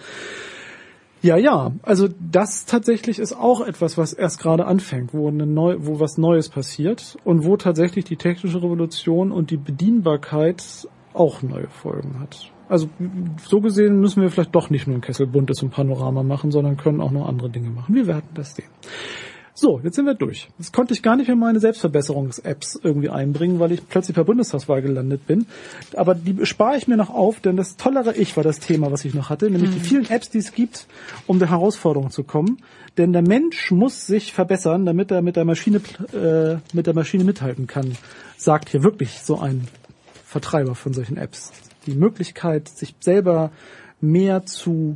Ja, ja, also das tatsächlich ist auch etwas, was erst gerade anfängt, wo eine neu, wo was Neues passiert und wo tatsächlich die technische Revolution und die Bedienbarkeit auch neue Folgen hat. Also so gesehen müssen wir vielleicht doch nicht nur ein Kessel buntes und Panorama machen, sondern können auch noch andere Dinge machen. Wir werden das sehen. So, jetzt sind wir durch. Jetzt konnte ich gar nicht mehr meine Selbstverbesserungs-Apps irgendwie einbringen, weil ich plötzlich per Bundestagswahl gelandet bin. Aber die spare ich mir noch auf, denn das tollere Ich war das Thema, was ich noch hatte, nämlich die vielen Apps, die es gibt, um der Herausforderung zu kommen. Denn der Mensch muss sich verbessern, damit er mit der Maschine, äh, mit der Maschine mithalten kann, sagt hier wirklich so ein Vertreiber von solchen Apps. Die Möglichkeit, sich selber mehr zu,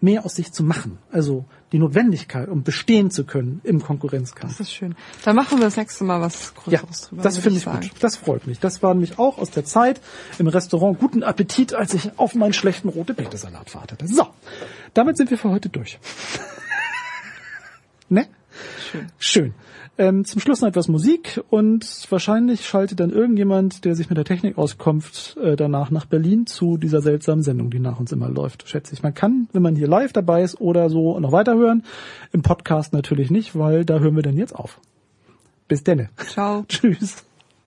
mehr aus sich zu machen. Also die Notwendigkeit, um bestehen zu können im Konkurrenzkampf. Das ist schön. Da machen wir das nächste Mal was Ja, Größeres drüber. das finde ich sagen. gut. Das freut mich. Das war nämlich auch aus der Zeit im Restaurant. Guten Appetit, als ich auf meinen schlechten rote Betesalat wartete. So, damit sind wir für heute durch. ne? Schön. Schön. Ähm, zum Schluss noch etwas Musik und wahrscheinlich schaltet dann irgendjemand, der sich mit der Technik auskommt, äh, danach nach Berlin zu dieser seltsamen Sendung, die nach uns immer läuft, schätze ich. Man kann, wenn man hier live dabei ist oder so, noch weiterhören. Im Podcast natürlich nicht, weil da hören wir dann jetzt auf. Bis denne. Ciao. Tschüss.